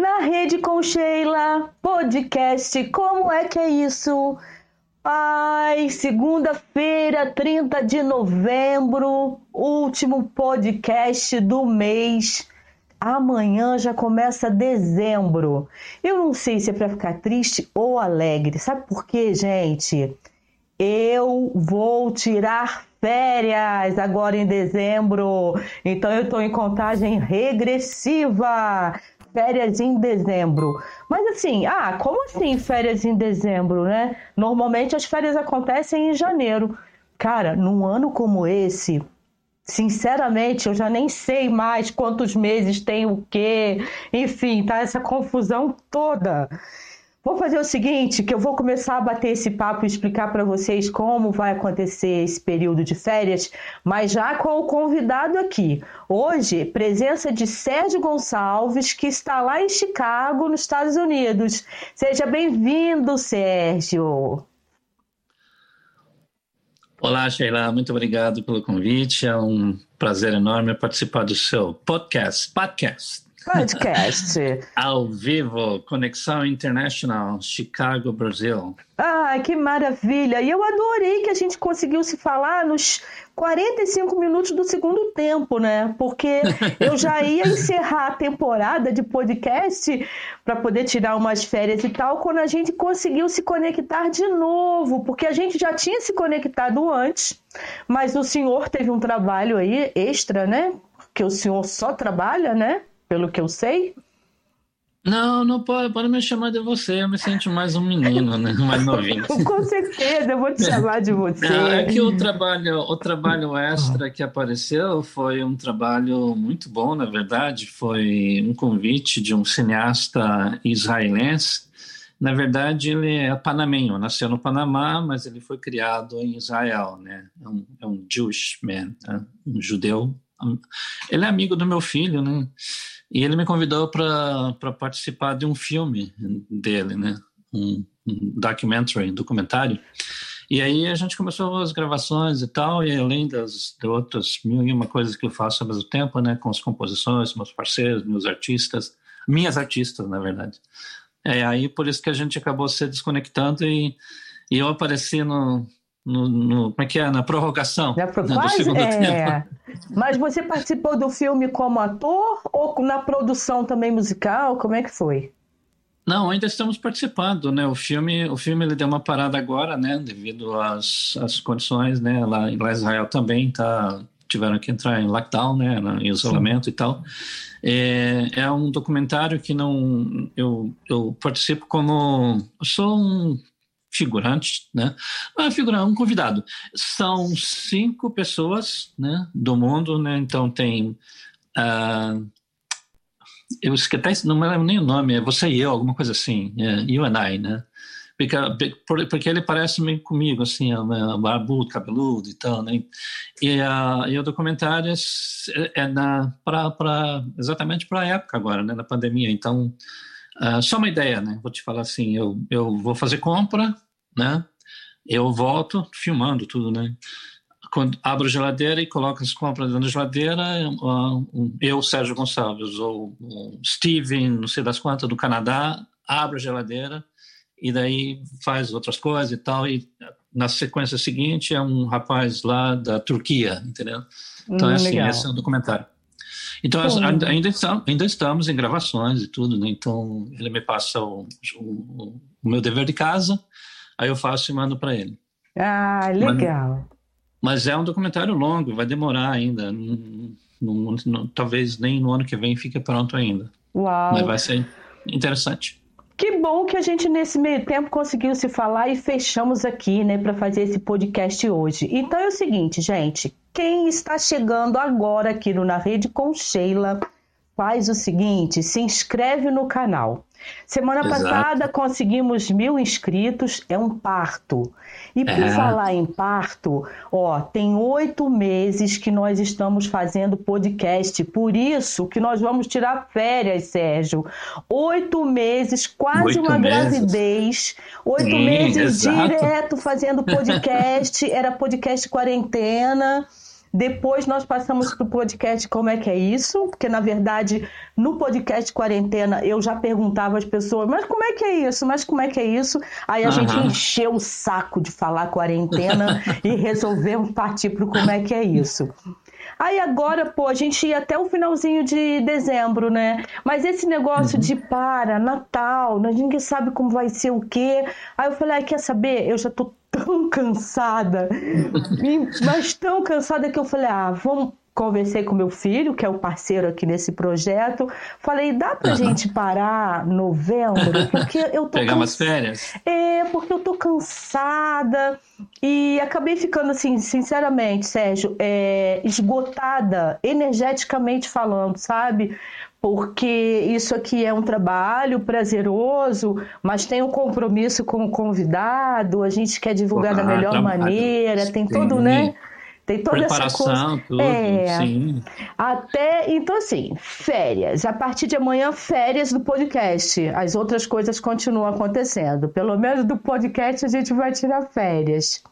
Na rede com Sheila, podcast, como é que é isso? Ai, segunda-feira, 30 de novembro, último podcast do mês. Amanhã já começa dezembro. Eu não sei se é para ficar triste ou alegre. Sabe por quê, gente? Eu vou tirar férias agora em dezembro. Então eu estou em contagem regressiva férias em dezembro. Mas assim, ah, como assim férias em dezembro, né? Normalmente as férias acontecem em janeiro. Cara, num ano como esse, sinceramente, eu já nem sei mais quantos meses tem o quê. Enfim, tá essa confusão toda. Vou fazer o seguinte, que eu vou começar a bater esse papo e explicar para vocês como vai acontecer esse período de férias, mas já com o convidado aqui. Hoje, presença de Sérgio Gonçalves, que está lá em Chicago, nos Estados Unidos. Seja bem-vindo, Sérgio. Olá, Sheila, muito obrigado pelo convite. É um prazer enorme participar do seu podcast. Podcast. Podcast. Ao vivo, Conexão International, Chicago, Brasil. Ah, que maravilha! E eu adorei que a gente conseguiu se falar nos 45 minutos do segundo tempo, né? Porque eu já ia encerrar a temporada de podcast para poder tirar umas férias e tal, quando a gente conseguiu se conectar de novo, porque a gente já tinha se conectado antes, mas o senhor teve um trabalho aí extra, né? Que o senhor só trabalha, né? Pelo que eu sei? Não, não pode, pode me chamar de você, eu me sinto mais um menino, né? mais novinho. Com certeza, eu vou te chamar de você. É que o trabalho, o trabalho extra que apareceu foi um trabalho muito bom, na verdade, foi um convite de um cineasta israelense. Na verdade, ele é panamenho, nasceu no Panamá, mas ele foi criado em Israel, né? É um, é um Jewish man, né? um judeu. Ele é amigo do meu filho, né? E ele me convidou para participar de um filme dele, né? Um, um documentary, um documentário. E aí a gente começou as gravações e tal, e além das de outras mil e uma coisas que eu faço ao mesmo tempo, né? Com as composições, meus parceiros, meus artistas, minhas artistas, na verdade. É aí por isso que a gente acabou se desconectando e, e eu apareci no, no, no, como é que é? Na prorrogação na pro... né, do segundo é... tempo. Mas você participou do filme como ator ou na produção também musical? Como é que foi? Não, ainda estamos participando, né? O filme, o filme ele deu uma parada agora, né? Devido às, às condições, né? Lá, em Israel também tá tiveram que entrar em lockdown, né? Em isolamento Sim. e tal. É, é um documentário que não eu, eu participo como eu sou um figurante, né? Ah, figura, um convidado. São cinco pessoas, né, do mundo, né? Então tem uh, eu esqueci, não me lembro nem o nome, é você e eu, alguma coisa assim, é, you and I, né? Porque, porque ele parece meio comigo, assim, é barbudo, cabeludo e tal, né? E, uh, e o documentário é, é na, pra, pra, exatamente para a época agora, né, na pandemia. Então, uh, só uma ideia, né? Vou te falar assim, eu, eu vou fazer compra, né? Eu volto filmando tudo, né? Quando abro a geladeira e coloco as compras da geladeira, eu, Sérgio Gonçalves, ou o Steven, não sei das quantas, do Canadá, abro a geladeira e daí faz outras coisas e tal, e na sequência seguinte é um rapaz lá da Turquia, entendeu? Então hum, é assim, legal. esse é um documentário. Então, ainda, estamos, ainda estamos em gravações e tudo, né? Então, ele me passa o, o, o meu dever de casa, Aí eu faço e mando para ele. Ah, legal. Mas, mas, é um documentário longo, vai demorar ainda. Não, não, talvez nem no ano que vem fique pronto ainda. Uau! Mas vai ser interessante. Que bom que a gente nesse meio tempo conseguiu se falar e fechamos aqui, né, para fazer esse podcast hoje. Então é o seguinte, gente, quem está chegando agora aqui no Na Rede com Sheila, faz o seguinte, se inscreve no canal. Semana Exato. passada conseguimos mil inscritos, é um parto. E por é. falar em parto, ó, tem oito meses que nós estamos fazendo podcast, por isso que nós vamos tirar férias, Sérgio. Oito meses, quase oito uma meses. gravidez, oito Sim, meses exato. direto fazendo podcast, era podcast quarentena. Depois nós passamos para o podcast Como é que é isso? Porque, na verdade, no podcast Quarentena eu já perguntava às pessoas, mas como é que é isso? Mas como é que é isso? Aí a uhum. gente encheu o saco de falar quarentena e resolvemos partir para o como é que é isso. Aí agora, pô, a gente ia até o finalzinho de dezembro, né? Mas esse negócio uhum. de para, Natal, ninguém sabe como vai ser o quê. Aí eu falei, ah, quer saber? Eu já tô tão cansada, mas tão cansada que eu falei, ah, vamos conversei com meu filho, que é o parceiro aqui nesse projeto. Falei, dá pra uhum. gente parar novembro? Porque eu tô. Pegar umas férias? É, porque eu tô cansada. E acabei ficando, assim, sinceramente, Sérgio, é, esgotada, energeticamente falando, sabe? Porque isso aqui é um trabalho prazeroso, mas tem um compromisso com o convidado, a gente quer divulgar ah, da melhor trabalho. maneira, tem todo, né? Tem toda Preparação, essa coisa. tudo, é, sim. Até, então assim, férias. A partir de amanhã, férias do podcast. As outras coisas continuam acontecendo. Pelo menos do podcast a gente vai tirar férias.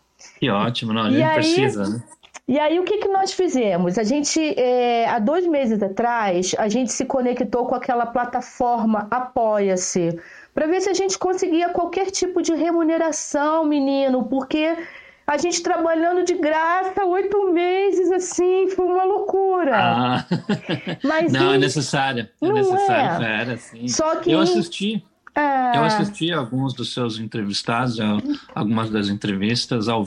Que ótimo, não, a gente aí, precisa, né? E aí, o que, que nós fizemos? A gente, é, há dois meses atrás, a gente se conectou com aquela plataforma Apoia-se, para ver se a gente conseguia qualquer tipo de remuneração, menino, porque a gente trabalhando de graça oito meses, assim, foi uma loucura. Ah. Mas, não, é necessário. É necessário, é. era, sim. Só que... Eu assisti. É... Eu assisti alguns dos seus entrevistados, algumas das entrevistas, ao,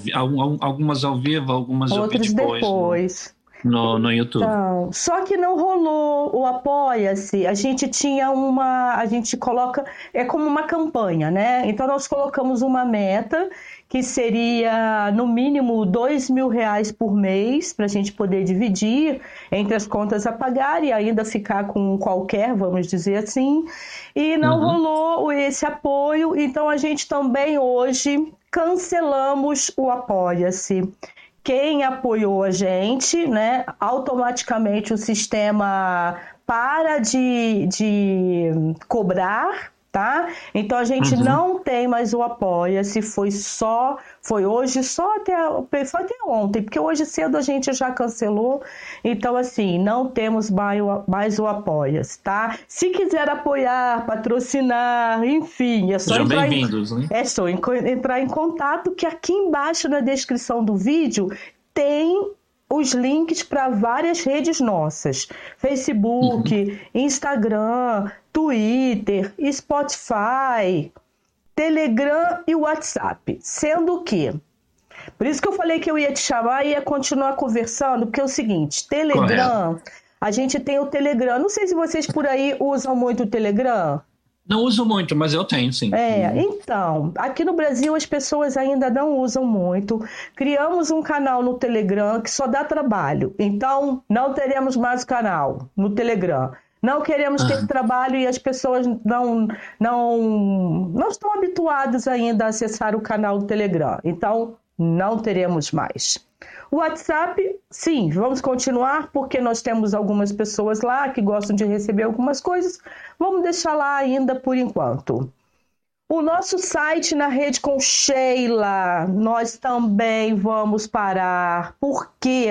algumas ao vivo, algumas Outras depois. depois. No, no YouTube. Então, só que não rolou o Apoia-se. A gente tinha uma. A gente coloca. É como uma campanha, né? Então nós colocamos uma meta que seria no mínimo dois mil reais por mês para a gente poder dividir entre as contas a pagar e ainda ficar com qualquer, vamos dizer assim. E não uhum. rolou esse apoio, então a gente também hoje cancelamos o Apoia-se. Quem apoiou a gente, né, automaticamente o sistema para de, de cobrar tá? Então a gente uhum. não tem mais o apoia-se, foi só, foi hoje só até, foi até ontem, porque hoje cedo a gente já cancelou, então assim, não temos mais o, mais o apoia-se, tá? Se quiser apoiar, patrocinar, enfim, é só Sejam entrar em, né? é só entrar em contato que aqui embaixo na descrição do vídeo tem os links para várias redes nossas: Facebook, uhum. Instagram, Twitter, Spotify, Telegram e WhatsApp. Sendo que, por isso que eu falei que eu ia te chamar e ia continuar conversando, porque é o seguinte: Telegram, Correto. a gente tem o Telegram. Não sei se vocês por aí usam muito o Telegram. Não uso muito, mas eu tenho, sim. É, então, aqui no Brasil as pessoas ainda não usam muito. Criamos um canal no Telegram que só dá trabalho. Então, não teremos mais canal no Telegram. Não queremos ter ah. trabalho e as pessoas não, não, não estão habituadas ainda a acessar o canal do Telegram. Então, não teremos mais. O WhatsApp, sim, vamos continuar porque nós temos algumas pessoas lá que gostam de receber algumas coisas. Vamos deixar lá ainda por enquanto. O nosso site na rede com Sheila, nós também vamos parar. Por quê?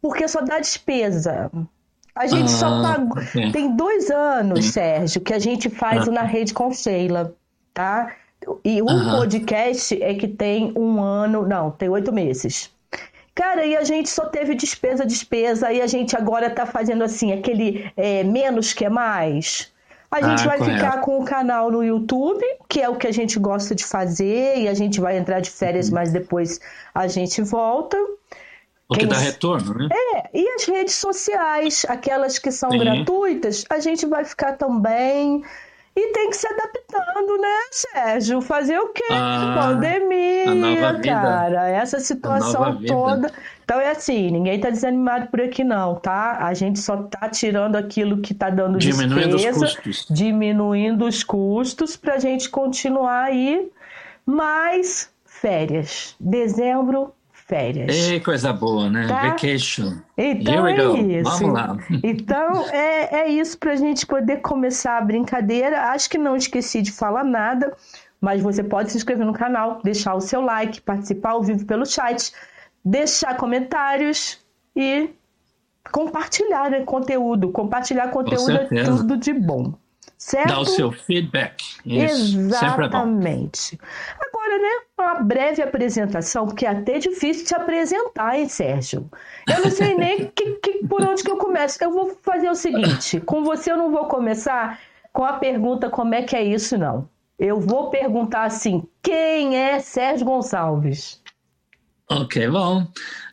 Porque só dá despesa. A gente ah, só pagou. Okay. Tem dois anos, Sérgio, que a gente faz ah. na rede com Sheila, tá? E o podcast é que tem um ano, não, tem oito meses. Cara, e a gente só teve despesa, despesa, e a gente agora tá fazendo assim, aquele é, menos que é mais. A gente ah, vai correto. ficar com o canal no YouTube, que é o que a gente gosta de fazer, e a gente vai entrar de férias, uhum. mas depois a gente volta. O que dá retorno, né? É, e as redes sociais, aquelas que são Sim. gratuitas, a gente vai ficar também. E tem que se adaptando, né, Sérgio? Fazer o quê? Ah, Pandemia, cara. Essa situação toda. Então é assim, ninguém tá desanimado por aqui não, tá? A gente só tá tirando aquilo que tá dando diminuindo despesa, os custos. diminuindo os custos pra gente continuar aí. Mais férias. Dezembro férias. Ei, coisa boa, né? Tá? Vacation. Então Here é isso. Vamos lá. Então é, é isso para a gente poder começar a brincadeira. Acho que não esqueci de falar nada, mas você pode se inscrever no canal, deixar o seu like, participar ao vivo pelo chat, deixar comentários e compartilhar né, conteúdo. Compartilhar conteúdo é tudo de bom. Certo? Dá o seu feedback. Isso. Exatamente. Agora, né, uma breve apresentação, porque é até difícil te apresentar, hein, Sérgio? Eu não sei nem que, que, por onde que eu começo. Eu vou fazer o seguinte: com você eu não vou começar com a pergunta como é que é isso, não. Eu vou perguntar assim: quem é Sérgio Gonçalves? Ok, bom.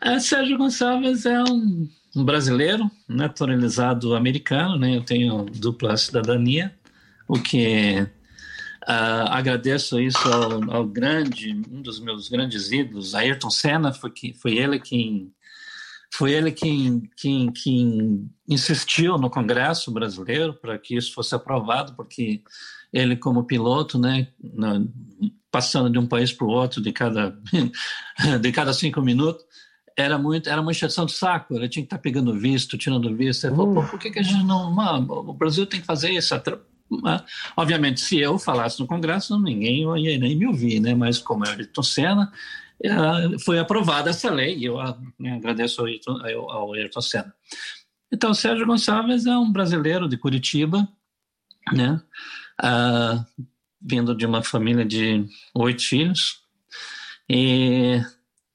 Uh, Sérgio Gonçalves é um um brasileiro naturalizado americano, né? Eu tenho dupla cidadania, o que uh, agradeço isso ao, ao, grande, um dos meus grandes ídolos, Ayrton Senna, foi, que, foi ele quem foi ele quem, quem, quem insistiu no Congresso brasileiro para que isso fosse aprovado, porque ele como piloto, né, passando de um país para o outro de cada de cada cinco minutos, era muito era uma encheção de saco. Ele tinha que estar tá pegando visto tirando visto. Ele falou, por que, que a gente não mano, o Brasil tem que fazer isso obviamente se eu falasse no Congresso ninguém ia nem me ouvir né? Mas como é Ayrton Senna é, foi aprovada essa lei e eu né, agradeço ao Ayrton, Senna. Então Sérgio Gonçalves é um brasileiro de Curitiba né? Ah, vindo de uma família de oito filhos e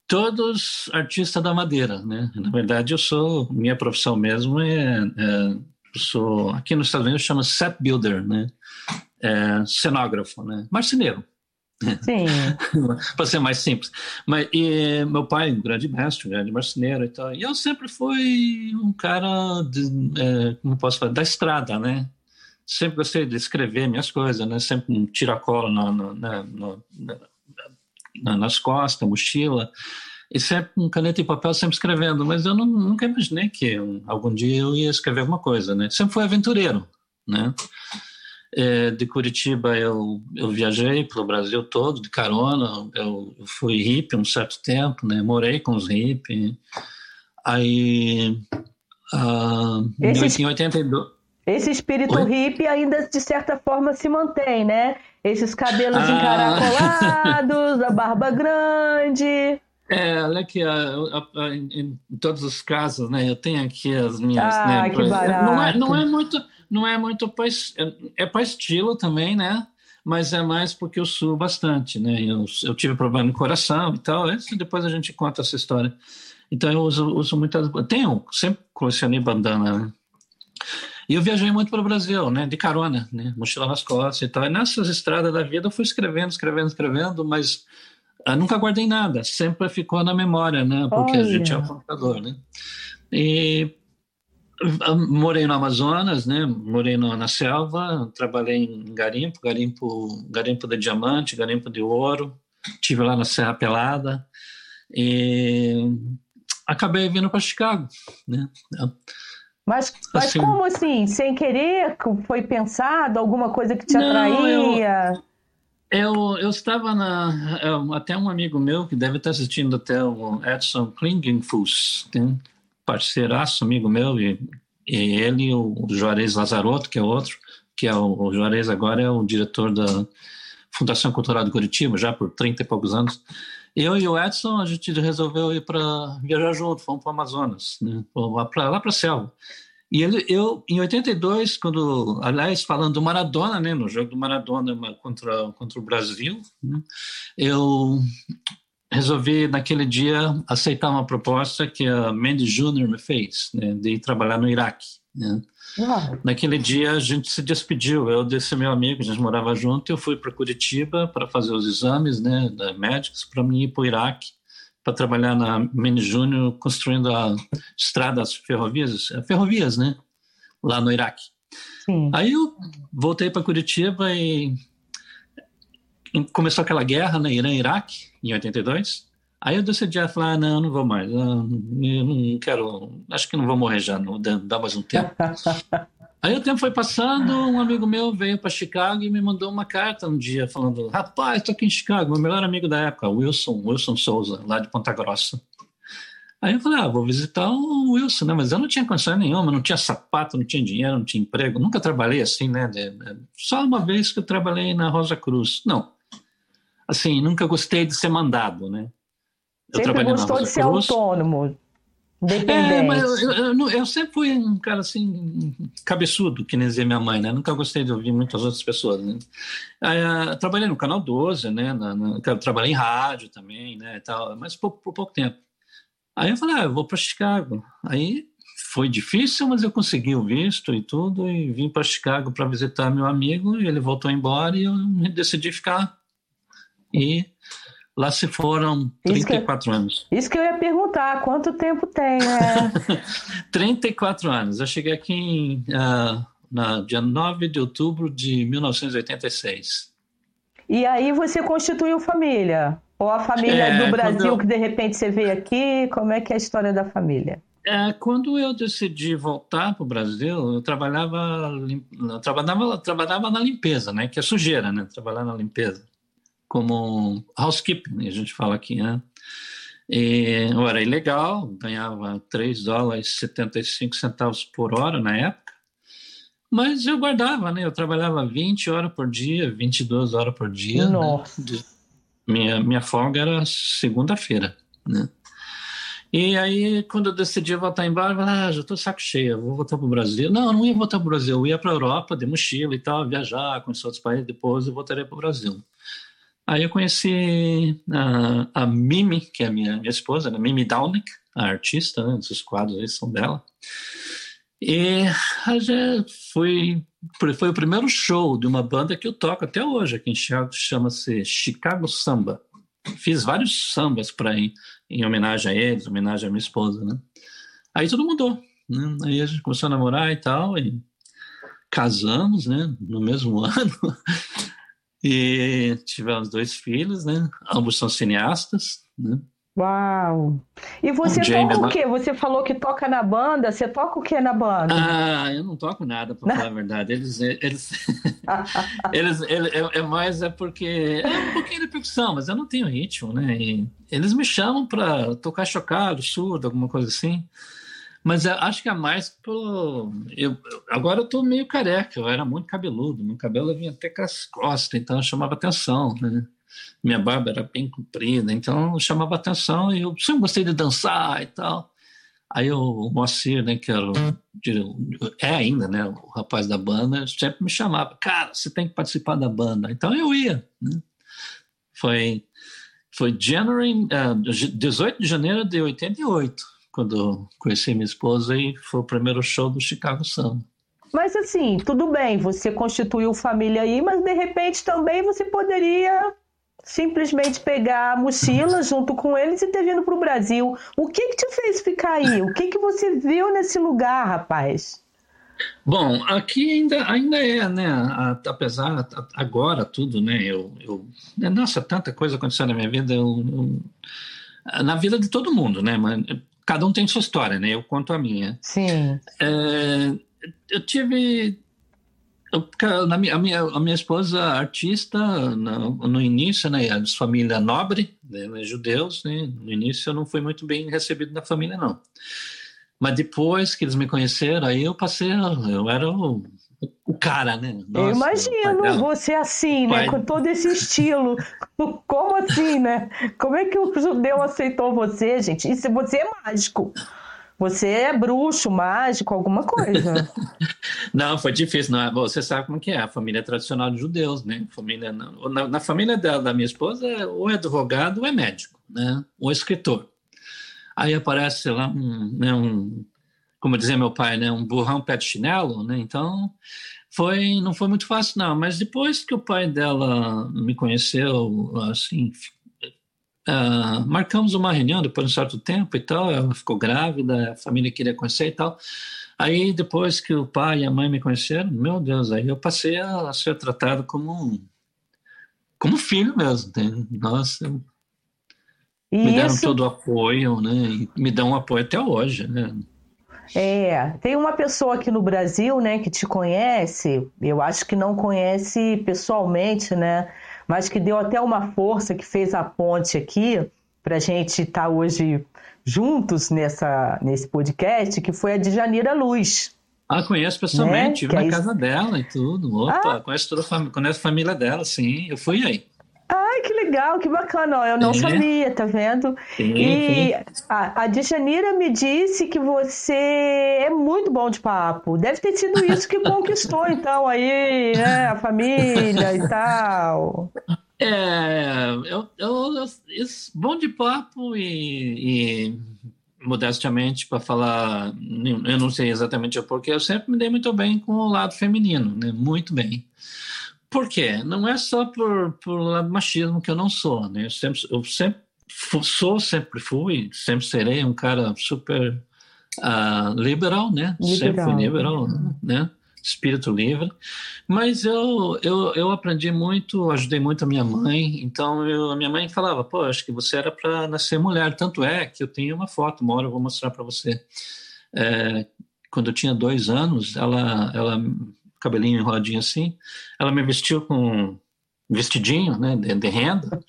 todos artistas da madeira, né? Na verdade, eu sou minha profissão mesmo é, é sou aqui nos Estados Unidos chama set builder, né? É, cenógrafo, né? Marceneiro. Sim. Para ser mais simples. Mas e, meu pai, um grande mestre, um grande marceneiro e tal. E eu sempre fui um cara, de, é, como posso falar, da estrada, né? Sempre gostei de escrever minhas coisas, né? Sempre um tiracolo no, no, no, no nas costas, mochila, e sempre com caneta e papel, sempre escrevendo. Mas eu não, nunca imaginei que um, algum dia eu ia escrever alguma coisa, né? Sempre fui aventureiro, né? É, de Curitiba eu, eu viajei pelo Brasil todo de carona. Eu, eu fui hippie um certo tempo, né? Morei com os hippies. Aí, uh, esse, em 82... Esse espírito Oi? hippie ainda de certa forma se mantém, né? Esses cabelos ah. encaracolados, a barba grande. É, olha aqui, em todos os casos, né? Eu tenho aqui as minhas. Ah, né, que barato. Não é, não é muito, não é muito para é, é para estilo também, né? Mas é mais porque eu suo bastante, né? Eu, eu tive problema no coração e tal. Esse, depois a gente conta essa história. Então eu uso, uso muitas. Tenho, sempre colecionei bandana, né? E eu viajei muito para o Brasil, né, de carona, né, mochila nas costas e tal. E nessas estradas da vida eu fui escrevendo, escrevendo, escrevendo, mas eu ah, nunca guardei nada, sempre ficou na memória, né, porque Olha. a gente é o computador, né. E ah, morei no Amazonas, né, morei no, na selva, trabalhei em garimpo, garimpo, garimpo de diamante, garimpo de ouro, tive lá na Serra Pelada e acabei vindo para Chicago, né. Mas, mas assim, como assim? Sem querer? Foi pensado? Alguma coisa que te não, atraía? Eu, eu, eu estava na. Eu, até um amigo meu que deve estar assistindo até o Edson Klingenfuss, tem parceiraço, amigo meu, e, e ele, o Juarez Lazarotto, que é outro, que é o, o Juarez agora é o diretor da Fundação Cultural de Curitiba, já por 30 e poucos anos. Eu e o Edson, a gente resolveu ir para viajar junto, fomos para o Amazonas, né? lá para a selva. E ele, eu, em 82, quando, aliás, falando do Maradona, né, no jogo do Maradona contra, contra o Brasil, né, eu resolvi, naquele dia, aceitar uma proposta que a Mandy Jr. me fez, né, de ir trabalhar no Iraque. Né. Naquele dia a gente se despediu, eu desse meu amigo, a gente morava junto, eu fui para Curitiba para fazer os exames né, da médicos para mim ir para o Iraque para trabalhar na Mini Júnior construindo a estradas ferrovias, ferrovias, né, lá no Iraque. Sim. Aí eu voltei para Curitiba e começou aquela guerra, né, Irã-Iraque, em 82. Aí eu decidi falar, ah, não, não vou mais, eu não quero, acho que não vou morrer já, não, dá mais um tempo. Aí o tempo foi passando, um amigo meu veio para Chicago e me mandou uma carta um dia falando, rapaz, estou aqui em Chicago, meu melhor amigo da época, Wilson, Wilson Souza, lá de Ponta Grossa. Aí eu falei, ah, vou visitar o Wilson, né? Mas eu não tinha condição nenhuma, não tinha sapato, não tinha dinheiro, não tinha emprego, nunca trabalhei assim, né? Só uma vez que eu trabalhei na Rosa Cruz. Não, assim, nunca gostei de ser mandado, né? Eu Sempre gostou de ser Cruz. autônomo. É, mas eu, eu, eu, sempre fui um cara assim, cabeçudo, que nem dizia minha mãe, né? Nunca gostei de ouvir muitas outras pessoas, né? Aí, uh, trabalhei no Canal 12, né? Na, na, trabalhei em rádio também, né? tal, mas por, por pouco tempo. Aí eu falei, ah, eu vou para Chicago. Aí foi difícil, mas eu consegui o visto e tudo, e vim para Chicago para visitar meu amigo, e ele voltou embora e eu decidi ficar. E Lá se foram 34 que, anos. Isso que eu ia perguntar, quanto tempo tem? Né? 34 anos. Eu cheguei aqui em, uh, na dia 9 de outubro de 1986. E aí você constituiu família? Ou a família é, do Brasil eu... que de repente você veio aqui? Como é que é a história da família? É, quando eu decidi voltar para o Brasil, eu trabalhava, eu trabalhava, trabalhava na limpeza, né? Que é sujeira, né? Trabalhar na limpeza como housekeeping, a gente fala aqui, né? E eu era ilegal, ganhava 3 dólares e 75 centavos por hora na época, mas eu guardava, né? Eu trabalhava 20 horas por dia, 22 horas por dia. Né? Nossa! Né? Minha, minha folga era segunda-feira, né? E aí, quando eu decidi voltar embora, eu falei, ah, já estou saco cheio, vou voltar para o Brasil. Não, eu não ia voltar para o Brasil, eu ia para a Europa de mochila e tal, viajar, conhecer outros países, depois eu voltaria para o Brasil. Aí eu conheci a, a Mimi, que é a minha, minha esposa, a né? Mimi Downick, a artista, né? esses quadros aí são dela. E foi, foi o primeiro show de uma banda que eu toco até hoje aqui em Chicago, chama-se Chicago Samba. Fiz vários sambas para em, em homenagem a eles, homenagem à minha esposa, né? Aí tudo mudou, né? Aí a gente começou a namorar e tal, e casamos, né? No mesmo ano. E tivemos dois filhos, né? Ambos são cineastas, né? Uau! E você toca o quê? Você falou que toca na banda. Você toca o quê na banda? Ah, eu não toco nada, para falar a verdade. Eles, eles, eles, eles é, é, mais é porque é um pouquinho de percussão, mas eu não tenho ritmo, né? E eles me chamam para tocar chocado, surdo, alguma coisa assim. Mas acho que é mais pelo. Eu, agora eu estou meio careca, eu era muito cabeludo, meu cabelo vinha até com as costas, então chamava atenção. Né? Minha barba era bem comprida, então chamava atenção e eu sempre gostei de dançar e tal. Aí o Moacir, né, que era o, é ainda, né, o rapaz da banda, sempre me chamava, cara, você tem que participar da banda. Então eu ia. Né? Foi, foi January, uh, 18 de janeiro de 88 quando conheci minha esposa e foi o primeiro show do Chicago Sun. Mas assim, tudo bem, você constituiu família aí, mas de repente também você poderia simplesmente pegar a mochila junto com eles e ter vindo para o Brasil. O que que te fez ficar aí? O que que você viu nesse lugar, rapaz? Bom, aqui ainda, ainda é, né? Apesar agora tudo, né? Eu, eu, nossa, tanta coisa aconteceu na minha vida, eu, eu, na vida de todo mundo, né? Mas cada um tem sua história, né? Eu conto a minha. Sim. É, eu tive eu, a, minha, a, minha, a minha esposa artista no, no início, né, de família nobre, né, né, judeus, né, no início eu não fui muito bem recebido na família não. Mas depois que eles me conheceram, aí eu passei, eu era o o cara, né? Nossa, eu imagino você assim, né? Com todo esse estilo. Como assim, né? Como é que o judeu aceitou você, gente? Isso, você é mágico. Você é bruxo, mágico, alguma coisa. não, foi difícil. Não, é? você sabe como que é. A família tradicional de judeus, né? Família, na, na família dela, da minha esposa, ou é advogado ou é médico, né? Ou escritor. Aí aparece, sei lá, um, né, um como dizia meu pai, né, um burrão pé de chinelo, né? Então foi não foi muito fácil não, mas depois que o pai dela me conheceu, assim, uh, marcamos uma reunião depois de um certo tempo e tal, ela ficou grávida, a família queria conhecer e tal. Aí depois que o pai e a mãe me conheceram, meu Deus, aí eu passei a ser tratado como um, como filho mesmo, né? nossa, me deram todo o apoio, né? E me dão um apoio até hoje, né? É, tem uma pessoa aqui no Brasil, né, que te conhece, eu acho que não conhece pessoalmente, né, mas que deu até uma força, que fez a ponte aqui para a gente estar tá hoje juntos nessa, nesse podcast, que foi a de Janira Luz. Ah, conheço pessoalmente, né? na é casa dela e tudo. Opa, ah. conheço toda a família, conheço a família dela, sim, eu fui aí. Legal que bacana. Eu não é. sabia, tá vendo? Sim, e sim. A, a Djanira me disse que você é muito bom de papo. Deve ter sido isso que conquistou, então, aí, né? A família e tal. É, eu, eu, eu, bom de papo e, e modestamente para falar, eu não sei exatamente o porquê, eu sempre me dei muito bem com o lado feminino, né? Muito bem. Por quê? Não é só por, por machismo que eu não sou, né? Eu sempre, eu sempre sou, sempre fui, sempre serei um cara super uh, liberal, né? Liberal. Sempre fui liberal, né? espírito livre. Mas eu, eu, eu aprendi muito, ajudei muito a minha mãe. Então, eu, a minha mãe falava: pô, acho que você era para nascer mulher. Tanto é que eu tenho uma foto, uma hora eu vou mostrar para você. É, quando eu tinha dois anos, ela, ela, cabelinho enroladinho assim, ela me vestiu com vestidinho, né, de, de renda.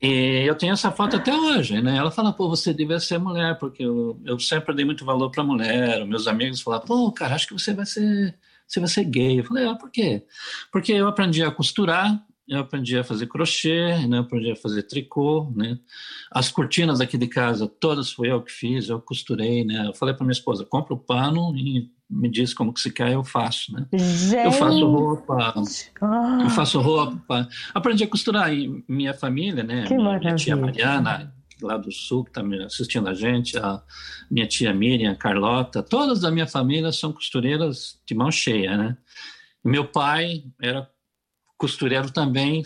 E eu tenho essa foto até hoje, né? Ela fala, pô, você devia ser mulher, porque eu, eu sempre dei muito valor para mulher. Meus amigos falavam, pô, cara, acho que você vai ser, você vai ser gay. Eu falei, ah, por quê? Porque eu aprendi a costurar, eu aprendi a fazer crochê, né? Aprendi a fazer tricô, né? As cortinas aqui de casa, todas foi eu que fiz, eu costurei, né? Eu falei para minha esposa, compra o pano e me diz como que se quer, eu faço, né? Gente. Eu faço roupa, ah. eu faço roupa. Aprendi a costurar em minha família, né? Que minha, minha tia Mariana, lá do sul, que está assistindo a gente, a minha tia Miriam, Carlota, todas da minha família são costureiras de mão cheia, né? Meu pai era costureiro também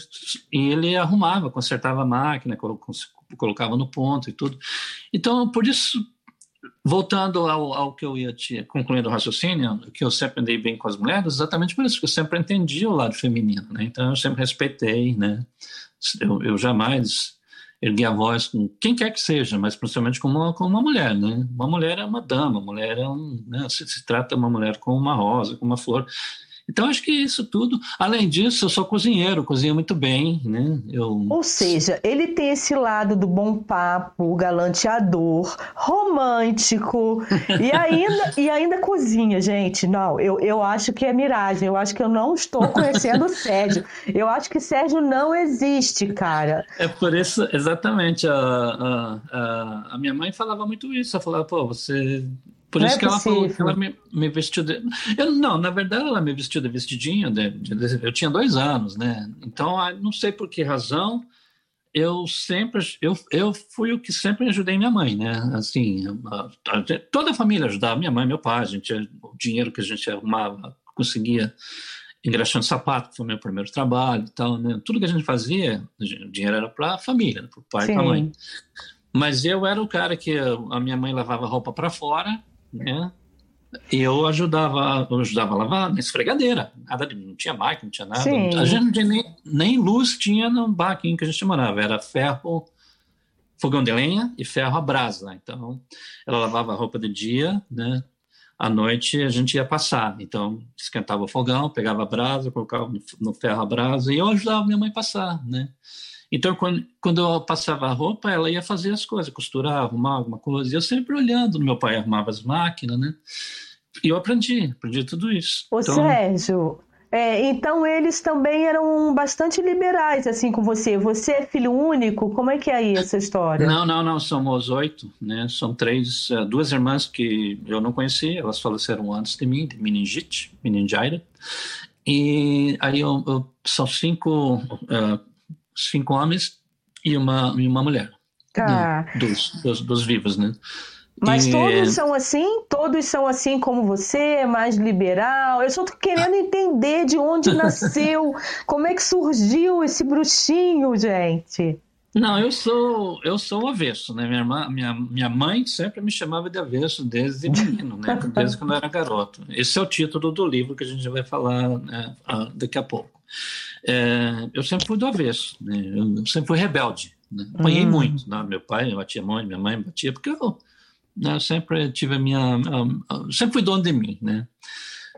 e ele arrumava, consertava a máquina, colocava no ponto e tudo. Então, por isso voltando ao, ao, que eu ia te concluindo o raciocínio, que eu sempre andei bem com as mulheres, exatamente por isso que eu sempre entendi o lado feminino, né? Então eu sempre respeitei, né? Eu, eu jamais ergui a voz com quem quer que seja, mas principalmente com uma, com uma mulher, né? Uma mulher é uma dama, mulher é um, né? se, se trata uma mulher com uma rosa, com uma flor. Então, acho que isso tudo. Além disso, eu sou cozinheiro, cozinho muito bem, né? Eu... Ou seja, ele tem esse lado do bom papo, galanteador, romântico e ainda, e ainda cozinha, gente. Não, eu, eu acho que é miragem. Eu acho que eu não estou conhecendo o Sérgio. Eu acho que Sérgio não existe, cara. É por isso, exatamente. A, a, a, a minha mãe falava muito isso. Ela falava, pô, você por não isso é que ela falou que ela me, me vestiu de. Eu, não, na verdade, ela me vestiu de vestidinho. De, de, eu tinha dois anos, né? Então, ah, não sei por que razão, eu sempre. Eu, eu fui o que sempre ajudei minha mãe, né? Assim, toda a família ajudava, minha mãe, meu pai, a gente, o dinheiro que a gente arrumava, conseguia engraxando sapato, que foi meu primeiro trabalho e tal, né? Tudo que a gente fazia, o dinheiro era para a família, para o pai e para a mãe. Mas eu era o cara que a minha mãe lavava roupa para fora né? Eu ajudava, eu ajudava a lavar na esfregadeira. Nada, não tinha máquina, não tinha nada. Sim. A gente não tinha nem, nem luz tinha no barquinho que a gente morava. Era ferro, fogão de lenha e ferro a brasa. Então, ela lavava a roupa de dia, né? À noite a gente ia passar. Então, esquentava o fogão, pegava a brasa, colocava no ferro a brasa e eu ajudava minha mãe a passar, né? Então, quando, quando eu passava a roupa, ela ia fazer as coisas, costurar, arrumar alguma coisa. E eu sempre olhando, meu pai arrumava as máquinas, né? E eu aprendi, aprendi tudo isso. Ô, então... Sérgio, é, então eles também eram bastante liberais, assim, com você. Você é filho único? Como é que é aí essa história? Não, não, não. Somos oito, né? São três, uh, duas irmãs que eu não conhecia. Elas faleceram antes de mim, de meningite, meningite. E aí eu, eu, são cinco uh, cinco homens e uma, e uma mulher. Tá. Né? Dos, dos, dos, vivos, né? Mas e... todos são assim? Todos são assim como você, mais liberal? Eu só tô querendo entender de onde nasceu, como é que surgiu esse bruxinho, gente. Não, eu sou eu sou o avesso, né? Minha, irmã, minha, minha mãe sempre me chamava de avesso desde menino, né? Desde quando eu era garoto. Esse é o título do livro que a gente vai falar né, daqui a pouco. É, eu sempre fui do avesso, né? eu sempre fui rebelde. Né? Apanhei hum. muito. Né? Meu pai batia a mãe, minha mãe batia, porque eu, né, sempre tive a minha. sempre fui dono de mim. Né?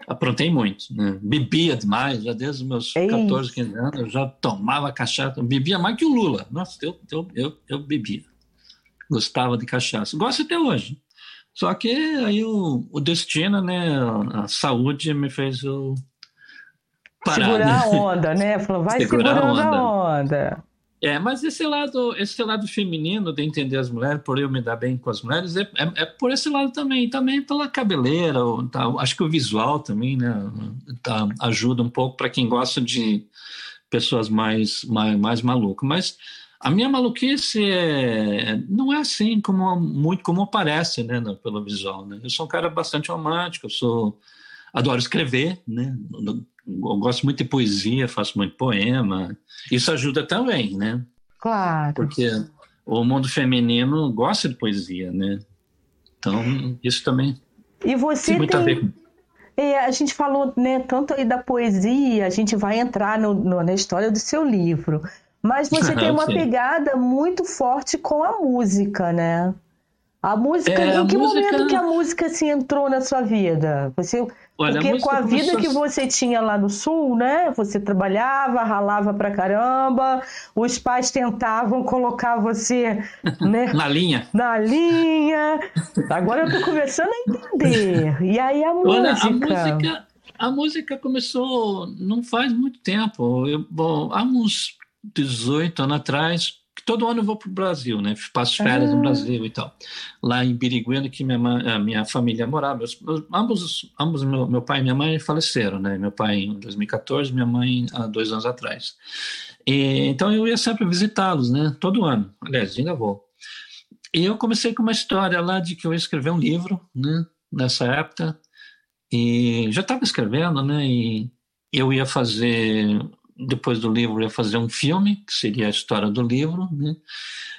Aprontei muito. Né? Bebia demais, já desde os meus Ei. 14, 15 anos, eu já tomava cachaça, bebia mais que o Lula. Nossa, eu, eu, eu, eu bebia. Gostava de cachaça. Gosto até hoje. Só que aí o, o destino, né, a saúde me fez eu parar. Segurar a onda, né? Falou, vai segurar segurando a onda. a onda. É, mas esse lado, esse lado feminino de entender as mulheres, por eu me dar bem com as mulheres, é, é, é por esse lado também, também pela cabeleira, tá, acho que o visual também, né, tá, ajuda um pouco para quem gosta de pessoas mais, mais, mais malucas. Mas a minha maluquice é, não é assim como muito como parece, né, pelo visual. Né? Eu sou um cara bastante romântico, eu sou adoro escrever, né? Eu gosto muito de poesia, faço muito poema. Isso ajuda também, né? Claro. Porque o mundo feminino gosta de poesia, né? Então, isso também. E você tem, tem... a ver é, a gente falou né, tanto aí da poesia, a gente vai entrar no, no, na história do seu livro, mas você tem uma pegada muito forte com a música, né? A música, é, em que música... momento que a música se entrou na sua vida? Você Olha, Porque a com a vida que você tinha lá no sul, né? Você trabalhava, ralava pra caramba, os pais tentavam colocar você né? na linha. Na linha. Agora eu tô começando a entender. E aí a Olha, música. A música, a música começou não faz muito tempo. Eu, bom, há uns 18 anos atrás, todo ano eu vou para o Brasil, né? Passo férias ah. no Brasil e tal. Lá em Biriguena, que minha, minha família morava. Meus, ambos, ambos meu, meu pai e minha mãe faleceram, né? Meu pai em 2014, minha mãe há dois anos atrás. E, então eu ia sempre visitá-los, né? Todo ano. Aliás, ainda vou. E eu comecei com uma história lá de que eu ia escrever um livro, né? Nessa época. E já estava escrevendo, né? E eu ia fazer depois do livro ia fazer um filme, que seria a história do livro, né?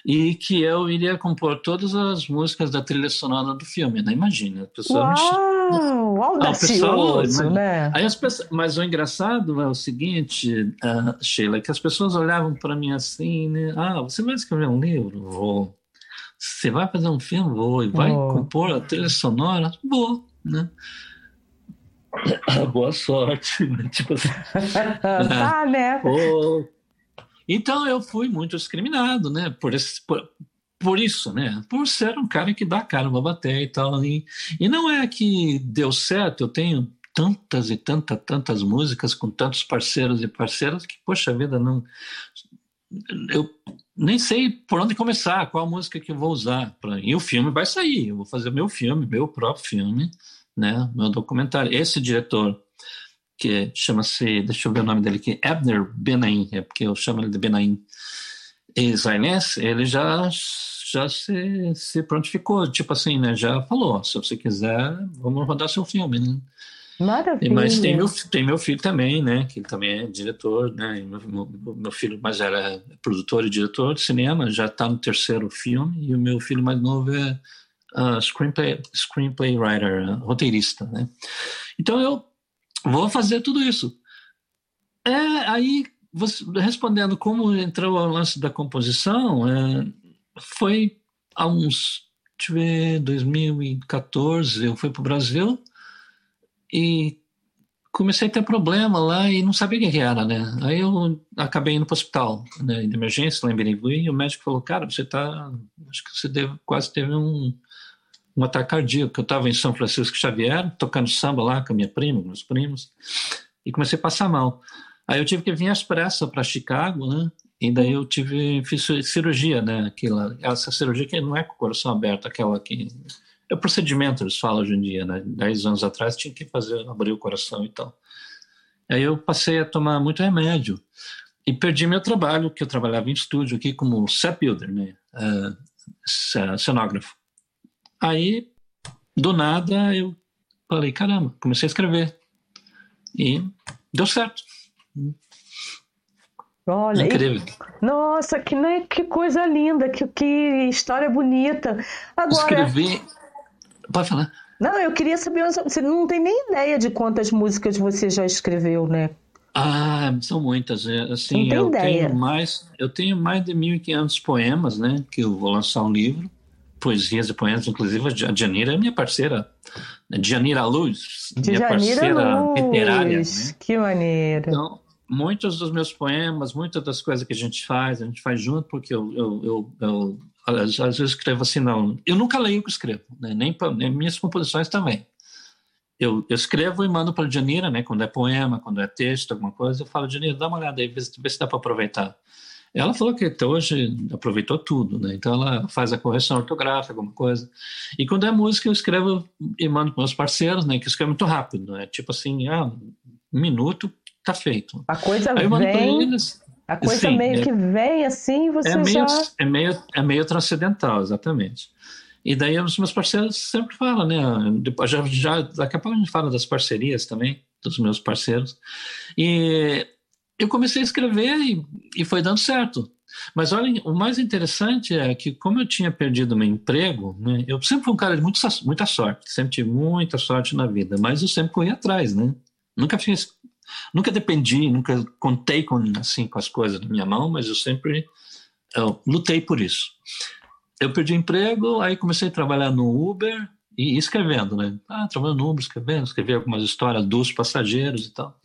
e que eu iria compor todas as músicas da trilha sonora do filme, né? Imagina, a pessoa Uau, me... audacioso, ah, né? Aí as pessoas... Mas o engraçado é o seguinte, uh, Sheila, que as pessoas olhavam para mim assim, né? Ah, você vai escrever um livro? Vou. Você vai fazer um filme? Vou. E vai oh. compor a trilha sonora? Vou, né? Boa sorte, né? Tipo assim. tá, né? Oh. Então eu fui muito discriminado, né? Por, esse, por, por, isso, né? Por ser um cara que dá cara pra bater e tal. E, e não é que deu certo, eu tenho tantas e tantas, tantas músicas com tantos parceiros e parceiras que, poxa vida, não. Eu nem sei por onde começar, qual música que eu vou usar. Pra... E o filme vai sair, eu vou fazer meu filme, meu próprio filme né, meu documentário. Esse diretor, que chama-se, deixa eu ver o nome dele aqui, Abner Benaim, é porque eu chamo ele de Benaim, israelense, ele já já se, se prontificou, tipo assim, né, já falou, se você quiser, vamos rodar seu filme, né. Maravilha. Mas tem meu, tem meu filho também, né? Que também é diretor, né? Meu, meu, filho mais era produtor e diretor de cinema, já está no terceiro filme, e o meu filho mais novo é uh, screenplay, screenplay writer, uh, roteirista, né? Então eu vou fazer tudo isso. É, aí, você, respondendo como entrou o lance da composição, é, foi há uns, deixa eu ver, 2014, eu fui para o Brasil e comecei a ter problema lá e não sabia o que era, né? Aí eu acabei indo para o hospital né, de emergência lá em e o médico falou, cara, você tá, acho que você deve, quase teve um um ataque cardíaco. Eu estava em São Francisco Xavier, tocando samba lá com a minha prima, meus primos, e comecei a passar mal. Aí eu tive que vir às pressas para Chicago, né? E daí eu tive, fiz cirurgia, né? Aquela, essa cirurgia que não é com o coração aberto, aquela que é procedimento, eles falam hoje em dia, né? Dez anos atrás tinha que fazer, abrir o coração e tal. Aí eu passei a tomar muito remédio e perdi meu trabalho, que eu trabalhava em estúdio aqui como set builder, né? Uh, cenógrafo. Aí, do nada, eu falei, caramba, comecei a escrever. E deu certo. Olha, Incrível. E, nossa, que, né, que coisa linda, que, que história bonita. Agora, Escrevi. Pode falar. Não, eu queria saber, você não tem nem ideia de quantas músicas você já escreveu, né? Ah, são muitas. É, assim, não tem eu ideia. tenho mais, eu tenho mais de 1.500 poemas, né? Que eu vou lançar um livro poesias e poemas, inclusive a Janira é minha parceira, Janira Luz, minha parceira Luz. literária. Né? Que maneiro. Então, muitos dos meus poemas, muitas das coisas que a gente faz, a gente faz junto, porque eu, eu, eu, eu às vezes escrevo assim, não. Eu nunca leio o que escrevo, né? nem, nem minhas composições também. Eu, eu escrevo e mando para a Janira, né? quando é poema, quando é texto, alguma coisa, eu falo, Janira, dá uma olhada aí, vê, vê se dá para aproveitar. Ela falou que até hoje aproveitou tudo, né? Então ela faz a correção ortográfica, alguma coisa. E quando é música, eu escrevo e mando para meus parceiros, né? Que escrevem muito rápido, né? Tipo assim, ah, um minuto, tá feito. A coisa Aí eu mando vem... Eles, a coisa Sim, meio é, que vem assim, você é meio, já... É meio, é meio transcendental, exatamente. E daí os meus parceiros sempre falam, né? Já, já, daqui a pouco a gente fala das parcerias também, dos meus parceiros. E eu comecei a escrever e, e foi dando certo. Mas olha, o mais interessante é que, como eu tinha perdido meu emprego, né, eu sempre fui um cara de muito, muita sorte, sempre tive muita sorte na vida, mas eu sempre corri atrás, né? Nunca fiz, nunca dependi, nunca contei com, assim, com as coisas na minha mão, mas eu sempre eu lutei por isso. Eu perdi emprego, aí comecei a trabalhar no Uber e escrevendo, né? Ah, trabalhando no Uber, escrevendo, escrevi algumas histórias dos passageiros e tal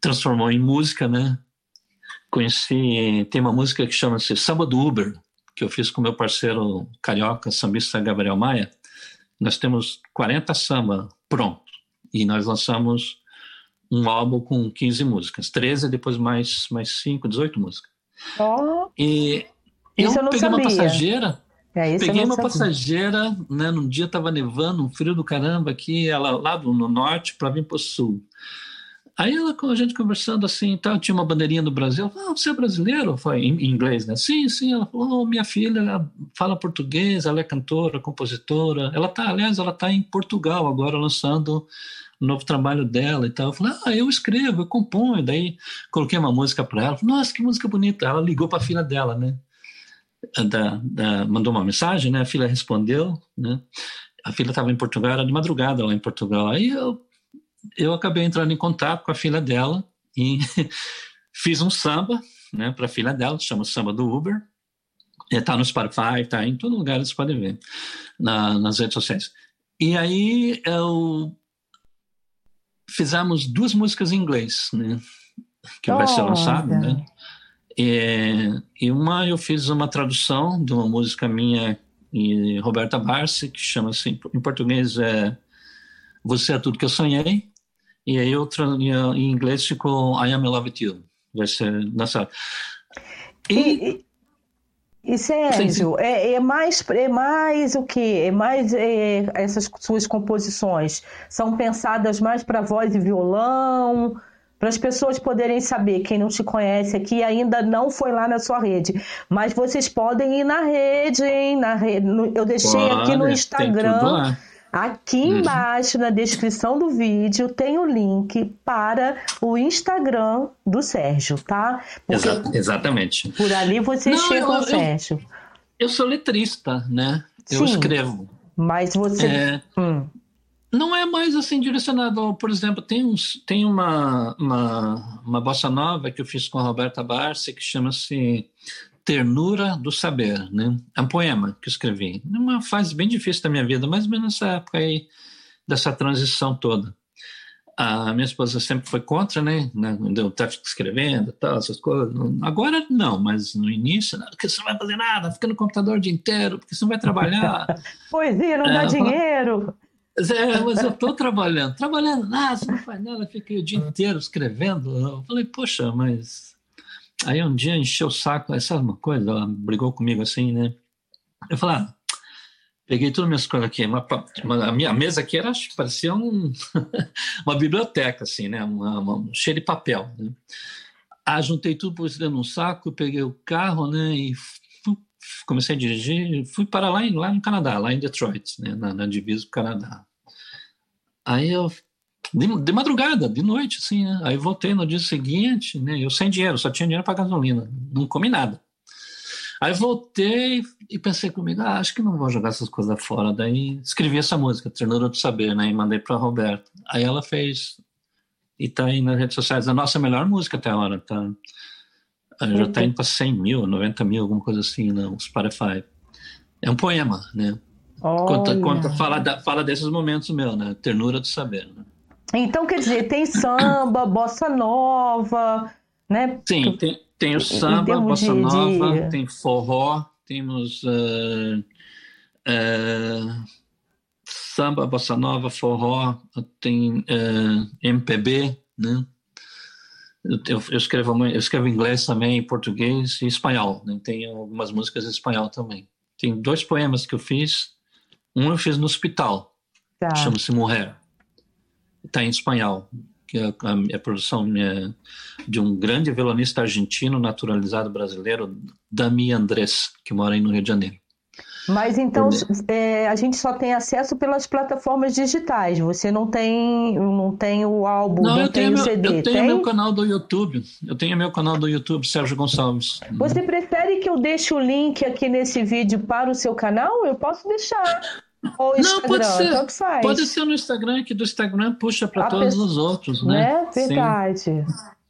transformou em música, né? Conheci, tem uma música que chama-se Samba do Uber, que eu fiz com meu parceiro carioca, sambista Gabriel Maia. Nós temos 40 samba pronto e nós lançamos um álbum com 15 músicas, 13 depois mais mais 5, 18 músicas. Oh, e eu, eu peguei sabia. uma passageira é, Peguei uma sabia. passageira, né, num dia estava nevando, um frio do caramba aqui, ela lá do, no norte para vir para o sul. Aí ela, com a gente conversando assim, tá, tinha uma bandeirinha do Brasil. Ah, você é brasileiro? Foi em inglês, né? Sim, sim. Ela falou, oh, minha filha ela fala português, ela é cantora, compositora. Ela tá, aliás, ela tá em Portugal agora lançando o novo trabalho dela e tal. Eu falei, ah, eu escrevo, eu componho. Daí coloquei uma música para ela. Falei, Nossa, que música bonita. Ela ligou para a filha dela, né? Da, da, mandou uma mensagem, né? A filha respondeu, né? A filha estava em Portugal, era de madrugada lá em Portugal. Aí eu eu acabei entrando em contato com a filha dela e fiz um samba né, para a filha dela, chama Samba do Uber. Está no Spotify, está em todo lugar, vocês podem ver, na, nas redes sociais. E aí eu fizemos duas músicas em inglês, né? Que vai ser lançado, né? E, e, uma eu fiz uma tradução de uma música minha e Roberta Barsi, que chama-se, em português é Você é Tudo Que Eu Sonhei, e aí outra em inglês ficou I Am in Love With You. Vai ser lançado. E, e, e Sérgio, é, é, mais, é mais o que? É mais é, essas suas composições são pensadas mais para voz e violão, para as pessoas poderem saber, quem não te conhece aqui ainda não foi lá na sua rede, mas vocês podem ir na rede, hein? Na rede, eu deixei aqui no Instagram Aqui uhum. embaixo na descrição do vídeo tem o link para o Instagram do Sérgio, tá? Exa exatamente. Por ali você Não, chega ao Sérgio. Eu, eu, sou letrista, né? Eu Sim, escrevo. Mas você. É, hum. Não é mais assim direcionado. Por exemplo, tem, uns, tem uma, uma, uma bossa nova que eu fiz com a Roberta Barça que chama-se Ternura do Saber, né? É um poema que eu escrevi. Uma fase bem difícil da minha vida, mais ou menos nessa época aí, dessa transição toda. A minha esposa sempre foi contra, né? Eu estava escrevendo tal, essas coisas. Agora não, mas no início, porque você não vai fazer nada, fica no computador o dia inteiro, porque você não vai trabalhar. Poesia não é, dá dinheiro. É, mas eu estou trabalhando. Trabalhando nada, você não faz nada, fica o dia inteiro escrevendo. Eu falei, poxa, mas Aí um dia encheu o saco, essa é uma coisa, ela brigou comigo assim, né? Eu falei, ah, peguei todas as minhas coisas aqui, a minha mesa aqui era, parecia um, uma biblioteca, assim, né? Uma, uma, cheia de papel, né? Ah, juntei tudo por dentro num saco, peguei o carro, né? E fui, comecei a dirigir, fui para lá, lá no Canadá, lá em Detroit, né? Na, na divisa do Canadá. Aí eu de, de, madrugada, de noite, assim, né? Aí voltei no dia seguinte, né? Eu sem dinheiro, só tinha dinheiro para gasolina, não comi nada. Aí voltei e pensei comigo, ah, acho que não vou jogar essas coisas fora. Daí escrevi essa música, Treinador do Saber, né? E mandei para Roberto. Aí ela fez e tá aí nas redes sociais. A nossa melhor música até agora, tá? Já tá indo para 100 mil, 90 mil, alguma coisa assim, né? Um Spotify. É um poema, né? Conta, conta, fala, da, fala desses momentos meu, né? Ternura do Saber, né? Então, quer dizer, tem samba, bossa nova, né? Sim, tem, tem o samba, bossa de, nova, de... tem forró, temos uh, uh, samba, bossa nova, forró, tem uh, MPB, né? Eu, eu, escrevo, eu escrevo inglês também, português e espanhol. Né? Tenho algumas músicas em espanhol também. Tem dois poemas que eu fiz. Um eu fiz no hospital, tá. chama-se Mulher. Está em espanhol, que é a, a produção é de um grande violonista argentino naturalizado brasileiro, Dami Andrés, que mora aí no Rio de Janeiro. Mas então é, a gente só tem acesso pelas plataformas digitais. Você não tem, não tem o álbum, não, não eu tem o CD. Eu tenho tem? meu canal do YouTube. Eu tenho meu canal do YouTube, Sérgio Gonçalves. Você prefere que eu deixe o link aqui nesse vídeo para o seu canal? Eu posso deixar. Ou Instagram, não, pode ser, pode ser no Instagram, que do Instagram puxa para todos pe... os outros, né? né? Verdade. Sim.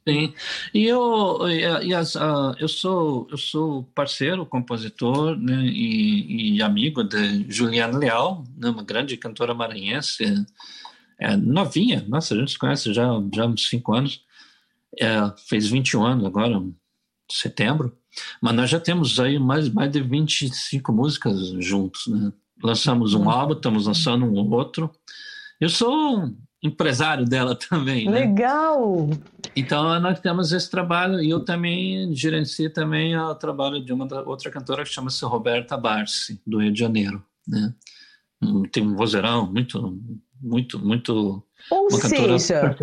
Sim. E eu, e as, uh, eu sou eu sou parceiro, compositor né, e, e amigo de Juliana Leal, né, uma grande cantora maranhense, é, novinha, nossa, a gente se conhece já, já há uns cinco anos, é, fez 21 anos agora, setembro, mas nós já temos aí mais, mais de 25 músicas juntos, né? Lançamos um álbum, estamos lançando um outro. Eu sou empresário dela também. Né? Legal! Então nós temos esse trabalho e eu também gerencio também o trabalho de uma outra cantora que chama-se Roberta Barsi, do Rio de Janeiro. Né? Hum, tem um vozeirão muito, muito, muito... Ou seja,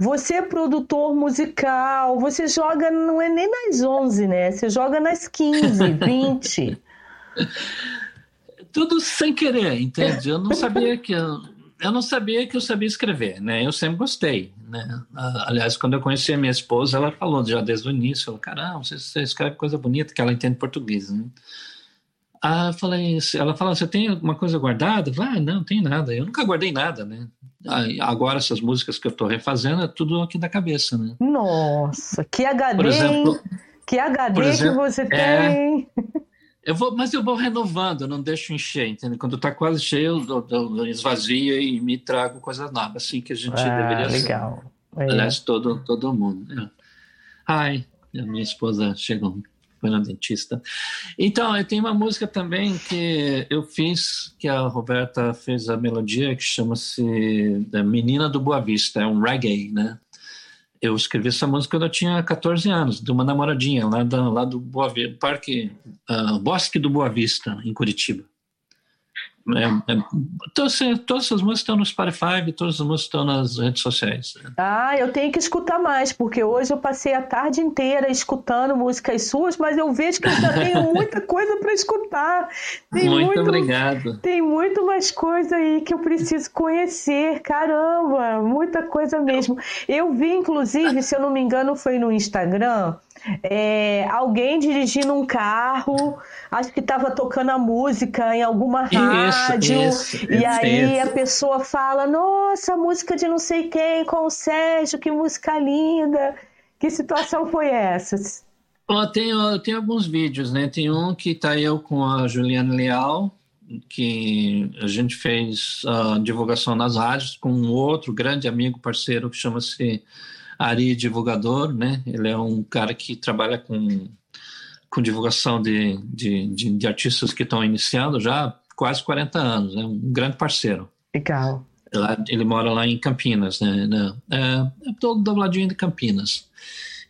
você é produtor musical, você joga, não é nem nas 11, né? Você joga nas 15, 20. Tudo sem querer, entende? Eu não sabia que... Eu eu não sabia que eu sabia escrever, né? Eu sempre gostei, né? Aliás, quando eu conheci a minha esposa, ela falou já desde o início, falou, caramba, você, você escreve coisa bonita, que ela entende português, né? Ah, falei, ela falou, você tem alguma coisa guardada? Ah, não, tem nada. Eu nunca guardei nada, né? Agora essas músicas que eu estou refazendo é tudo aqui da cabeça, né? Nossa, que HD, por exemplo, que HD exemplo, que você é, tem. Eu vou, mas eu vou renovando, eu não deixo encher, entende? Quando está quase cheio, eu, eu, esvazio e me trago coisa nova, assim que a gente ah, deveria legal. ser. É. Aliás, todo, todo mundo. Né? Ai, a minha esposa chegou, foi na dentista. Então, eu tenho uma música também que eu fiz, que a Roberta fez a melodia, que chama-se Menina do Boa Vista, é um reggae, né? Eu escrevi essa música quando eu tinha 14 anos, de uma namoradinha lá, da, lá do Boa Vista, Parque uh, Bosque do Boa Vista, em Curitiba. É, é, todas, todas essas músicas estão no Spotify, todas as músicas estão nas redes sociais. Ah, eu tenho que escutar mais, porque hoje eu passei a tarde inteira escutando músicas suas, mas eu vejo que eu já tenho muita coisa para escutar. Tem muito, muito obrigado. Tem muito mais coisa aí que eu preciso conhecer. Caramba, muita coisa mesmo. Eu vi, inclusive, se eu não me engano, foi no Instagram é, alguém dirigindo um carro, acho que estava tocando a música em alguma rádio, isso, isso, e aí isso. a pessoa fala: Nossa, música de não sei quem com o Sérgio, que música linda. Que situação foi essa? Oh, tem, tem alguns vídeos, né? Tem um que tá eu com a Juliana Leal, que a gente fez a divulgação nas rádios com um outro grande amigo parceiro que chama-se Ari Divulgador, né? Ele é um cara que trabalha com, com divulgação de, de, de, de artistas que estão iniciando já há quase 40 anos, é né? um grande parceiro. Legal. Ele, mora lá em Campinas, né? É, é todo do ladinho de Campinas.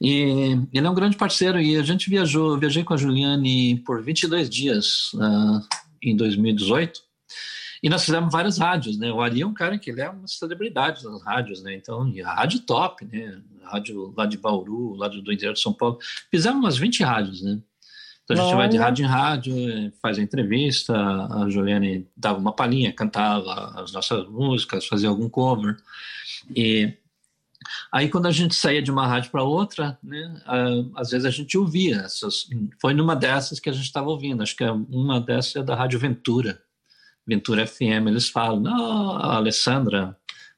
E ele é um grande parceiro e a gente viajou, viajei com a Juliane por 22 dias uh, em 2018 e nós fizemos várias rádios, né? O Ari é um cara que ele é uma celebridade nas rádios, né? Então, e a rádio top, né? Rádio lá de Bauru, lá do interior de São Paulo. Fizemos umas 20 rádios, né? Então a gente Olha. vai de rádio em rádio, eh, faz a entrevista, a Juliane dava uma palhinha, cantava as nossas músicas, fazia algum cover. E aí quando a gente saía de uma rádio para outra, né, às vezes a gente ouvia essas. Foi numa dessas que a gente estava ouvindo, acho que é uma dessas é da Rádio Ventura. Ventura FM, eles falam, oh, a Alessandra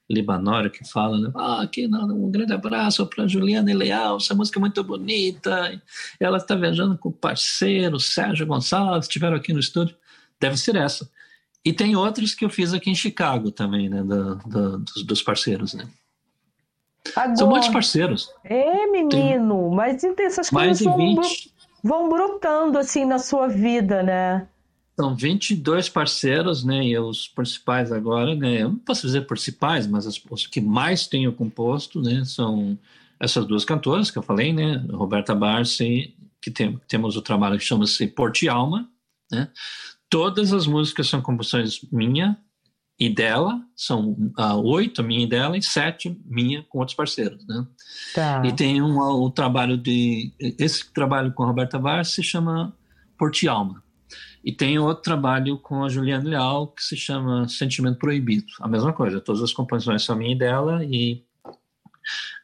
Libanori que fala, né? ah, aqui um grande abraço para Juliana Leal, essa música é muito bonita, ela está viajando com o parceiro Sérgio Gonçalves, estiveram aqui no estúdio, deve ser essa. E tem outros que eu fiz aqui em Chicago também, né, do, do, dos, dos, parceiros, né. Agora, São muitos parceiros. É, menino, tem mas essas coisas vão, vão brotando assim na sua vida, né? São 22 parceiros, né? E os principais agora, né? Eu não posso dizer principais, mas os, os que mais tenho composto, né? São essas duas cantoras que eu falei, né? Roberta Barsi, que tem, temos o trabalho que chama-se Porte Alma, né? Todas as músicas são composições minha e dela, são uh, oito minha e dela e sete minha com outros parceiros, né? Tá. E tem um, o trabalho de esse trabalho com a Roberta Barsi se chama Porte Alma. E tem outro trabalho com a Juliana Leal que se chama Sentimento Proibido. A mesma coisa, todas as composições são minha e dela e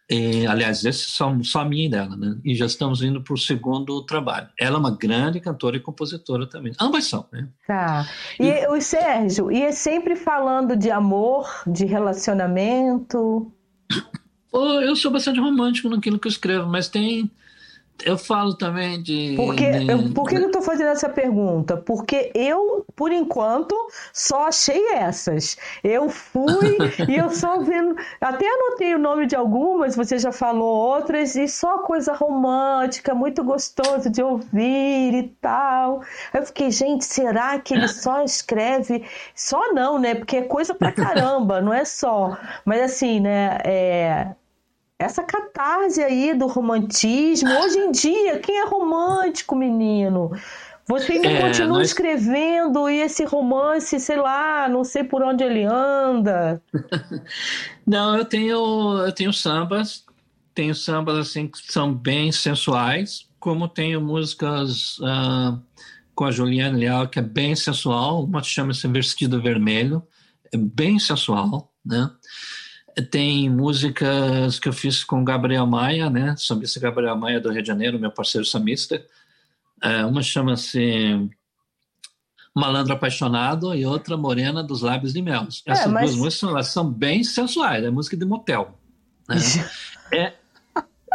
e, aliás, esses são só minha e dela, né? E já estamos indo para o segundo trabalho. Ela é uma grande cantora e compositora também. Ambas são, né? Tá. E, e o Sérgio, e é sempre falando de amor, de relacionamento? Eu sou bastante romântico naquilo que eu escrevo, mas tem eu falo também de. Porque, de... Eu, por que eu estou fazendo essa pergunta? Porque eu, por enquanto, só achei essas. Eu fui e eu só vendo. Até anotei o nome de algumas, você já falou outras, e só coisa romântica, muito gostoso de ouvir e tal. Eu fiquei, gente, será que ele só escreve. Só não, né? Porque é coisa pra caramba, não é só. Mas assim, né? É essa catarse aí do romantismo. Hoje em dia, quem é romântico, menino? Você ainda é, continua nós... escrevendo e esse romance, sei lá, não sei por onde ele anda. não, eu tenho, eu tenho sambas, tenho sambas assim que são bem sensuais, como tenho músicas uh, com a Juliana Leal que é bem sensual, uma chama-se Vestido Vermelho, é bem sensual, né? Tem músicas que eu fiz com Gabriel Maia, né? Sambista Gabriel Maia do Rio de Janeiro, meu parceiro sambista. É, uma chama-se Malandro Apaixonado e outra Morena dos Lábios de Mel. É, Essas é, mas... duas músicas elas são bem sensuais, é música de motel. Né? é,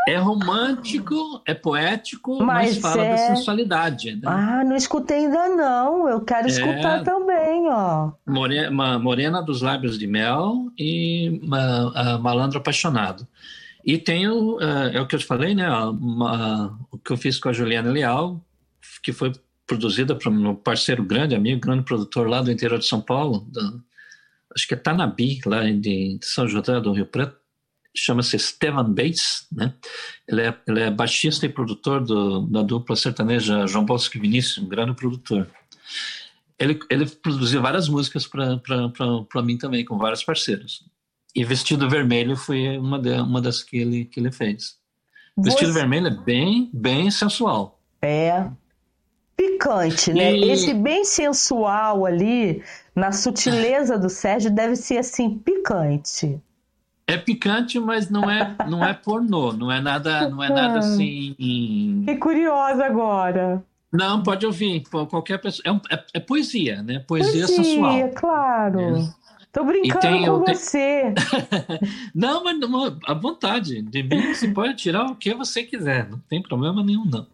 é romântico, é poético, mas, mas fala é... da sensualidade. Né? Ah, não escutei ainda não. Eu quero é... escutar também, ó. Morena, Morena dos Lábios de Mel e Malandro Apaixonado. E tenho, é, é o que eu te falei, né? Uma, o que eu fiz com a Juliana Leal, que foi produzida por um parceiro grande, amigo, grande produtor lá do interior de São Paulo, do, acho que é Tanabi, lá de São José do Rio Preto chama-se Stevan Bates, né? Ele é, ele é baixista e produtor do, da dupla sertaneja João Bosco e Vinícius, um grande produtor. Ele, ele produziu várias músicas para mim também, com vários parceiros. E Vestido Vermelho foi uma, de, uma das que ele, que ele fez. Você... Vestido Vermelho é bem, bem sensual. É. Picante, né? E... Esse bem sensual ali, na sutileza do Sérgio, deve ser assim, picante. É picante, mas não é, não é pornô, não é nada, não é nada assim. Que curiosa agora. Não, pode ouvir, qualquer pessoa. É, um, é, é poesia, né? Poesia, poesia sensual. claro. É. Tô brincando tem, com você. não, mas não, à vontade. De mim você pode tirar o que você quiser, não tem problema nenhum, não.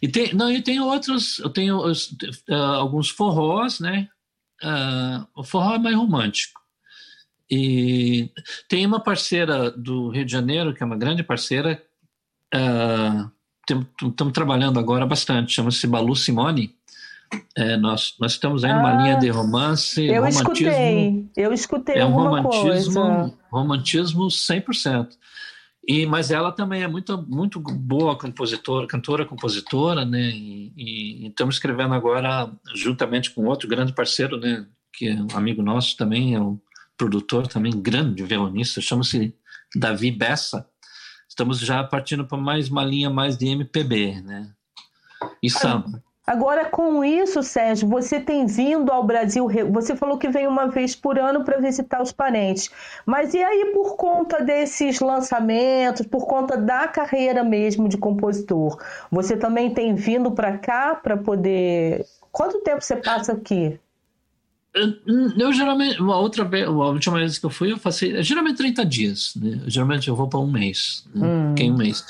E tem, não, eu tenho outros, eu tenho uh, alguns forrós, né? Uh, o forró é mais romântico. E tem uma parceira do Rio de Janeiro, que é uma grande parceira, uh, estamos trabalhando agora bastante, chama-se Balu Simone. É, nós, nós estamos aí numa ah, linha de romance, eu romantismo. Escutei, eu escutei é um romantismo, coisa. romantismo 100%. E, mas ela também é muito, muito boa compositora, cantora, compositora, né? E, e, e, estamos escrevendo agora, juntamente com outro grande parceiro, né? Que é um amigo nosso também, é o produtor também, grande violonista, chama-se Davi Bessa. Estamos já partindo para mais uma linha mais de MPB, né? E samba. Agora, com isso, Sérgio, você tem vindo ao Brasil, você falou que vem uma vez por ano para visitar os parentes, mas e aí por conta desses lançamentos, por conta da carreira mesmo de compositor, você também tem vindo para cá para poder. Quanto tempo você passa aqui? Eu geralmente, uma outra vez, a última vez que eu fui, eu passei, geralmente 30 dias, né? Geralmente eu vou para um mês, né? hum. um mês.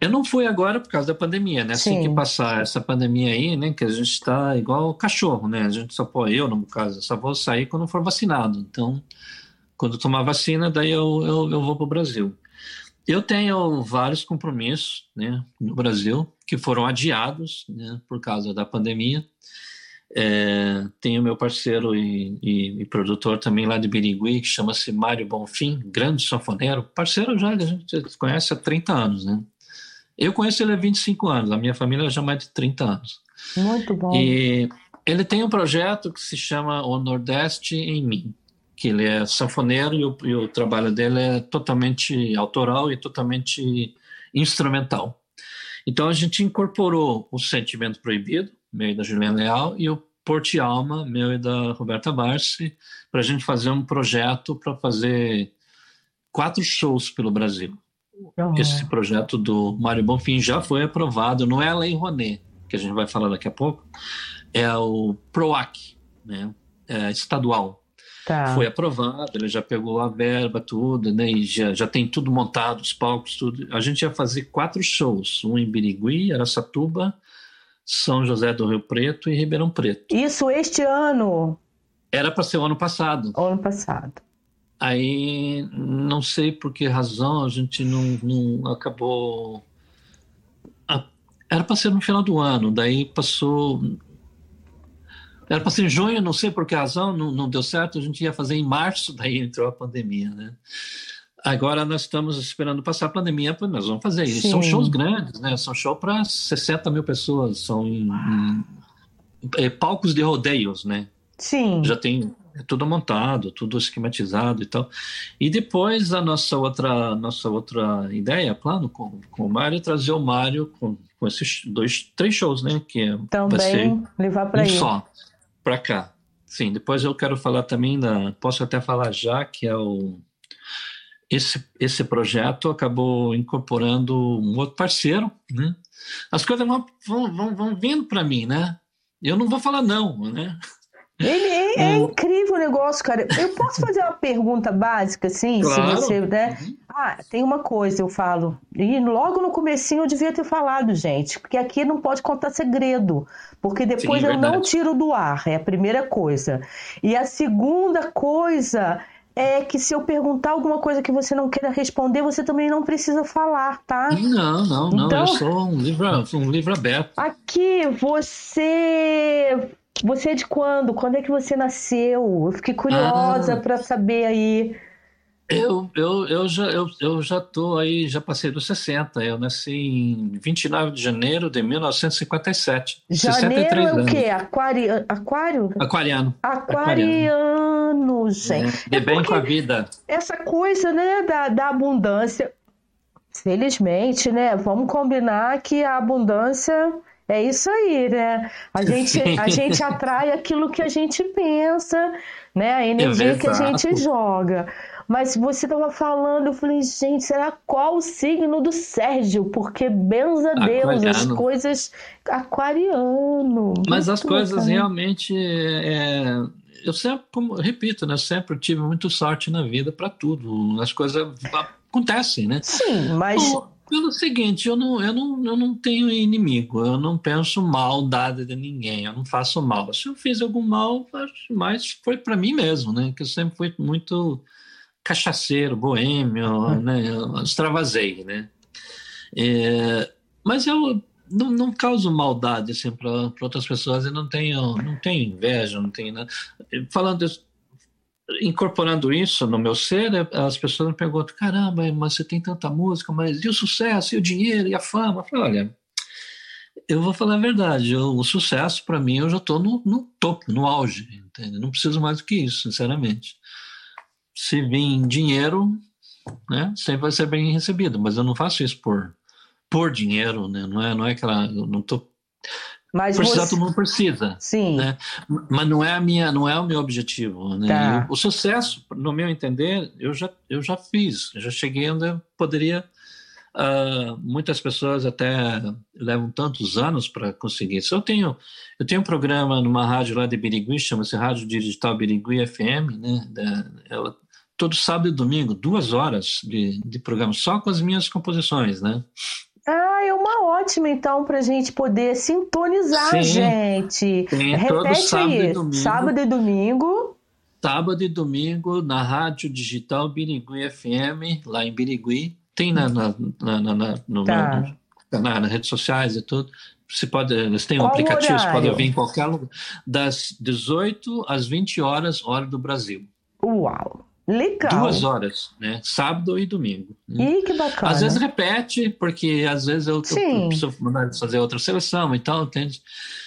Eu não fui agora por causa da pandemia, né? Assim Sim. que passar essa pandemia aí, né? Que a gente está igual cachorro, né? A gente só pode, eu no caso, só vou sair quando for vacinado. Então, quando tomar vacina, daí eu, eu, eu vou para o Brasil. Eu tenho vários compromissos, né? No Brasil, que foram adiados, né? Por causa da pandemia. É, tem o meu parceiro e, e, e, produtor também lá de Birigui, que chama-se Mário Bonfim, grande sanfoneiro. Parceiro já, a gente conhece há 30 anos, né? Eu conheço ele há 25 anos, a minha família já há mais de 30 anos. Muito bom. E ele tem um projeto que se chama O Nordeste em Mim, que ele é sanfoneiro e o, e o trabalho dele é totalmente autoral e totalmente instrumental. Então a gente incorporou o Sentimento Proibido, meu e da Juliana Leal, e o Porte Alma, meu e da Roberta Barsi, para a gente fazer um projeto para fazer quatro shows pelo Brasil. Uhum. Esse projeto do Mário Bonfim já foi aprovado, não é a Lei Rouanet, que a gente vai falar daqui a pouco, é o PROAC, né? É estadual. Tá. Foi aprovado, ele já pegou a verba, tudo, né? E já, já tem tudo montado, os palcos, tudo. A gente ia fazer quatro shows, um em Birigui, Aracatuba, São José do Rio Preto e Ribeirão Preto. Isso este ano? Era para ser o ano passado. O ano passado. Aí, não sei por que razão, a gente não, não acabou. Era para ser no final do ano, daí passou era para ser em junho, não sei por que razão, não, não deu certo, a gente ia fazer em março, daí entrou a pandemia, né? Agora nós estamos esperando passar a pandemia, nós vamos fazer isso. Sim. São shows grandes, né? São shows para 60 mil pessoas, são em, em, em, é, palcos de rodeios, né? Sim. Já tem é tudo montado, tudo esquematizado e tal. E depois a nossa outra, nossa outra ideia, plano com, com o Mário, é trazer o Mário com, com esses dois, três shows, né? Que Também levar para um aí. só para cá. Sim, depois eu quero falar também da. Posso até falar já que é o. Esse, esse projeto acabou incorporando um outro parceiro, né? As coisas vão, vão, vão, vão vindo para mim, né? Eu não vou falar não, né? Ele é, é, incrível o negócio, cara. Eu posso fazer uma pergunta básica, assim, claro. se você, né? Uhum. Ah, tem uma coisa, eu falo. E logo no comecinho eu devia ter falado, gente, porque aqui não pode contar segredo, porque depois Sim, eu verdade. não tiro do ar, é a primeira coisa. E a segunda coisa é que se eu perguntar alguma coisa que você não queira responder, você também não precisa falar, tá? Não, não, não. Então, eu sou um livro, um livro aberto. Aqui você você é de quando? Quando é que você nasceu? Eu fiquei curiosa ah, para saber aí. Eu, eu, eu, já, eu, eu já tô aí, já passei dos 60. Eu nasci em 29 de janeiro de 1957. Janeiro é o quê? Aquari... Aquário? Aquariano. Aquariano, gente. É, de bem com a vida. Essa coisa, né, da, da abundância. Felizmente, né? Vamos combinar que a abundância é isso aí, né? A gente, a gente atrai aquilo que a gente pensa, né? A energia é que a gente joga. Mas você estava falando, eu falei, gente, será qual o signo do Sérgio? Porque, benza Deus, as coisas. Aquariano. Mas as coisas realmente. É... Eu sempre, repito, né? Sempre tive muito sorte na vida para tudo. As coisas acontecem, né? Sim, mas. Pelo seguinte, eu não, eu, não, eu não tenho inimigo, eu não penso maldade de ninguém, eu não faço mal. Se eu fiz algum mal, mas foi para mim mesmo, né? Que eu sempre fui muito cachaceiro, boêmio, né? Eu extravasei, né? É, mas eu não, não causo maldade assim para outras pessoas, eu não tenho, não tenho inveja, não tenho nada. Falando isso, incorporando isso no meu ser, é, as pessoas me perguntam: caramba, mas você tem tanta música, mas e o sucesso, e o dinheiro, e a fama? Eu falo, olha, eu vou falar a verdade, eu, o sucesso para mim eu já estou no, no, topo, no auge, entende? não preciso mais do que isso, sinceramente. Se vir dinheiro, né, sempre vai ser bem recebido, mas eu não faço isso por por dinheiro, né? Não é, não é aquela, eu não estou mas Precisar você... todo mundo precisa. Sim. Né? Mas não é a minha, não é o meu objetivo. Né? Tá. o sucesso, no meu entender, eu já, eu já fiz. Eu já cheguei onde eu poderia. Uh, muitas pessoas até levam tantos anos para conseguir isso. Eu tenho, eu tenho um programa numa rádio lá de Birigui, chama-se Rádio Digital Birigui FM, né? Da, todo sábado e domingo, duas horas de, de programa, só com as minhas composições, né? Ah, é uma ótima, então, para a gente poder sintonizar, Sim, gente. Tem Repete todo sábado aí. E domingo, sábado e domingo. Sábado e domingo na Rádio Digital Birigui FM, lá em Birigui. Tem na, na, na, na no, tá. tá nas redes sociais e tudo. Você pode, eles têm um Qual aplicativo, horário? você pode ouvir em qualquer lugar, das 18 às 20 horas, hora do Brasil. Uau! Legal. Duas horas, né? Sábado e domingo. Ih, que bacana. Às vezes repete, porque às vezes eu, eu preciso mandar fazer outra seleção e tal, entende?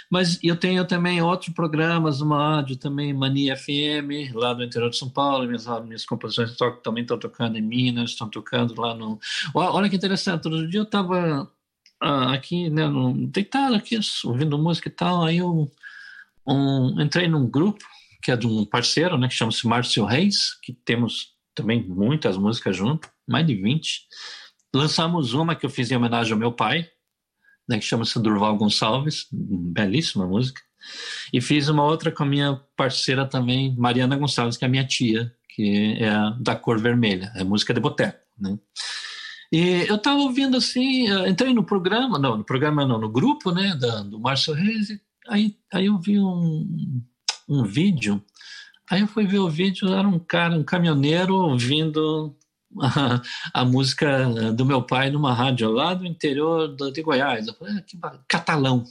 Mas eu tenho também outros programas no rádio, também Mania FM, lá do interior de São Paulo, minhas, minhas composições também estão tocando em Minas, estão tocando lá no... Olha que interessante, outro dia eu estava uh, aqui, né, no, deitado aqui, ouvindo música e tal, aí eu um, entrei num grupo que é de um parceiro, né, que chama-se Márcio Reis, que temos também muitas músicas junto, mais de 20. Lançamos uma que eu fiz em homenagem ao meu pai, né, que chama-se Durval Gonçalves, belíssima música. E fiz uma outra com a minha parceira também, Mariana Gonçalves, que é a minha tia, que é da cor vermelha, é música de boteco, né? E eu estava ouvindo assim, eh, entrei no programa, não, no programa não, no grupo, né, do Márcio Reis, aí, aí eu vi um, um vídeo. Aí eu fui ver o vídeo, era um cara, um caminhoneiro ouvindo a, a música do meu pai numa rádio lá do interior de Goiás. Eu falei, ah, que catalão.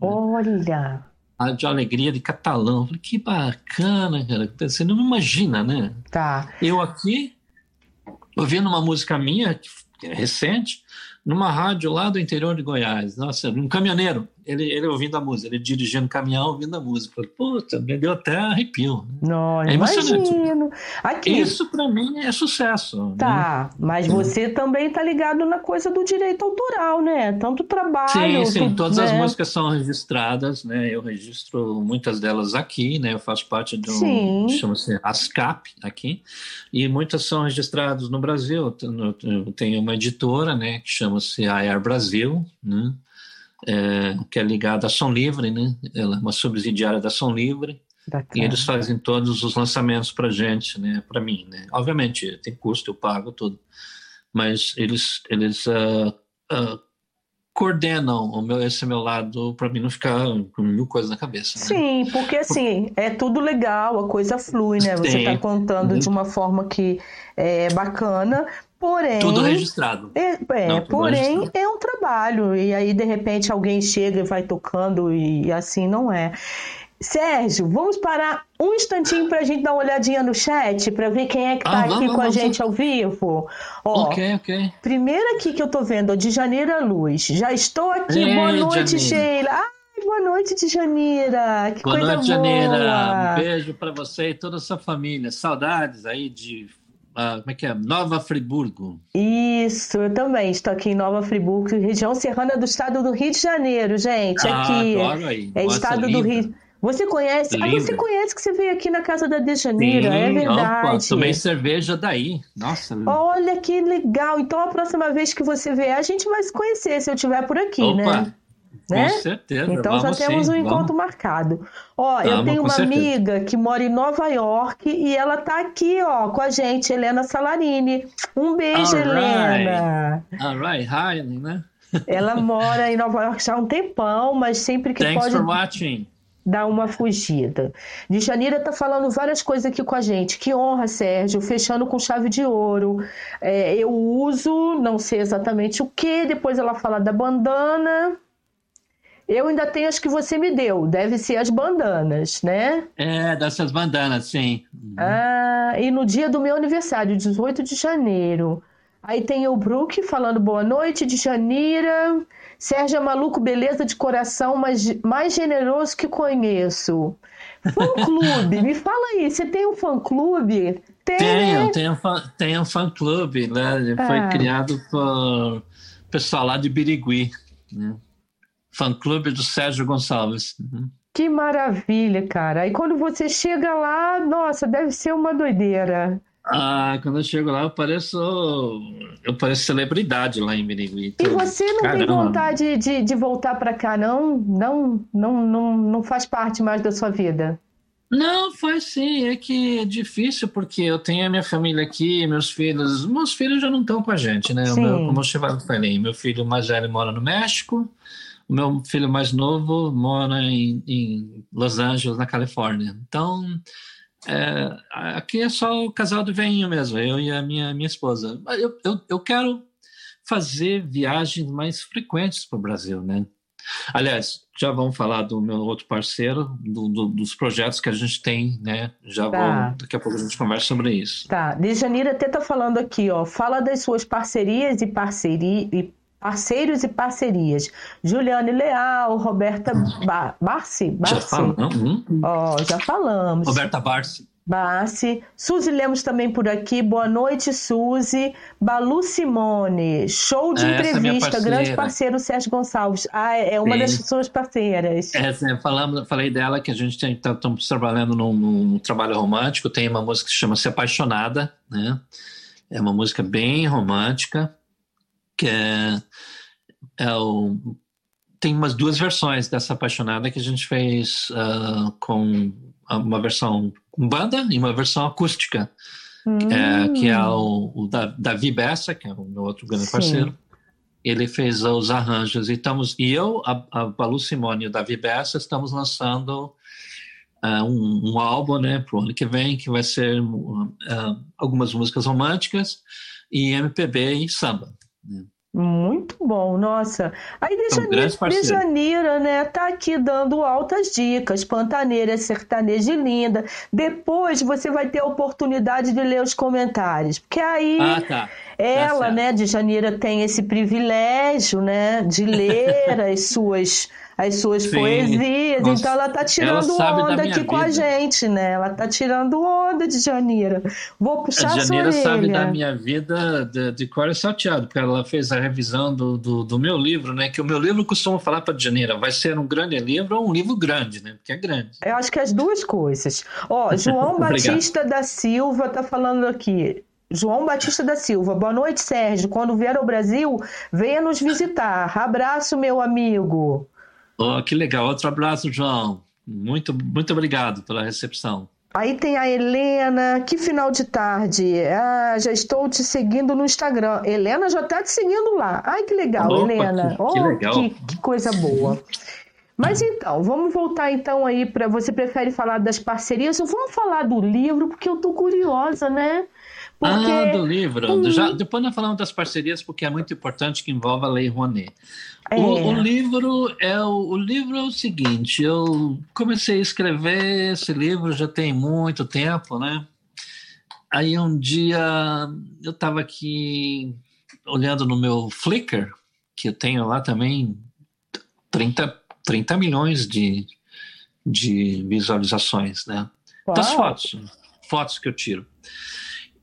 Olha! Rádio Alegria de Catalão. Eu falei, que bacana, cara. Você não imagina, né? Tá. Eu aqui, ouvindo uma música minha, é recente, numa rádio lá do interior de Goiás. Nossa, um caminhoneiro, ele, ele ouvindo a música, ele dirigindo caminhão ouvindo a música. Puta, me deu até arrepio. Não, é imagino. Aqui. Isso para mim é sucesso. Né? Tá, né? mas você também tá ligado na coisa do direito autoral, né? Tanto trabalho. Sim, sim, todas né? as músicas são registradas, né? Eu registro muitas delas aqui, né? Eu faço parte de um. chama-se ASCAP aqui, e muitas são registradas no Brasil. Eu tenho uma editora, né? Que chama-se AR Brasil, né? É, que é ligada à Som Livre, né? Ela é uma subsidiária da Som Livre. Bacana. E eles fazem todos os lançamentos para gente, né? Para mim, né? Obviamente tem custo, eu pago tudo, mas eles eles uh, uh, coordenam o meu esse meu lado para mim não ficar com mil coisas na cabeça. Né? Sim, porque assim é tudo legal, a coisa flui, né? Você está contando uhum. de uma forma que é bacana, Porém. Tudo registrado. É, é Não, porém, registrado. é um trabalho. E aí, de repente, alguém chega e vai tocando, e assim não é. Sérgio, vamos parar um instantinho para a gente dar uma olhadinha no chat para ver quem é que está ah, aqui com a gente ao vivo. Ó, ok, ok. Primeiro aqui que eu estou vendo, de Janeira Luz. Já estou aqui. Boa noite, Sheila. Ai, boa noite, de Janeira. Que boa coisa noite, boa. Janeira. Um beijo para você e toda a sua família. Saudades aí de ah, como é que é? Nova Friburgo. Isso, eu também estou aqui em Nova Friburgo, região serrana do estado do Rio de Janeiro, gente. Ah, aqui aí. é Nossa, estado linda. do Rio. Você conhece? Ah, você conhece que você veio aqui na casa da Dejaneira, é verdade. Opa, tomei cerveja daí. Nossa. Olha que legal. Então a próxima vez que você vier, a gente vai se conhecer se eu estiver por aqui, Opa. né? né? Com certeza. Então já temos sim, um encontro vamos. marcado. Ó, eu tenho uma certeza. amiga que mora em Nova York e ela tá aqui, ó, com a gente, Helena Salarini. Um beijo, All Helena. Right. All right, hi, Helena. Ela mora em Nova York já há um tempão, mas sempre que Thanks pode. For watching dar uma fugida. De Janira tá falando várias coisas aqui com a gente. Que honra, Sérgio, fechando com chave de ouro. É, eu uso, não sei exatamente o que. Depois ela fala da bandana. Eu ainda tenho as que você me deu, deve ser as bandanas, né? É, dessas bandanas, sim. Ah, e no dia do meu aniversário, 18 de janeiro. Aí tem o Brook falando boa noite, de Janira. Sérgio é maluco, beleza de coração, mas mais generoso que conheço. Fã-clube, me fala aí, você tem um fã-clube? Tem, tenho, né? tenho, tenho um fã-clube, né? Ele ah. foi criado por pessoal lá de Birigui, né? fã-clube do Sérgio Gonçalves. Uhum. Que maravilha, cara. E quando você chega lá, nossa, deve ser uma doideira. Ah, quando eu chego lá, eu pareço, eu pareço celebridade lá em Birigui. E você não Caramba. tem vontade de, de voltar para cá, não? Não, não, não? não faz parte mais da sua vida? Não, faz sim. É que é difícil porque eu tenho a minha família aqui, meus filhos. Meus filhos já não estão com a gente, né? Meu, como eu falei, meu filho mais velho mora no México. O meu filho mais novo mora em, em Los Angeles, na Califórnia. Então, é, aqui é só o casal do veinho mesmo, eu e a minha, minha esposa. Eu, eu, eu quero fazer viagens mais frequentes para o Brasil, né? Aliás, já vamos falar do meu outro parceiro, do, do, dos projetos que a gente tem, né? Já tá. vamos, daqui a pouco a gente conversa sobre isso. Tá, Dejanira até tá falando aqui, ó, fala das suas parcerias e parceria e parceiros e parcerias. Juliane Leal, Roberta ba Barci, Barci. Já falamos. Hum? Ó, já falamos. Roberta Barci. Bassi. Suzy Lemos também por aqui. Boa noite, Suzy. Balu Simone. Show de é entrevista. Grande parceiro Sérgio Gonçalves. Ah, é, é uma Sim. das suas parceiras. É, falamos, falei dela que a gente estamos tá, trabalhando num, num, trabalho romântico. Tem uma música que se chama Se Apaixonada, né? É uma música bem romântica, que é, é o, tem umas duas versões dessa Apaixonada que a gente fez uh, com uma versão com banda e uma versão acústica, hum. é, que é o, o Davi Bessa, que é o meu outro grande Sim. parceiro. Ele fez os arranjos e estamos e eu, a, a Balu Simone e o Davi Bessa estamos lançando uh, um, um, álbum, né, para o ano que vem que vai ser uh, algumas músicas românticas e MPB e samba. Né? Muito bom, nossa. Aí Dejanira, né, tá aqui dando altas dicas, pantaneira, sertaneja linda. Depois você vai ter a oportunidade de ler os comentários, porque aí ah, tá. ela, tá né, Dejanira tem esse privilégio, né, de ler as suas as suas Sim. poesias. Nossa, então ela tá tirando ela onda aqui vida. com a gente, né? Ela tá tirando onda de Janira. Vou puxar a, a Janira sabe da minha vida de, de cor e salteado, porque ela fez a revisão do, do, do, meu livro, né? Que o meu livro costuma falar para Janira, vai ser um grande livro ou um livro grande, né? Porque é grande. Eu acho que as duas coisas. Ó, João Batista da Silva tá falando aqui. João Batista da Silva. Boa noite, Sérgio. Quando vier ao Brasil, venha nos visitar. Abraço, meu amigo. Oh, que legal. Outro abraço, João. Muito, muito obrigado pela recepção. Aí tem a Helena, que final de tarde. Ah, já estou te seguindo no Instagram. Helena já está te seguindo lá. Ai, que legal, Opa, Helena. Que, oh, que legal. Que, que coisa boa. Mas então, vamos voltar então aí para você prefere falar das parcerias ou vamos falar do livro, porque eu tô curiosa, né? Porque... Ah, do livro. Hum. Já, depois nós falamos das parcerias, porque é muito importante que envolva a Lei Rouanet. É. O, o, livro é o, o, livro é o seguinte, eu comecei a escrever esse livro já tem muito tempo, né? Aí um dia eu estava aqui olhando no meu Flickr, que eu tenho lá também 30, 30 milhões de, de visualizações, né? Uau. Das fotos, fotos que eu tiro.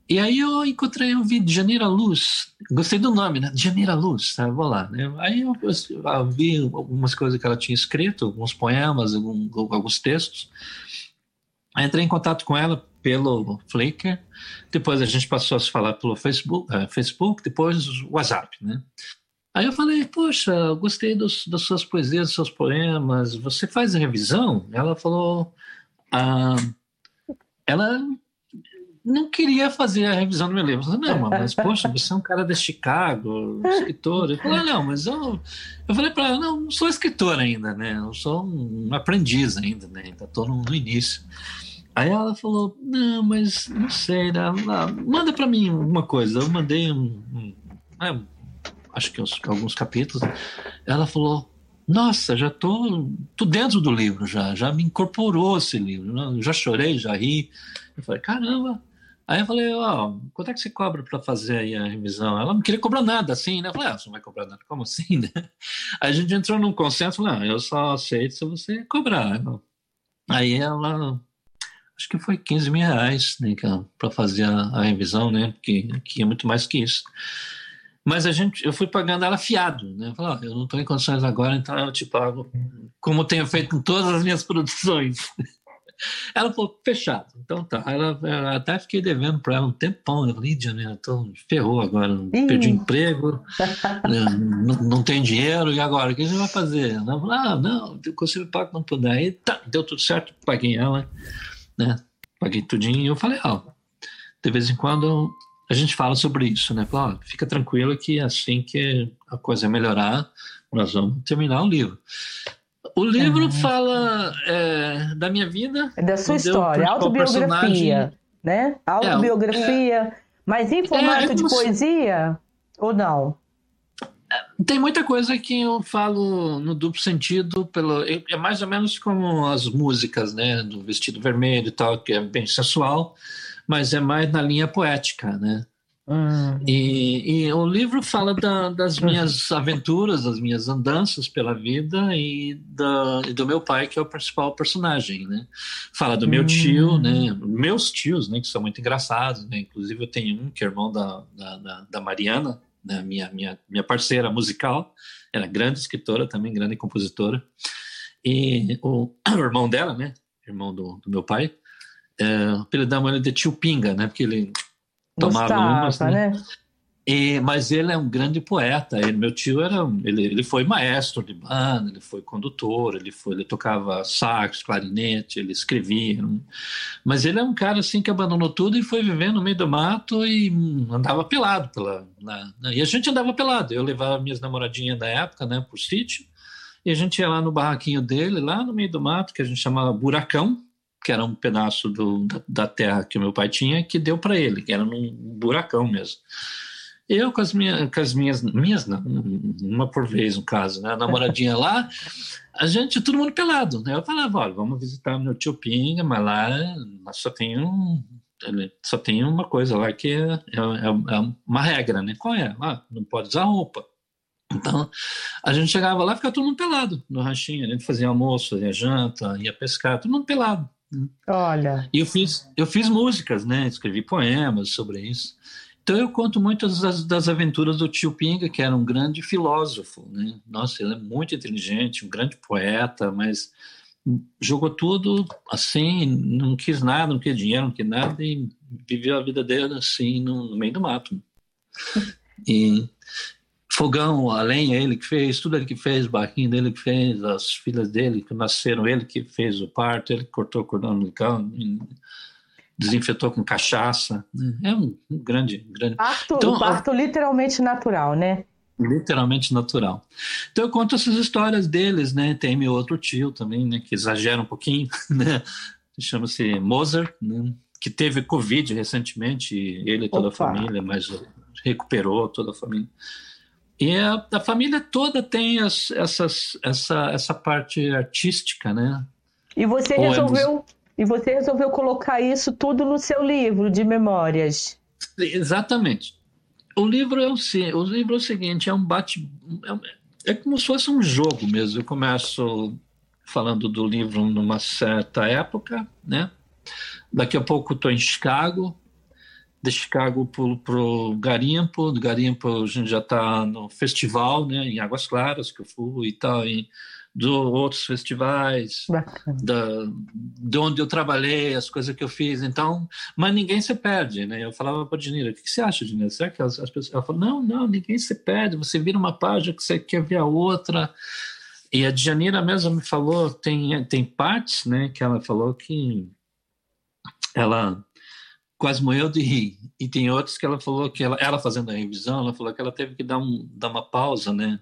E aí eu encontrei um vídeo de Janeira Luz, gostei do nome, né? Janeira Luz, tá? vou lá. Né? Aí eu, eu, vi algumas coisas que ela tinha escrito, alguns poemas, algum, alguns textos. Aí entrei em contato com ela pelo Flickr, depois a gente passou a se falar pelo Facebook, uh, Facebook depois WhatsApp, né? Aí eu falei, poxa, gostei dos, das suas poesias, dos seus poemas, você faz revisão? Ela falou, ah, ela não queria fazer a revisão do meu livro. Eu falei, não, mas poxa, você é um cara de Chicago, escritor. Eu falei, não, mas eu, eu falei para ela, não, não sou escritor ainda, né? Eu sou um aprendiz ainda, né? Ainda estou no, no, início. Aí ela falou, não, mas não sei, né? manda para mim uma coisa. Eu mandei um, um é, acho que uns, alguns capítulos. Ela falou, nossa, já tô, tô dentro do livro já, já me incorporou esse livro, já chorei, já ri. Eu falei, caramba, Aí eu falei, ó, oh, quanto é que você cobra para fazer aí a revisão? Ela não queria cobrar nada, assim, né? Eu falei, ah, você não vai cobrar nada, como assim, né? Aí a gente entrou num consenso, não, eu só aceito se você cobrar. Aí ela, acho que foi 15 mil reais, né, para fazer a, a, revisão, né? Porque aqui é muito mais que isso. Mas a gente, eu fui pagando ela fiado, né? Eu falei, oh, eu não estou em condições agora, então eu te pago como tenho feito em todas as minhas produções. Ela falou, fechado. Então tá. Ela, ela até fiquei devendo para ela um tempão. Eu falei, Janeiro, tô, ferrou agora. Perdi emprego, né, não, não tem dinheiro, e agora? O que você vai fazer? Ela falou, ah, não, eu consigo pagar quando puder. Aí tá, deu tudo certo, paguei ela, né? Paguei tudinho. E eu falei, ó, de vez em quando a gente fala sobre isso, né? Fala, ó, fica tranquilo que assim que a coisa melhorar, nós vamos terminar o livro. O livro uhum. fala é, da minha vida. É da sua história, autobiografia, né? Autobiografia, é, é, mas em formato é, de poesia ou não? Tem muita coisa que eu falo no duplo sentido, pelo, é mais ou menos como as músicas, né, do vestido vermelho e tal, que é bem sensual, mas é mais na linha poética, né? Hum. E, e, o livro fala da, das minhas aventuras, das minhas andanças pela vida e, da, e, do meu pai, que é o principal personagem, né? Fala do meu tio, hum. né? Meus tios, né? Que são muito engraçados, né? Inclusive eu tenho um que é irmão da, da, da Mariana, né? minha, minha, minha parceira musical, ela é grande escritora também, grande compositora. E o, o irmão dela, né? Irmão do, do meu pai, é, apelidamos ele de tio Pinga, né? Porque ele tomava umas, né? né? E, mas ele é um grande poeta. Ele, meu tio era, ele, ele foi maestro de banda, ele foi condutor, ele foi, ele tocava sax, clarinete, ele escrevia. Mas ele é um cara assim que abandonou tudo e foi viver no meio do mato e andava pelado pela. Na, na, e a gente andava pelado. Eu levava minhas namoradinhas da época, né, por sítio. E a gente ia lá no barraquinho dele, lá no meio do mato, que a gente chamava Buracão, que era um pedaço do, da, da, terra que meu pai tinha, que deu para ele, que era num buracão mesmo. Eu com as minhas, com as minhas, minhas não, uma por vez no caso, né, a namoradinha lá, a gente, todo mundo pelado, né? Eu falava, olha, vamos visitar meu tio Pinga, mas lá só tem um, só tem uma coisa lá que é, é, é, é uma regra, né? Qual é? Ah, não pode usar roupa. Então, a gente chegava lá ficava todo mundo pelado no ranchinho. A gente fazia almoço, fazia janta, ia pescar, todo mundo pelado. Olha. E eu fiz, eu fiz músicas, né? Escrevi poemas sobre isso. Então eu conto muitas das, das, aventuras do tio Pinga, que era um grande filósofo, né? Nossa, ele é muito inteligente, um grande poeta, mas jogou tudo assim, não quis nada, não quis dinheiro, não quis nada e viveu a vida dele assim no, no meio do mato. E fogão, a lenha ele que fez, tudo ele que fez, o barquinho dele que fez, as filhas dele que nasceram, ele que fez o parto, ele que cortou o cordão umbilical, desinfetou com cachaça. É um, um grande, grande. Parto, então, parto literalmente natural, né? Literalmente natural. Então eu conto essas histórias deles, né? Tem meu outro tio também, né? Que exagera um pouquinho, né? Chama-se Mozart, né? que teve Covid recentemente, ele e toda Opa. a família, mas recuperou toda a família. E a, a família toda tem as, essas, essa, essa parte artística, né? E você Poemas. resolveu e você resolveu colocar isso tudo no seu livro de memórias. Exatamente. O livro é o, o livro é o seguinte, é um bate é, é como se fosse um jogo mesmo. Eu começo falando do livro numa certa época, né? Daqui a pouco estou em Chicago, de Chicago para o Garimpo, do Garimpo a gente já está no festival, né, em Águas Claras, que eu fui e tal, em do outros festivais, da, de onde eu trabalhei, as coisas que eu fiz. Então, mas ninguém se perde, né? Eu falava para a Dinira, o que você acha, Dinira? Será que as, as pessoas... Ela falou, não, não, ninguém se perde. Você vira uma página que você quer ver a outra. E a Djanira mesmo me falou, tem, tem partes, né, que ela falou que ela quase morreu de rir. E tem outros que ela falou que ela, ela fazendo a revisão, ela falou que ela teve que dar, um, dar uma pausa, né?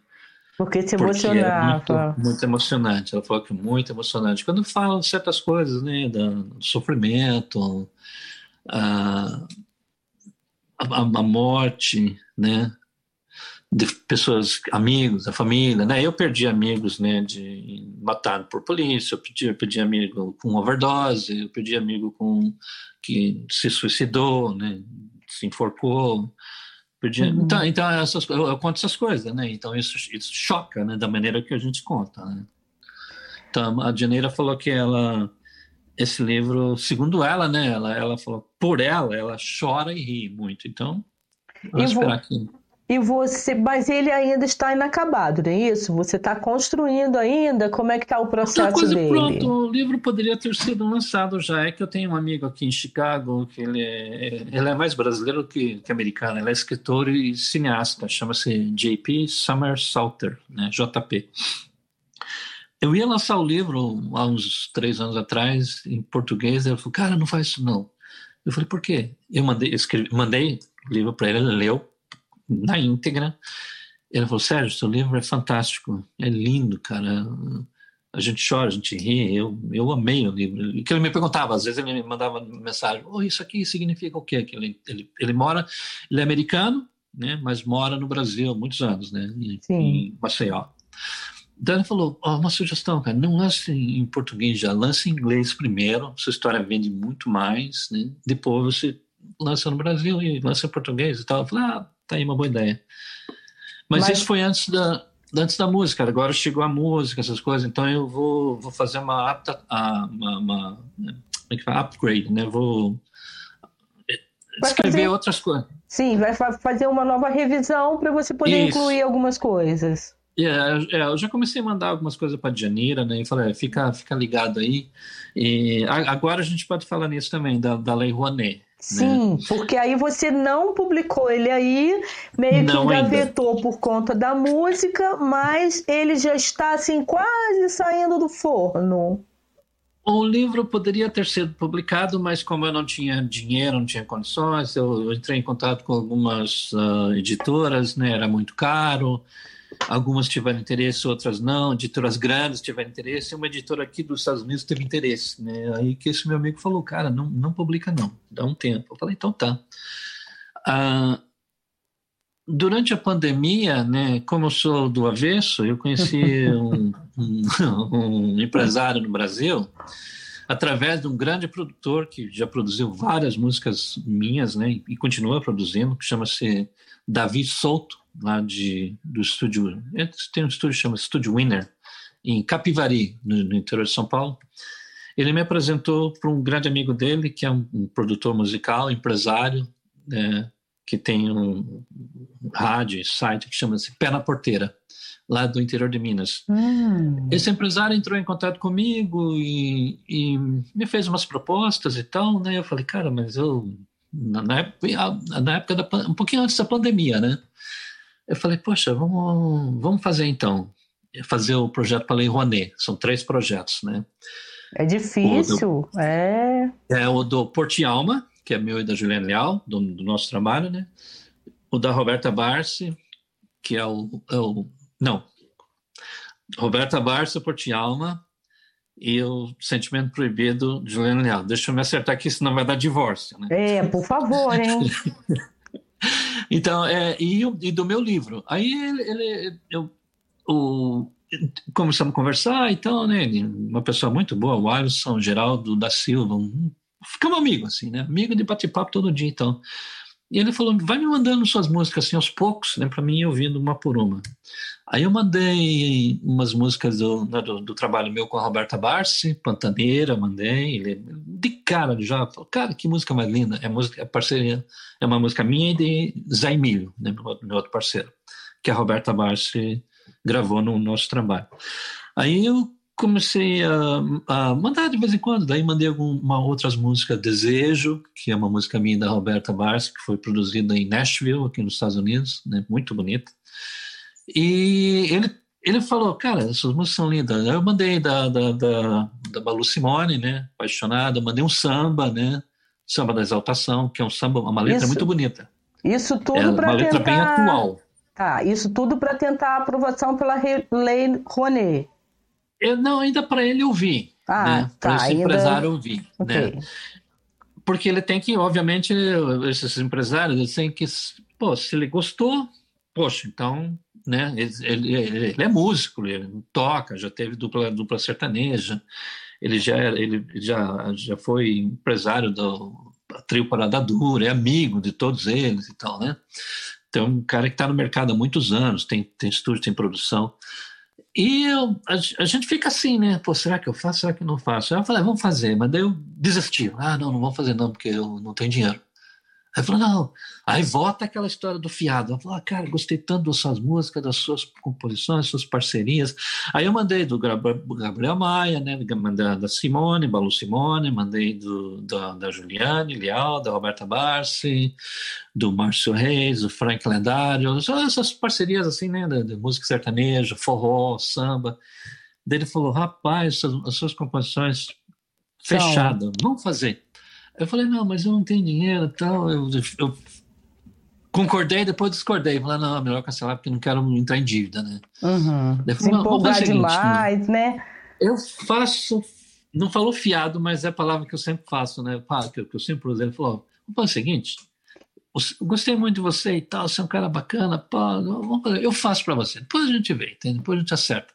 Porque se emocionava. Muito, muito, emocionante. Ela falou que muito emocionante. Quando falam certas coisas, né? Do sofrimento, a, a, a morte, né? de pessoas, amigos, da família, né? Eu perdi amigos, né, de matado por polícia, eu perdi, eu perdi amigo com overdose, eu perdi amigo com que se suicidou, né, se enforcou, perdi, uhum. então, então essas, eu, eu, conto essas coisas, né? Então isso, isso choca, né, da maneira que a gente conta, né? Então a Janeira falou que ela esse livro, segundo ela, né, ela, ela falou por ela, ela chora e ri muito. Então, vamos esperar que e você, mas ele ainda está inacabado, não é isso? Você está construindo ainda? Como é que está o processo coisa dele? Pronto, o livro poderia ter sido lançado já. É que eu tenho um amigo aqui em Chicago que ele é, ele é mais brasileiro que, que americano. Ele é escritor e cineasta. Chama-se J.P. Summer Salter, né? JP. Eu ia lançar o livro há uns três anos atrás em português. Ele falou, cara, não faz isso não. Eu falei, por quê? Eu mandei, escrevi, mandei o livro para ele, ele leu na íntegra. Ele falou: Sérgio, seu livro é fantástico, é lindo, cara. A gente chora, a gente ri. Eu, eu amei o livro. E que ele me perguntava, às vezes ele me mandava mensagem: oh, Isso aqui significa o quê? Que ele, ele, ele mora, ele é americano, né? Mas mora no Brasil há muitos anos, né? Em, em Maceió. Então ele falou, oh, uma sugestão, cara, não lance em português já, lance em inglês primeiro, sua história vende muito mais, né? Depois você lança no Brasil e lança em português e tal. Eu falei, ah, tá aí uma boa ideia. Mas, Mas... isso foi antes da, antes da música, agora chegou a música, essas coisas, então eu vou, vou fazer uma, apta, uma, uma, como é que fala? upgrade, né? Vou escrever fazer... outras coisas. Sim, vai fazer uma nova revisão para você poder Isso. incluir algumas coisas. Yeah, é, eu já comecei a mandar algumas coisas para Janira, né? E falei, é, fica, fica ligado aí. E agora a gente pode falar nisso também, da, da Lei Rouanet. Né? Sim, né? porque aí você não publicou ele aí, meio não que engavetou ainda. por conta da música, mas ele já está assim quase saindo do forno. O livro poderia ter sido publicado, mas como eu não tinha dinheiro, não tinha condições, eu entrei em contato com algumas uh, editoras, né? Era muito caro. Algumas tiveram interesse, outras não. Editoras grandes tiveram interesse. Uma editora aqui dos Estados Unidos teve interesse, né? Aí que esse meu amigo falou, cara, não, não publica não, dá um tempo. Eu falei, então tá. Ah, durante a pandemia, né, como eu sou do avesso, eu conheci um, um, um empresário no Brasil através de um grande produtor que já produziu várias músicas minhas, né, e continua produzindo, que chama-se Davi Souto lá de, do estúdio, tem um estúdio que chama Estúdio Winner, em Capivari, no, no, interior de São Paulo. Ele me apresentou para um grande amigo dele, que é um, um produtor musical, empresário, né, que tem um rádio, site que chama-se Pé na Porteira, lá do interior de Minas. Hum. Esse empresário entrou em contato comigo e, e, me fez umas propostas e tal, né? Eu falei, cara, mas eu na época, na época da, um pouquinho antes da pandemia, né? Eu falei, poxa, vamos, vamos fazer então, fazer o projeto para a Lei Rouanet. São três projetos, né? É difícil, do, é. É o do Porti Alma, que é meu e da Juliana Leal, do, do, nosso trabalho, né? O da Roberta Barsi, que é o, é o não, Roberta Barsi, Porti Alma, e o Sentimento Proibido de Juliana Leal. Deixa eu me acertar aqui, senão vai dar divórcio, né? É, por favor, hein? Então, é, e, e, do meu livro. Aí ele, ele eu, o, começamos a conversar, então, né, uma pessoa muito boa, o Alisson Geraldo da Silva, um, ficamos amigos, assim, né, amigo de bate-papo todo dia, então. E ele falou, vai me mandando suas músicas, assim, aos poucos, né, para mim ouvindo uma por uma. Aí eu mandei umas músicas do, né, do, do, trabalho meu com a Roberta Barsi, Pantaneira, mandei. Ele, de cara já falou, cara, que música mais linda. É, música, é parceria, é uma música minha e de Zé Emílio, né, meu, outro parceiro, que a Roberta Barsi gravou no nosso trabalho. Aí eu comecei a, a, mandar de vez em quando, daí mandei algumas outras músicas, Desejo, que é uma música minha da Roberta Barsi, que foi produzida em Nashville, aqui nos Estados Unidos, né, muito bonita. E ele, ele falou, cara, essas músicas são lindas. Aí eu mandei da, da, da, da Balu Simone, né? Apaixonada, mandei um samba, né? Samba da Exaltação, que é um samba, uma letra isso, muito bonita. Isso tudo é para tentar... Uma letra bem atual. Tá, isso tudo para tentar aprovação pela Lei Rouanet. Eu, não, ainda para ele ouvir. Ah, né? Para tá, esse ainda... empresário ouvir. Okay. Né? Porque ele tem que, obviamente, esses empresários, eles têm que, pô, se ele gostou, poxa, então né? Ele, ele, ele, é músico, ele toca, já teve dupla, dupla sertaneja, ele já, ele já, já foi empresário do trio Parada Dura, é amigo de todos eles e tal, né? Então, um cara que está no mercado há muitos anos, tem, tem estúdio, tem produção. E eu, a, a, gente fica assim, né? Pô, será que eu faço? Será que não faço? Eu falei, vamos fazer, mas daí eu desisti. Ah, não, não vamos fazer não, porque eu não tenho dinheiro. Aí falou, não. Aí volta aquela história do fiado. Eu falei, ah, cara, gostei tanto das suas músicas, das suas composições, das suas parcerias. Aí eu mandei do Gabriel Maia, né? Mandei da Simone, Balu Simone, mandei do, da, da Juliane Leal, da Roberta Barsi, do Márcio Reis, do Frank Lendário, essas parcerias assim, né? De, de música sertaneja, forró, samba. Daí ele falou, rapaz, as suas composições fechadas, vamos fazer. Eu falei, não, mas eu não tenho dinheiro e tal. Eu, eu concordei, depois discordei. Falei, não, é melhor cancelar porque não quero entrar em dívida, né? Uhum. Daí, Se empolgar seguinte, demais, né? Eu faço, não falou fiado, mas é a palavra que eu sempre faço, né? Que eu, que eu sempre uso. Ele falou, vamos fazer o seguinte, gostei muito de você e tal, você é um cara bacana, pô, eu faço para você. Depois a gente vê, entende? depois a gente acerta.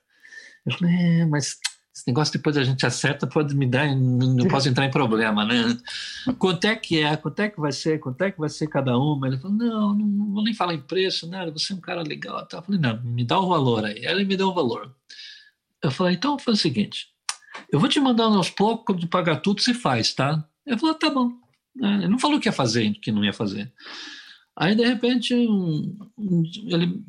Eu falei, é, mas esse negócio depois a gente acerta pode me dar, não posso entrar em problema, né? Quanto é que é? Quanto é que vai ser? Quanto é que vai ser cada uma? Ele falou, não, não vou nem falar em preço, nada, você é um cara legal. Eu falei, não, me dá o valor aí. Ele me deu o valor. Eu falei, então faz o seguinte, eu vou te mandar aos poucos, quando pagar tudo, você faz, tá? Ele falou, tá bom. Ele não falou que ia fazer, que não ia fazer. Aí, de repente, um, um, ele,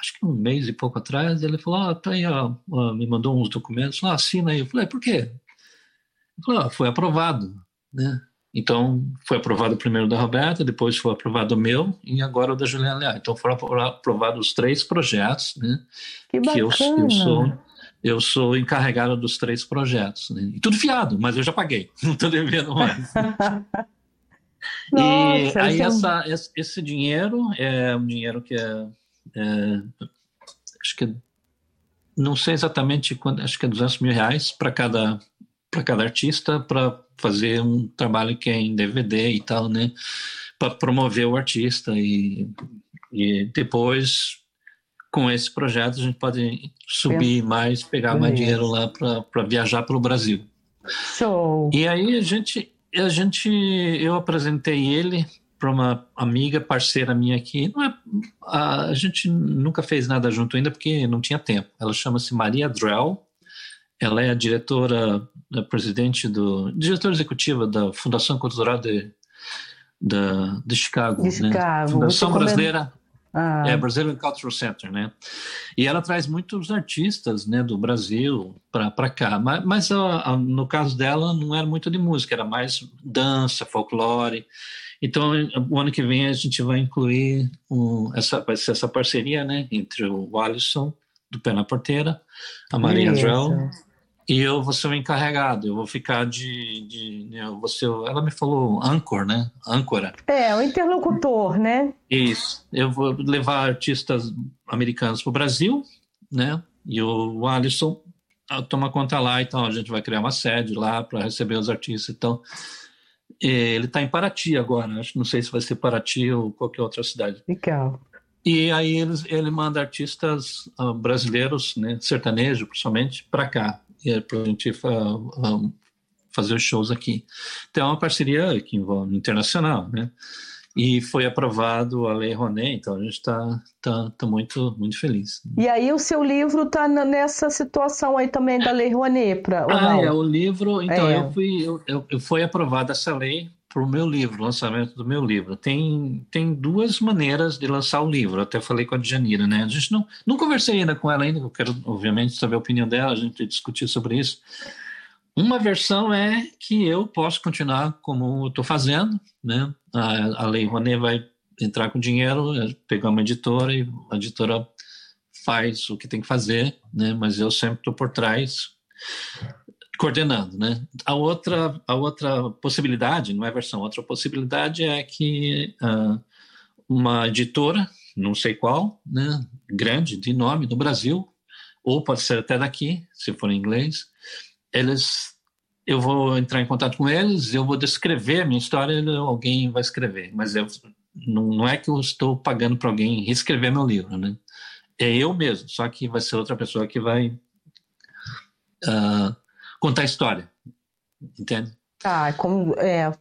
acho que um mês e pouco atrás, ele falou: ah, tá aí, ó, ó, me mandou uns documentos, ah, assina aí. Eu falei: por quê? Ele falou: ah, foi aprovado, né? Então, foi aprovado o primeiro da Roberta, depois foi aprovado o meu e agora o da Juliana Leal. Então, foram aprovados os três projetos, né? Que bacana! Que eu, eu sou eu sou encarregado dos três projetos. Né? E tudo fiado, mas eu já paguei, não estou devendo mais. Nossa, e aí é essa, esse dinheiro é um dinheiro que é, é acho que não sei exatamente quanto, acho que é 200 mil reais para cada para cada artista para fazer um trabalho que é em DVD e tal, né? Para promover o artista e, e depois com esse projeto a gente pode subir mais, pegar mais dinheiro lá para viajar pelo Brasil. Show. E aí a gente a gente, eu apresentei ele para uma amiga, parceira minha aqui. Não é, a, gente nunca fez nada junto ainda porque não tinha tempo. Ela chama-se Maria Drell. Ela é a diretora, a presidente do, diretora executiva da Fundação Cultural de, da, de Chicago, de Chicago. Né? Fundação Brasileira ah. É, Brazilian Cultural Center, né? E ela traz muitos artistas, né, do Brasil para cá. Mas, mas a, a, no caso dela não era muito de música, era mais dança, folclore. Então, o ano que vem a gente vai incluir um, essa, vai ser essa parceria, né, entre o Alisson do Pé na Porteira, a Maria Drell e eu vou ser o encarregado, eu vou ficar de. de eu vou ser, ela me falou âncor, né? Âncora. É, o interlocutor, né? Isso. Eu vou levar artistas americanos para o Brasil, né? E o Alisson toma conta lá, então a gente vai criar uma sede lá para receber os artistas. Então, ele está em Paraty agora, acho, não sei se vai ser Paraty ou qualquer outra cidade. Legal. E aí eles, ele manda artistas uh, brasileiros, né, sertanejo principalmente, para cá para a gente fazer os shows aqui. Então é uma parceria que envolve internacional, né? E foi aprovado a Lei Rouanet, então a gente está tá, tá muito, muito feliz. E aí o seu livro está nessa situação aí também da Lei? Pra, ah, não? é, o livro, então é. eu fui, eu, eu, eu foi aprovada essa lei para o meu livro, lançamento do meu livro. Tem, tem duas maneiras de lançar o livro. Até falei com a Djanira, né? A gente não, não conversei ainda com ela ainda, eu quero, obviamente, saber a opinião dela, a gente discutir sobre isso. Uma versão é que eu posso continuar como estou fazendo, né? A, a Lei Rouanet vai entrar com dinheiro, é, pegar uma editora e a editora faz o que tem que fazer, né? Mas eu sempre estou por trás coordenando, né? A outra, a outra possibilidade, não é versão, outra possibilidade é que uh, uma editora, não sei qual, né, grande, de nome no Brasil, ou pode ser até daqui, se for em inglês, eles, eu vou entrar em contato com eles, eu vou descrever a minha história, alguém vai escrever, mas eu, não, não é que eu estou pagando para alguém reescrever meu livro, né? É eu mesmo, só que vai ser outra pessoa que vai uh, contar a história. Entende? Ah, como, é,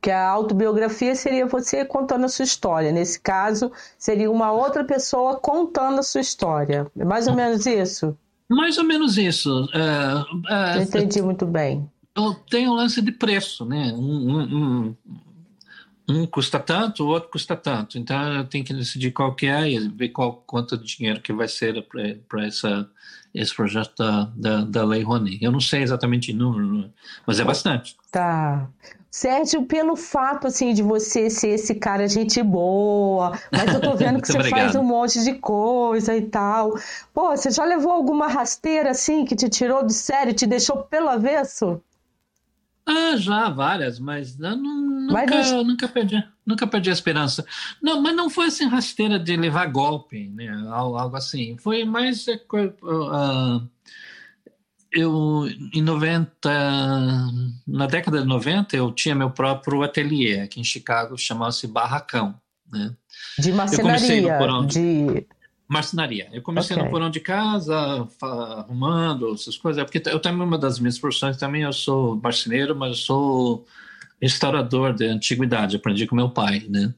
que a autobiografia seria você contando a sua história. Nesse caso, seria uma outra pessoa contando a sua história. É mais ou menos isso? Mais ou menos isso. É, é, entendi muito bem. Tem o um lance de preço, né? Um, um, um, custa tanto, o outro custa tanto. Então eu tenho que decidir qual que é e ver qual quanto de dinheiro que vai ser para essa esse projeto da, da, da Lei Rouanet. Eu não sei exatamente o número, mas é bastante. Tá. Sérgio, pelo fato assim de você ser esse cara gente boa, mas eu tô vendo que você obrigado. faz um monte de coisa e tal. Pô, você já levou alguma rasteira assim que te tirou do sério, te deixou pelo avesso? Ah, já, várias, mas eu não, nunca, mas nunca, perdi, nunca perdi a esperança. Não, mas não foi assim rasteira de levar golpe, né? Algo assim. Foi mais. Uh, eu, em 90, na década de 90, eu tinha meu próprio ateliê aqui em Chicago, chamava-se Barracão. né? De marcenaria, de marcenaria. Eu comecei okay. no porão de casa, arrumando essas coisas, porque eu também uma das minhas profissões também eu sou marceneiro, mas eu sou restaurador de antiguidade, aprendi com meu pai, né?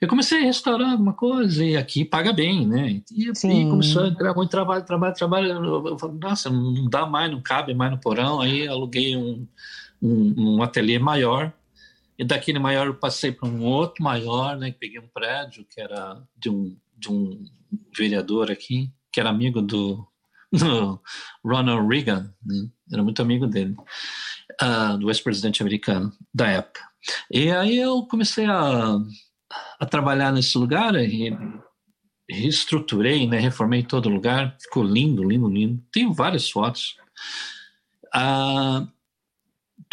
Eu comecei a restaurar alguma coisa e aqui paga bem, né? E, e começou a entrar muito trabalho, trabalho, trabalho. Eu, eu falei, nossa, não dá mais, não cabe mais no porão. Aí aluguei um, um, um ateliê maior e daquele maior eu passei para um outro maior, né? Peguei um prédio que era de um de um vereador aqui, que era amigo do, do Ronald Reagan, né? era muito amigo dele, uh, do ex-presidente americano da época. E aí eu comecei a, a trabalhar nesse lugar e reestruturei, né? reformei todo lugar, ficou lindo, lindo, lindo. Tenho várias fotos. Uh,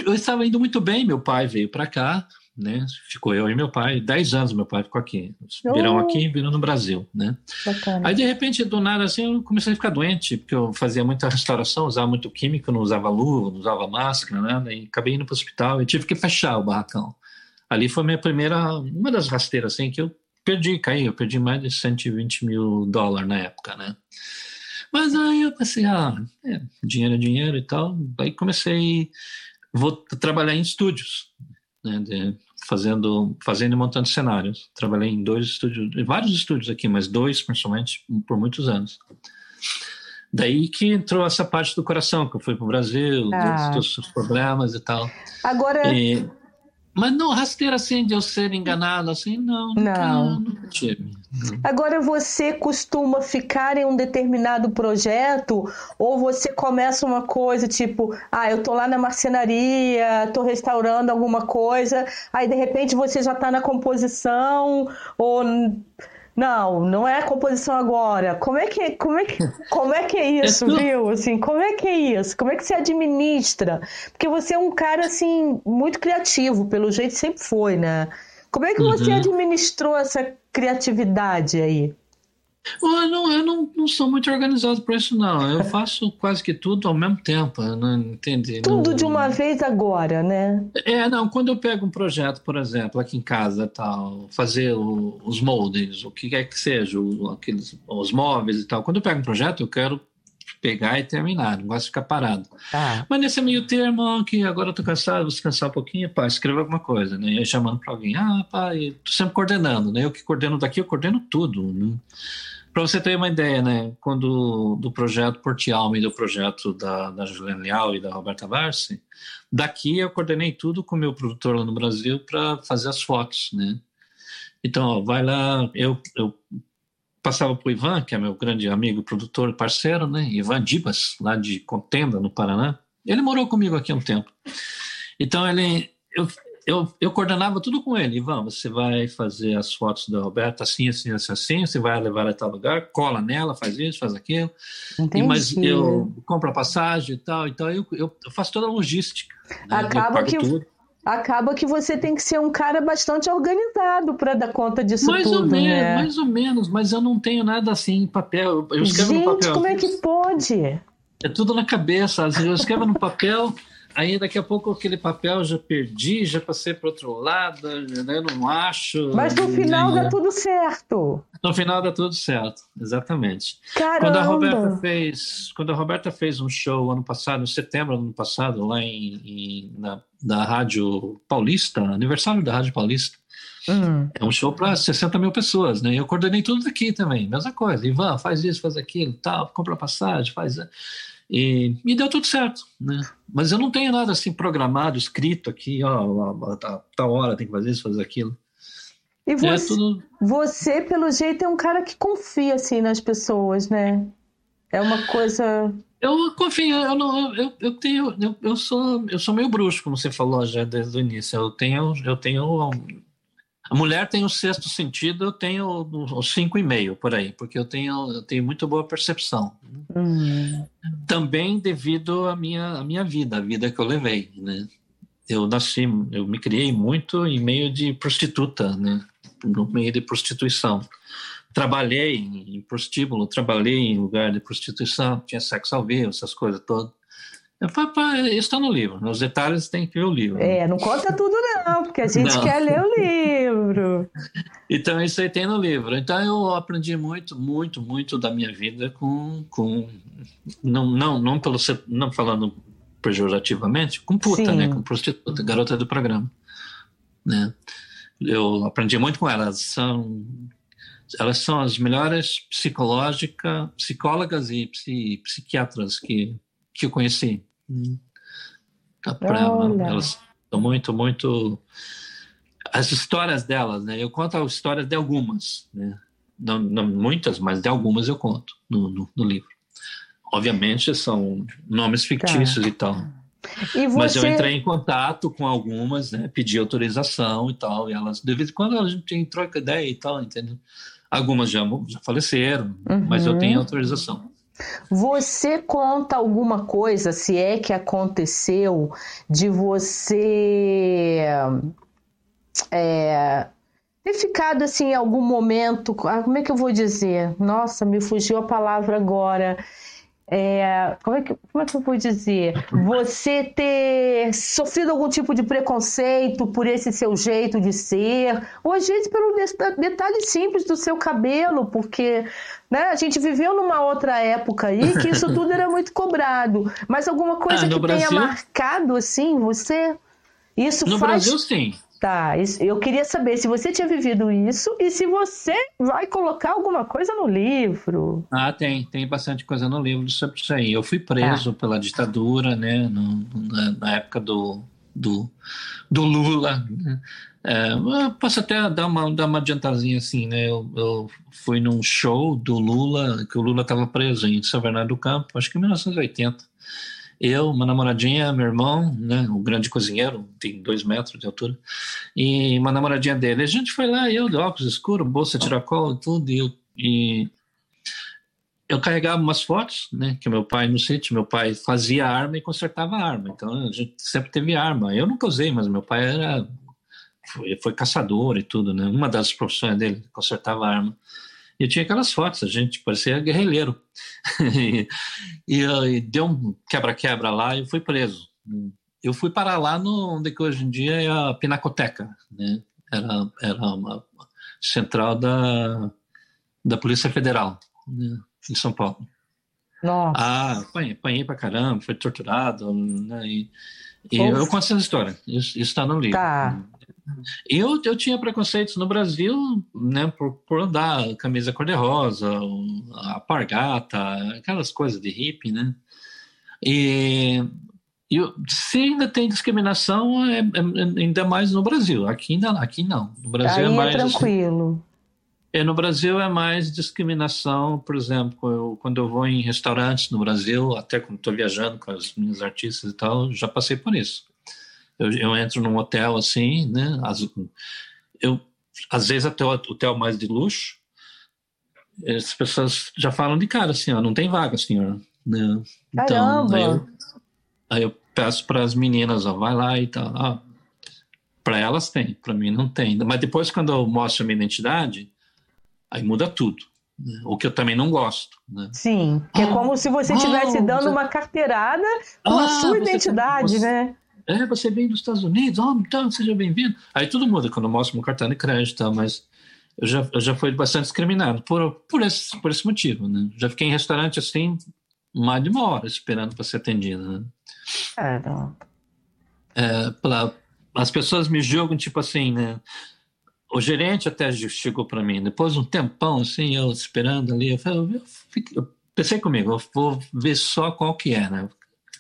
eu estava indo muito bem, meu pai veio para cá, né? Ficou eu e meu pai, dez anos meu pai ficou aqui. Virão aqui, virão no Brasil, né? Bacana. Aí de repente, do nada assim, eu comecei a ficar doente, porque eu fazia muita restauração, usava muito químico, não usava luva, não usava máscara, né? E acabei indo para o hospital e tive que fechar o barracão. Ali foi minha primeira, uma das rasteiras assim que eu perdi, caí, eu perdi mais de 120 mil dólares na época, né? Mas aí eu pensei, ah, é, dinheiro é dinheiro e tal. Aí comecei, vou trabalhar em estúdios, né, de, fazendo, fazendo e montando cenários. Trabalhei em dois estúdios, em vários estúdios aqui, mas dois principalmente por muitos anos. Daí que entrou essa parte do coração, que eu fui para o Brasil, ah. dos, dos problemas e tal. Agora. E, mas não, rasteira assim de eu ser enganado, assim, não. Não. Nunca, tive. Agora você costuma ficar em um determinado projeto ou você começa uma coisa tipo, ah, eu tô lá na marcenaria, tô restaurando alguma coisa, aí de repente você já tá na composição ou não, não é a composição agora. Como é que, como é que, como é, que é isso, é viu? Assim, como é que é isso? Como é que se administra? Porque você é um cara assim muito criativo, pelo jeito sempre foi, né? Como é que você uhum. administrou essa criatividade aí? Eu não, eu não, não sou muito organizado para isso, não. Eu faço quase que tudo ao mesmo tempo, não entende? Tudo não... de uma vez agora, né? É, não. Quando eu pego um projeto, por exemplo, aqui em casa, tal, fazer o, os moldes, o que quer que seja, o, aqueles, os móveis e tal. Quando eu pego um projeto, eu quero pegar e terminar, não gosto de ficar parado. Ah. Mas nesse meio termo, que agora eu tô cansado, vou descansar um pouquinho, pá, escreva alguma coisa, né? E aí chamando para alguém, ah, pai, tô sempre coordenando, né? Eu que coordeno daqui, eu coordeno tudo, né? Para você ter uma ideia, né, quando do projeto Porti Alma e do projeto da, da Juliana Leal e da Roberta Barsi, daqui eu coordenei tudo com o meu produtor lá no Brasil para fazer as fotos, né? Então, ó, vai lá, eu, eu passava para o Ivan, que é meu grande amigo, produtor, parceiro, né? Ivan Dibas, lá de Contenda, no Paraná. Ele morou comigo aqui um tempo. Então, ele, eu, eu, eu coordenava tudo com ele. Ivan, você vai fazer as fotos da Roberta assim, assim, assim, assim, você vai levar ela a tal lugar, cola nela, faz isso, faz aquilo. Entendi. E, mas eu compro a passagem e tal, então eu, eu, faço toda a logística. Né? Acaba que tudo. acaba que você tem que ser um cara bastante organizado para dar conta disso mais tudo, ou menos, né? Mais ou menos, mas eu não tenho nada assim em papel. Eu escrevo Gente, no papel. como é que pode? É tudo na cabeça. Às vezes eu escrevo no papel Aí daqui a pouco aquele papel já perdi, já passei para outro lado, né? não acho. Mas no final dá tudo certo. No final dá tudo certo, exatamente. Caramba. Quando a Roberta fez, quando a Roberta fez um show ano passado, em setembro do ano passado, lá em, em na, da Rádio Paulista, aniversário da Rádio Paulista. Hum. É um show para 60 mil pessoas, né? Eu coordenei tudo daqui também, mesma coisa. Ivan, faz isso, faz aquilo, tal, compra passagem, faz. E, e deu tudo certo, né? Mas eu não tenho nada assim programado, escrito aqui, ó, tá, tá hora tem que fazer isso, fazer aquilo. E é você, é tudo... você, pelo jeito, é um cara que confia assim nas pessoas, né? É uma coisa. Eu confio, eu não, eu, eu tenho, eu, eu sou, eu sou meio bruxo, como você falou já desde o início. Eu tenho, eu tenho a mulher tem o sexto sentido, eu tenho o cinco e meio por aí, porque eu tenho, eu tenho muito boa percepção. Uhum. Também devido à minha, à minha vida, a vida que eu levei, né? Eu nasci, eu me criei muito em meio de prostituta, né? No meio de prostituição. Trabalhei em prostíbulo, trabalhei em lugar de prostituição, tinha sexo ao vivo, essas coisas todas. Isso está no livro. Nos detalhes tem que ver o livro. É, não conta tudo, não. que a gente não. quer ler o livro. Então, isso aí tem no livro. Então, eu aprendi muito, muito, muito da minha vida com. com não, não, não, pelo, não falando pejorativamente, com puta, Sim. né? Com prostituta, garota do programa. Né? Eu aprendi muito com elas. São, elas são as melhores psicológica, psicólogas e psiquiatras que, que eu conheci. Elas são muito, muito. As histórias delas, né? Eu conto as histórias de algumas, né? Não, não muitas, mas de algumas eu conto no, no, no livro. Obviamente são nomes fictícios tá. e tal. E você... Mas eu entrei em contato com algumas, né? Pedi autorização e tal, e elas, de vez em quando a gente troca ideia e tal, entendeu? Algumas já, já faleceram, uhum. mas eu tenho autorização. Você conta alguma coisa, se é que aconteceu, de você é, ter ficado assim em algum momento. Ah, como é que eu vou dizer? Nossa, me fugiu a palavra agora é, como, é que, como é que eu vou dizer? Você ter sofrido algum tipo de preconceito por esse seu jeito de ser, ou às vezes pelo detalhe simples do seu cabelo, porque né, a gente viveu numa outra época aí que isso tudo era muito cobrado. Mas alguma coisa ah, que Brasil... tenha marcado assim você? Isso no faz... Brasil, sim. Tá, eu queria saber se você tinha vivido isso e se você vai colocar alguma coisa no livro. Ah, tem, tem bastante coisa no livro sobre isso aí. Eu fui preso ah. pela ditadura, né, no, na, na, época do, do, do Lula. Né? É, posso até dar uma, dar uma adiantadinha assim, né? Eu, eu, fui num show do Lula, que o Lula estava preso em São Bernardo do Campo, acho que em 1980 eu, uma namoradinha, meu irmão, né, o grande cozinheiro, tem dois metros de altura, e uma namoradinha dele. A gente foi lá, eu de óculos escuros, bolsa tiracol, tudo, e eu, e eu carregava umas fotos, né, que meu pai no sítio, meu pai fazia arma e consertava arma, então a gente sempre teve arma. Eu nunca usei, mas meu pai era foi, foi caçador e tudo, né? Uma das profissões dele consertava arma. E tinha aquelas fotos, a gente parecia guerrilheiro. e, e, e, deu um quebra-quebra lá e eu fui preso. Eu fui parar lá no onde que hoje em dia é a Pinacoteca, né? Era, era uma central da, da Polícia Federal, né? em São Paulo. Nossa. Ah, apanhei, apanhei pra caramba, foi torturado, né? E, e eu conto essa história, isso está no livro. Tá. Eu, eu tinha preconceitos no Brasil, né, por, por andar camisa cor-de-rosa, a pargata, aquelas coisas de hippie, né? E, e se ainda tem discriminação, é, é, é, ainda mais no Brasil. Aqui, ainda, aqui não. No Brasil Aí é mais. É tranquilo. É, no Brasil é mais discriminação, por exemplo, eu, quando eu vou em restaurantes no Brasil, até quando estou viajando com as minhas artistas e tal, já passei por isso. Eu, eu entro num hotel assim, né? As, eu, às vezes até o hotel mais de luxo, as pessoas já falam de cara assim, ó, não tem vaga, senhor. Né? Então, aí eu, aí eu peço para as meninas, ó, vai lá e tal. Ah, para elas tem, para mim não tem. Mas depois, quando eu mostro a minha identidade, aí muda tudo. Né? O que eu também não gosto. Né? Sim, que é como se você estivesse dando você... uma carteirada com ah, a sua identidade, você... né? É, você vem dos Estados Unidos, oh, então seja bem-vindo. Aí tudo muda quando eu mostro meu cartão de crédito, mas eu já, eu já fui bastante discriminado por, por, esse, por esse motivo, né? Já fiquei em restaurante assim, mais de uma hora esperando para ser atendido, né? É. É, pra, as pessoas me julgam, tipo assim, né? O gerente até chegou para mim, depois de um tempão, assim, eu esperando ali, eu, falei, eu, fiquei, eu pensei comigo, eu vou ver só qual que é, né?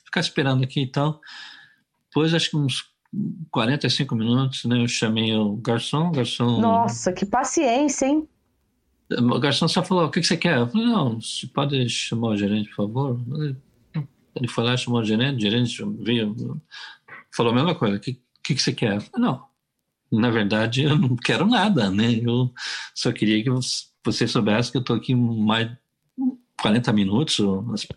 Ficar esperando aqui, então depois, acho que uns 45 minutos, né, eu chamei o garçom, o garçom... Nossa, que paciência, hein? O garçom só falou, o que, que você quer? Eu falei, não, você pode chamar o gerente, por favor? Ele foi lá, chamou o gerente, o gerente veio, falou a mesma coisa, o que, que, que você quer? Eu falei, não, na verdade eu não quero nada, né? Eu só queria que você soubesse que eu estou aqui mais 40 minutos, as,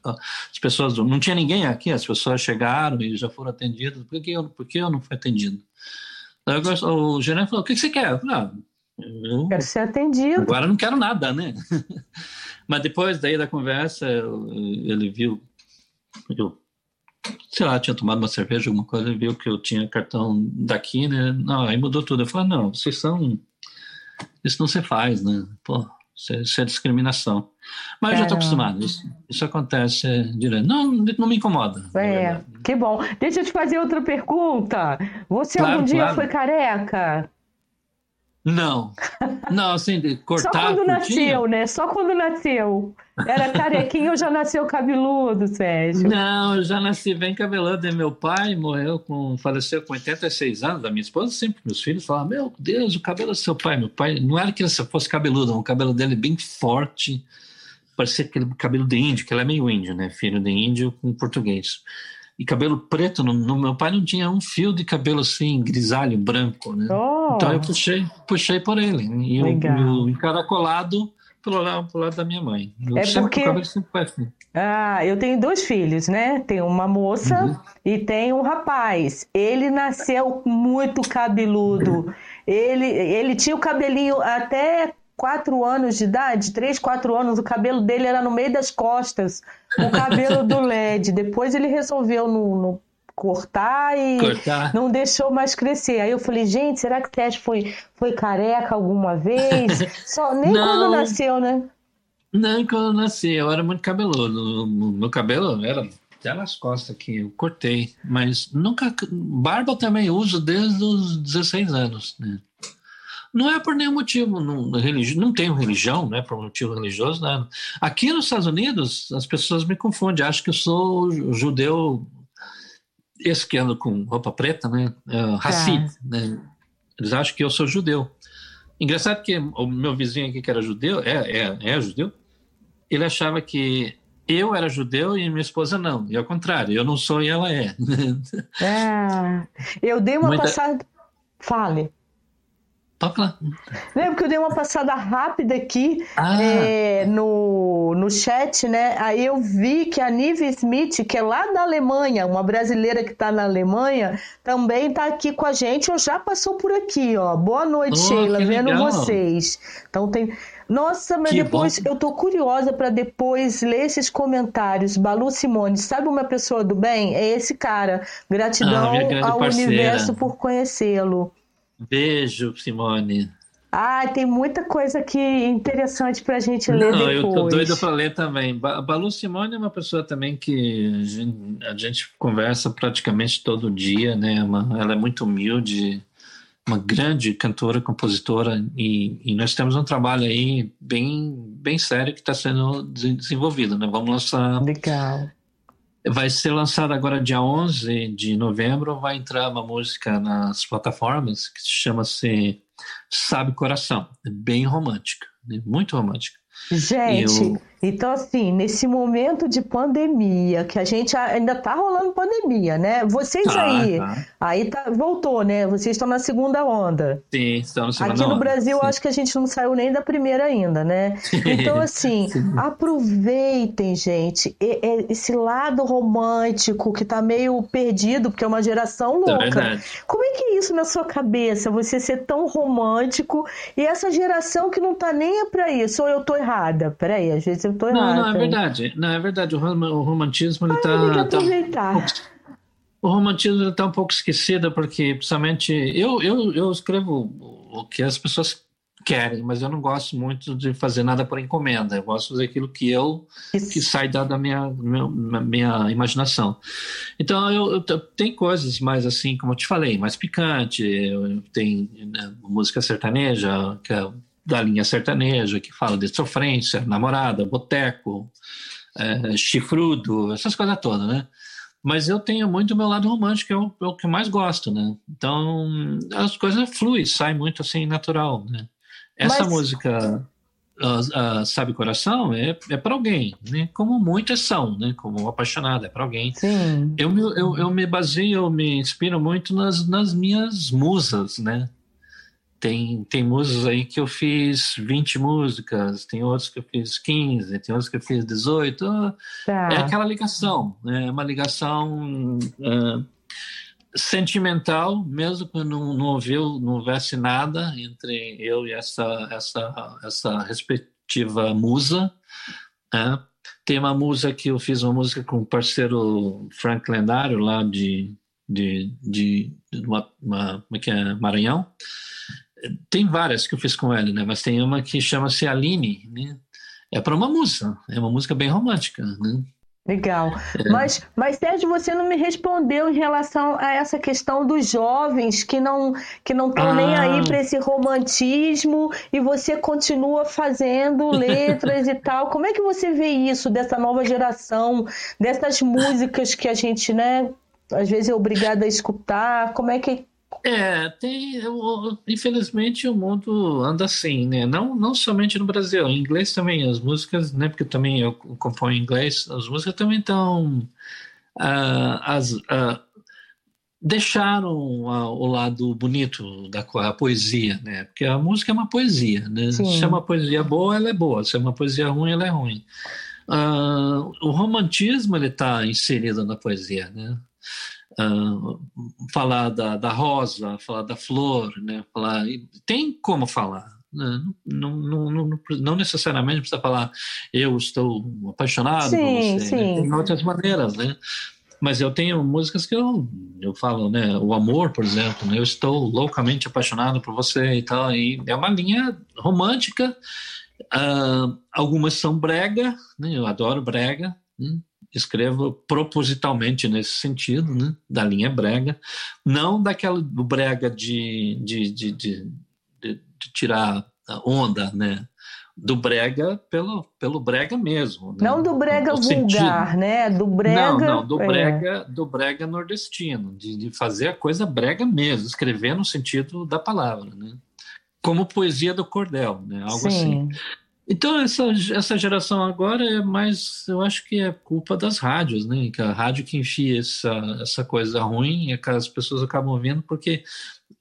as, pessoas, não tinha ninguém aqui, as pessoas chegaram e já foram atendidas, por que eu, por que eu não fui atendido? Aí o gerente falou, o que você quer? Ah, eu, quero ser atendido. Agora não quero nada, né? Mas depois daí da conversa, ele viu, eu sei lá, tinha tomado uma cerveja, alguma coisa, viu que eu tinha cartão daqui, né? Não, aí mudou tudo. Eu falei, não, vocês são. Isso não se faz, né? Pô, isso é, discriminação. Mas eu já estou acostumado, isso, isso acontece direto. Não, não me incomoda. É, que bom. Deixa eu te fazer outra pergunta. Você claro, algum dia claro. foi careca? Não. Não, assim, de cortar. Só quando nasceu, né? Só quando nasceu. Era carequinho ou já nasceu cabeludo, Sérgio? Não, eu já nasci bem cabeludo. E meu pai morreu com. faleceu com 86 anos. A minha esposa sempre, meus filhos falavam: Meu Deus, o cabelo do seu pai. Meu pai, não era que ele fosse cabeludo, o cabelo dele bem forte. Parecia aquele cabelo de índio, que ele é meio índio, né? Filho de índio com português e cabelo preto. No, no, meu pai não tinha um fio de cabelo assim, grisalho, branco, né? Oh. Então eu puxei, puxei por ele. E o, o encaracolado pelo lado, pelo lado da minha mãe. Eu é porque... Assim. Ah, eu tenho dois filhos, né? Tem uma moça uhum. e tem um rapaz. Ele nasceu muito cabeludo. Ele, ele tinha o cabelinho até quatro anos de idade, três, quatro anos, o cabelo dele era no meio das costas, o cabelo do LED. Depois ele resolveu no, no cortar e cortar. não deixou mais crescer. Aí eu falei, gente, será que o Teste foi, foi careca alguma vez? Só, nem não, quando nasceu, né? Nem quando nasci, eu era muito cabeludo. Meu cabelo era até nas costas aqui, eu cortei. Mas nunca. Barba também uso desde os 16 anos, né? Não é por nenhum motivo, não, não tenho religião, né, por motivo religioso, nada. Aqui nos Estados Unidos, as pessoas me confundem, acham que eu sou judeu, esse que anda com roupa preta, né, uh, Hassid, é. né, eles acham que eu sou judeu. Engraçado que o meu vizinho aqui, que era judeu, é, é, é judeu, ele achava que eu era judeu e minha esposa não, e ao contrário, eu não sou e ela é. é eu dei uma Muita... passada. Fale. Toca lá. Lembro que eu dei uma passada rápida aqui ah. é, no, no chat, né? Aí eu vi que a Nive Smith, que é lá da Alemanha, uma brasileira que está na Alemanha, também está aqui com a gente, ou já passou por aqui, ó. Boa noite, oh, Sheila, vendo legal. vocês. Então tem. Nossa, mas que depois bom. eu tô curiosa para depois ler esses comentários. Balu Simone, sabe uma pessoa do bem? É esse cara. Gratidão ah, ao parceira. universo por conhecê-lo. Beijo, Simone. Ah, tem muita coisa aqui interessante para a gente ler Não, depois. eu tô doido para ler também. Balu Simone é uma pessoa também que a gente, conversa praticamente todo dia, né? Uma, ela é muito humilde, uma grande cantora, compositora e, e nós temos um trabalho aí bem, bem sério que está sendo desenvolvido, né? Vamos lançar Legal. Vai ser lançado agora dia 11 de novembro, vai entrar uma música nas plataformas que chama-se Sabe Coração. É bem romântica, né? muito romântica. Gente, eu... então assim, nesse momento de pandemia, que a gente ainda tá rolando pandemia, né? Vocês tá, aí, tá. aí tá, voltou, né? Vocês estão na segunda onda. Sim, na segunda Aqui onda. no Brasil, acho que a gente não saiu nem da primeira ainda, né? Então, assim, aproveitem, gente, esse lado romântico que tá meio perdido, porque é uma geração é louca. É Como é que é isso na sua cabeça? Você ser tão romântico e essa geração que não tá nem pra isso, ou eu tô errada. Peraí, às vezes eu tô errada. Não, não, é verdade. Não, é verdade. O, romantismo, ele tá... tá um o romantismo está um pouco esquecido, porque, principalmente, eu, eu, eu escrevo o que as pessoas querem, mas eu não gosto muito de fazer nada por encomenda. Eu gosto de fazer aquilo que eu Isso. que sai da, da minha, minha, minha imaginação. Então eu, eu tem coisas mais assim, como eu te falei, mais picante. Tem né, música sertaneja que é da linha sertaneja, que fala de sofrência, namorada, boteco, é, chifrudo, essas coisas todas, né? Mas eu tenho muito o meu lado romântico, que é o, é o que eu mais gosto, né? Então, as coisas fluem, sai muito assim, natural, né? Essa Mas... música, uh, uh, Sabe Coração, é, é para alguém, né? Como muitas são, né? Como apaixonada, é para alguém. Sim. Eu, eu, eu me baseio, eu me inspiro muito nas, nas minhas musas, né? Tem, tem músicas aí que eu fiz 20 músicas, tem outros que eu fiz 15, tem outros que eu fiz 18. Tá. É aquela ligação, né? é uma ligação uh, sentimental, mesmo que não, não, ouviu, não houvesse nada entre eu e essa, essa, essa respectiva musa. Né? tem uma música que eu fiz uma música com o parceiro Frank Lendário lá de de, de, de uma, uma, como é que é, Maranhão. Tem várias que eu fiz com ele, né? Mas tem uma que chama-se Aline, né? É para uma música, é uma música bem romântica, né? Legal. É. Mas, mas, Sérgio, você não me respondeu em relação a essa questão dos jovens que não que não estão ah. nem aí para esse romantismo e você continua fazendo letras e tal. Como é que você vê isso dessa nova geração, dessas músicas que a gente, né, às vezes é obrigada a escutar? Como é que é, tem, infelizmente o mundo anda assim, né? Não, não somente no Brasil, em inglês também, as músicas, né? Porque também eu componho em inglês, as músicas também estão. Uh, as, uh, deixaram uh, o lado bonito da a poesia, né? Porque a música é uma poesia, né? Se é uma poesia boa, ela é boa. Se é uma poesia ruim, ela é ruim. o romantismo ele está inserido na poesia, né? Uh, falar da, da rosa, falar da flor, né? falar, tem como falar. Né? Não, não, não, não, necessariamente precisa falar eu estou apaixonado sim, por você. Né? Tem outras maneiras, né? Mas eu tenho músicas que eu, eu falo, né? O amor, por exemplo, né? eu estou loucamente apaixonado por você e tal. E é uma linha romântica. Uh, algumas são brega, né? Eu adoro brega. Né? Escrevo propositalmente nesse sentido, né, da linha brega, não daquela do brega de, de, de, de, tirar onda, né, do brega pelo, pelo brega mesmo. Né? Não do brega vulgar, sentido. né? Do brega. Não, não, do é. brega, do brega nordestino, de, de fazer a coisa brega mesmo, escrever no sentido da palavra, né? Como poesia do cordel, né? Algo Sim. assim. Então, essa, essa geração agora é mais, eu acho que é culpa das rádios, né? Que a rádio que enfia essa, essa coisa ruim é que as pessoas acabam ouvindo, porque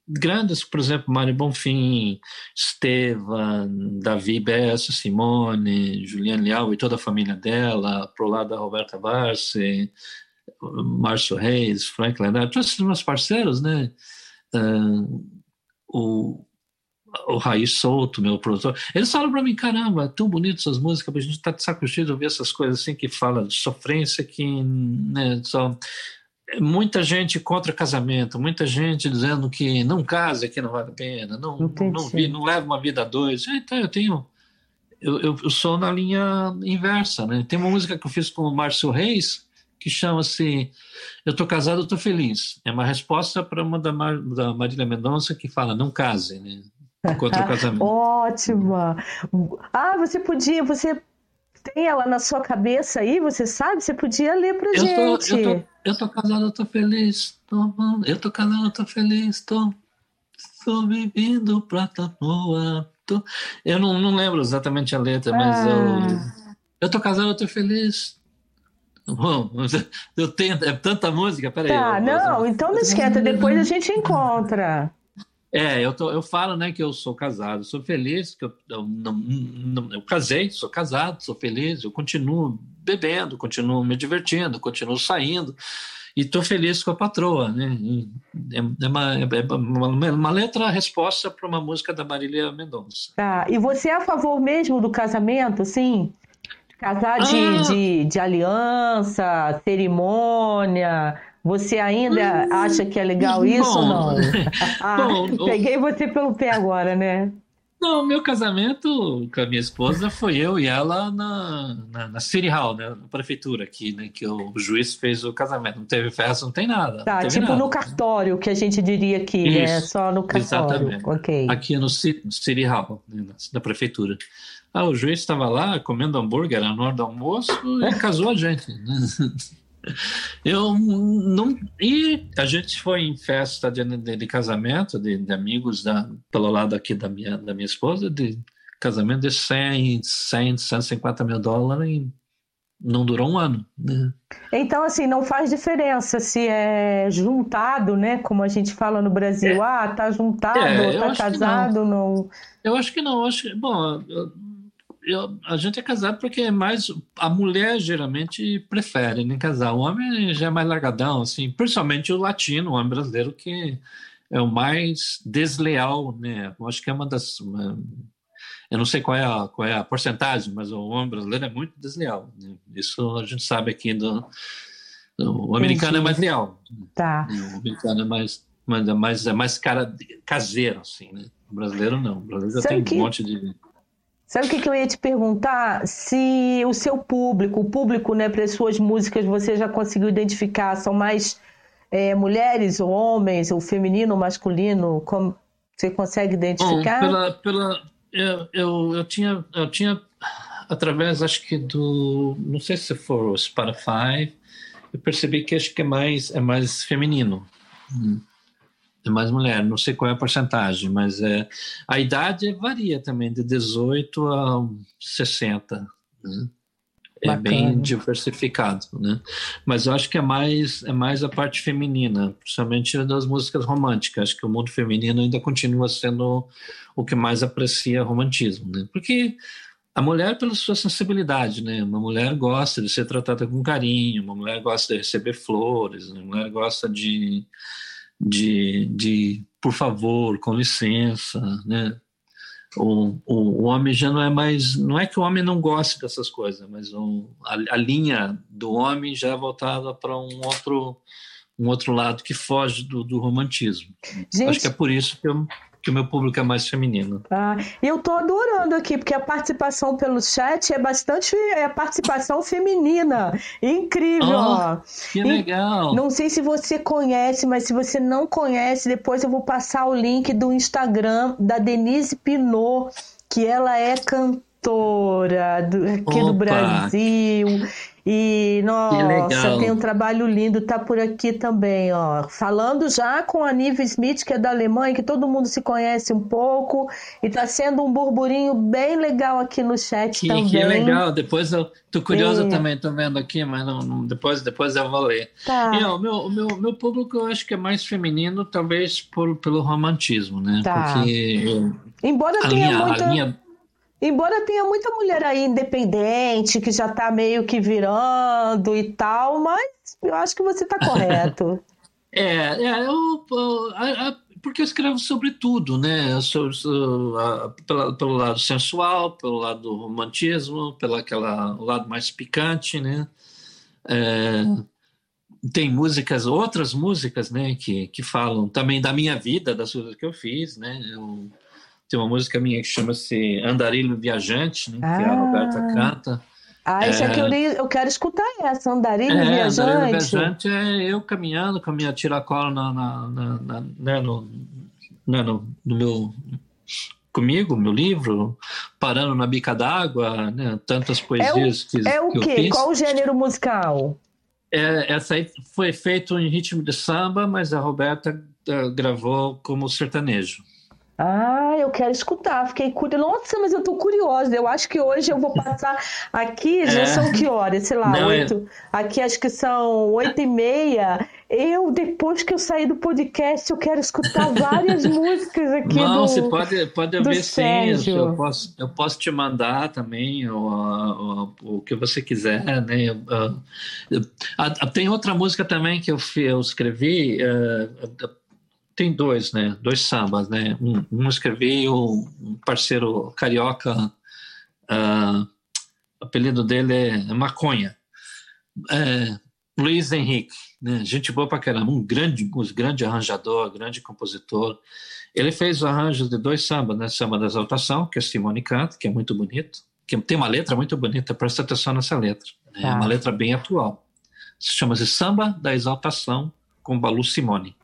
grandes, por exemplo, Mário Bonfim, Estevam, Davi Bessa, Simone, Juliane Leal e toda a família dela, pro lado da Roberta Barce, Márcio Reis, Frank Leonard, todos esses meus parceiros, né? Uh, o o Raiz Souto, meu produtor, eles falam para mim, caramba, tão bonito essas músicas, a gente tá de saco cheio de ouvir essas coisas assim que fala de sofrência, que né, só muita gente contra casamento, muita gente dizendo que não casa, que não vale a pena, não não, não, não, vi, não leva uma vida a dois. Então eu tenho eu, eu, eu, sou na linha inversa, né? Tem uma música que eu fiz com o Márcio Reis que chama-se Eu tô casado, eu tô feliz. É uma resposta para uma da, Mar, da Marília Mendonça que fala não case, né? Contra o casamento. Ótima! Ah, você podia, você tem ela na sua cabeça aí, você sabe? Você podia ler pra eu gente. Tô, eu, tô, eu tô casado, eu tô feliz. Tô, eu tô casado, eu tô feliz. Tô, tô vivendo pra Tamoa. Tô... Eu não, não lembro exatamente a letra, mas ah. eu. Eu tô casado, eu tô feliz. Bom, eu tenho é tanta música, peraí. Tá, não, então não esquenta, depois a gente encontra. É, eu, tô, eu falo né, que eu sou casado, sou feliz, que eu, eu, não, não, eu casei, sou casado, sou feliz, eu continuo bebendo, continuo me divertindo, continuo saindo e estou feliz com a patroa. Né? É, é, uma, é, é uma, uma letra resposta para uma música da Marília Mendonça. Tá, e você é a favor mesmo do casamento, sim? Casar de, ah. de, de aliança, cerimônia, você ainda hum, acha que é legal isso bom, ou não? ah, bom, peguei você pelo pé agora, né? Não, meu casamento com a minha esposa foi eu e ela na, na, na City Hall, né, na prefeitura aqui, né, que o juiz fez o casamento. Não teve festa, não tem nada. Tá, tipo nada. no cartório, que a gente diria aqui, né? Isso, né? Só no cartório. Exatamente. Okay. Aqui no City Hall, né, da prefeitura. Ah, o juiz estava lá comendo hambúrguer na hora do almoço e casou a gente. Eu não. E a gente foi em festa de, de, de casamento de, de, amigos da, pelo lado aqui da minha, da minha esposa, de casamento de 100, 100, 150 mil dólares e não durou um ano. Né? Então, assim, não faz diferença se é juntado, né? Como a gente fala no Brasil, é. ah, tá juntado, é, tá casado, não. não. Eu acho que não. Acho que, bom, eu, eu, a gente é casado porque é mais a mulher geralmente prefere nem casar. O homem já é mais largadão, assim, principalmente o latino, o homem brasileiro que é o mais desleal, né? Eu acho que é uma das eu não sei qual é a, qual é a porcentagem, mas o homem brasileiro é muito desleal. Né? Isso a gente sabe aqui do, do o americano Entendi. é mais leal. Tá. O americano é mais, é mais, é mais cara, caseiro, assim, né? O brasileiro não. O brasileiro já tem que... um monte de Sabe o que, que eu ia te perguntar? Se o seu público, o público né, para as suas músicas, você já conseguiu identificar, são mais é, mulheres ou homens, ou feminino ou masculino? Como você consegue identificar? Bom, pela, pela, eu, eu, eu, tinha, eu tinha, através, acho que do, não sei se for o Spotify, eu percebi que acho que é mais, é mais feminino. Hum mais mulher, não sei qual é a porcentagem, mas é, a idade varia também, de 18 a 60. Né? É bem diversificado, né? Mas eu acho que é mais, é mais a parte feminina, principalmente das músicas românticas. Acho que o mundo feminino ainda continua sendo o que mais aprecia romantismo, né? Porque a mulher, pela sua sensibilidade, né? Uma mulher gosta de ser tratada com carinho, uma mulher gosta de receber flores, uma mulher gosta de de, de por favor, com licença, né? O, o, o, homem já não é mais. Não é que o homem não goste dessas coisas, mas o, a, a linha do homem já é voltada para um outro, um outro lado que foge do, do romantismo. Gente, Acho que é por isso que eu que o meu público é mais feminino. Ah, eu tô adorando aqui, porque a participação pelo chat é bastante é a participação feminina. Incrível! Oh, que legal! E, não sei se você conhece, mas se você não conhece, depois eu vou passar o link do Instagram da Denise Pinot, que ela é cantora do, aqui Opa. do Brasil. E, nossa, tem um trabalho lindo, tá por aqui também, ó. Falando já com a Nive Smith, que é da Alemanha, que todo mundo se conhece um pouco, e tá sendo um burburinho bem legal aqui no chat que, também. Que legal, depois eu tô curioso é. também, tô vendo aqui, mas não, não, depois, depois eu vou ler. Tá. E, ó, o meu, o meu, meu público eu acho que é mais feminino, talvez por, pelo romantismo, né? Tá. Porque... Embora tenha linha, muita... Embora tenha muita mulher aí independente que já tá meio que virando e tal, mas eu acho que você tá correto. é, é eu, eu, porque eu escrevo sobre tudo, né? Sobre, pelo, pelo lado sensual, pelo lado romantismo, pelo aquela, lado mais picante, né? É, tem músicas, outras músicas, né, que, que falam também da minha vida, das coisas que eu fiz, né? Eu, tem uma música minha que chama-se Andarilho Viajante, né, ah. que a Roberta canta. Ah, isso é, é que eu, eu quero escutar essa, Andarilho é, Viajante. Andarilho Viajante é eu caminhando com a minha tiracola na, na, na, na né, no, né, no, no meu comigo, meu livro, parando na bica d'água, né, tantas poesias é o, que, é o que quê? eu fiz. Qual o gênero musical? É, essa aí foi feito em ritmo de samba, mas a Roberta uh, gravou como sertanejo. Ah, eu quero escutar. Fiquei curiosa. Nossa, mas eu tô curiosa. Eu acho que hoje eu vou passar aqui. Já é. são que horas? Sei lá, Não, oito. É... Aqui acho que são oito e meia. Eu, depois que eu sair do podcast, eu quero escutar várias músicas aqui Não, do, você pode, pode ouvir sim. Eu posso, eu posso te mandar também o, o, o que você quiser, né? Eu, eu, tem outra música também que eu, eu escrevi, uh, tem dois, né? Dois sambas, né? Um, um escrevi um parceiro carioca, uh, o apelido dele é Maconha, é, Luiz Henrique, né? Gente boa pra caramba, um grande, um grande arranjador, grande compositor. Ele fez arranjos de dois sambas, né? Samba da Exaltação, que é Simone canta, que é muito bonito, que tem uma letra muito bonita, presta atenção nessa letra. Né? É uma letra bem atual. Se chama-se Samba da Exaltação com Balu Simone.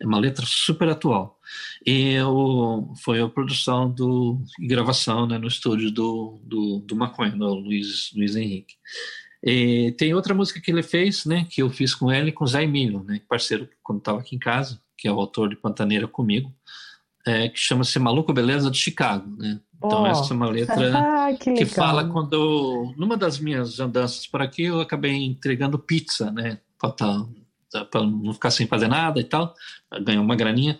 É uma letra super atual. E eu, foi a produção do, e gravação né, no estúdio do, do, do Maconha, do Luiz, Luiz Henrique. E tem outra música que ele fez, né, que eu fiz com ele, com o Zé Emílio, né, parceiro quando estava aqui em casa, que é o autor de Pantaneira comigo, é, que chama-se Maluco Beleza de Chicago, né? Então oh. essa é uma letra que, que, fala quando numa das minhas andanças por aqui eu acabei entregando pizza, né? Para não ficar sem fazer nada e tal, ganhar uma graninha.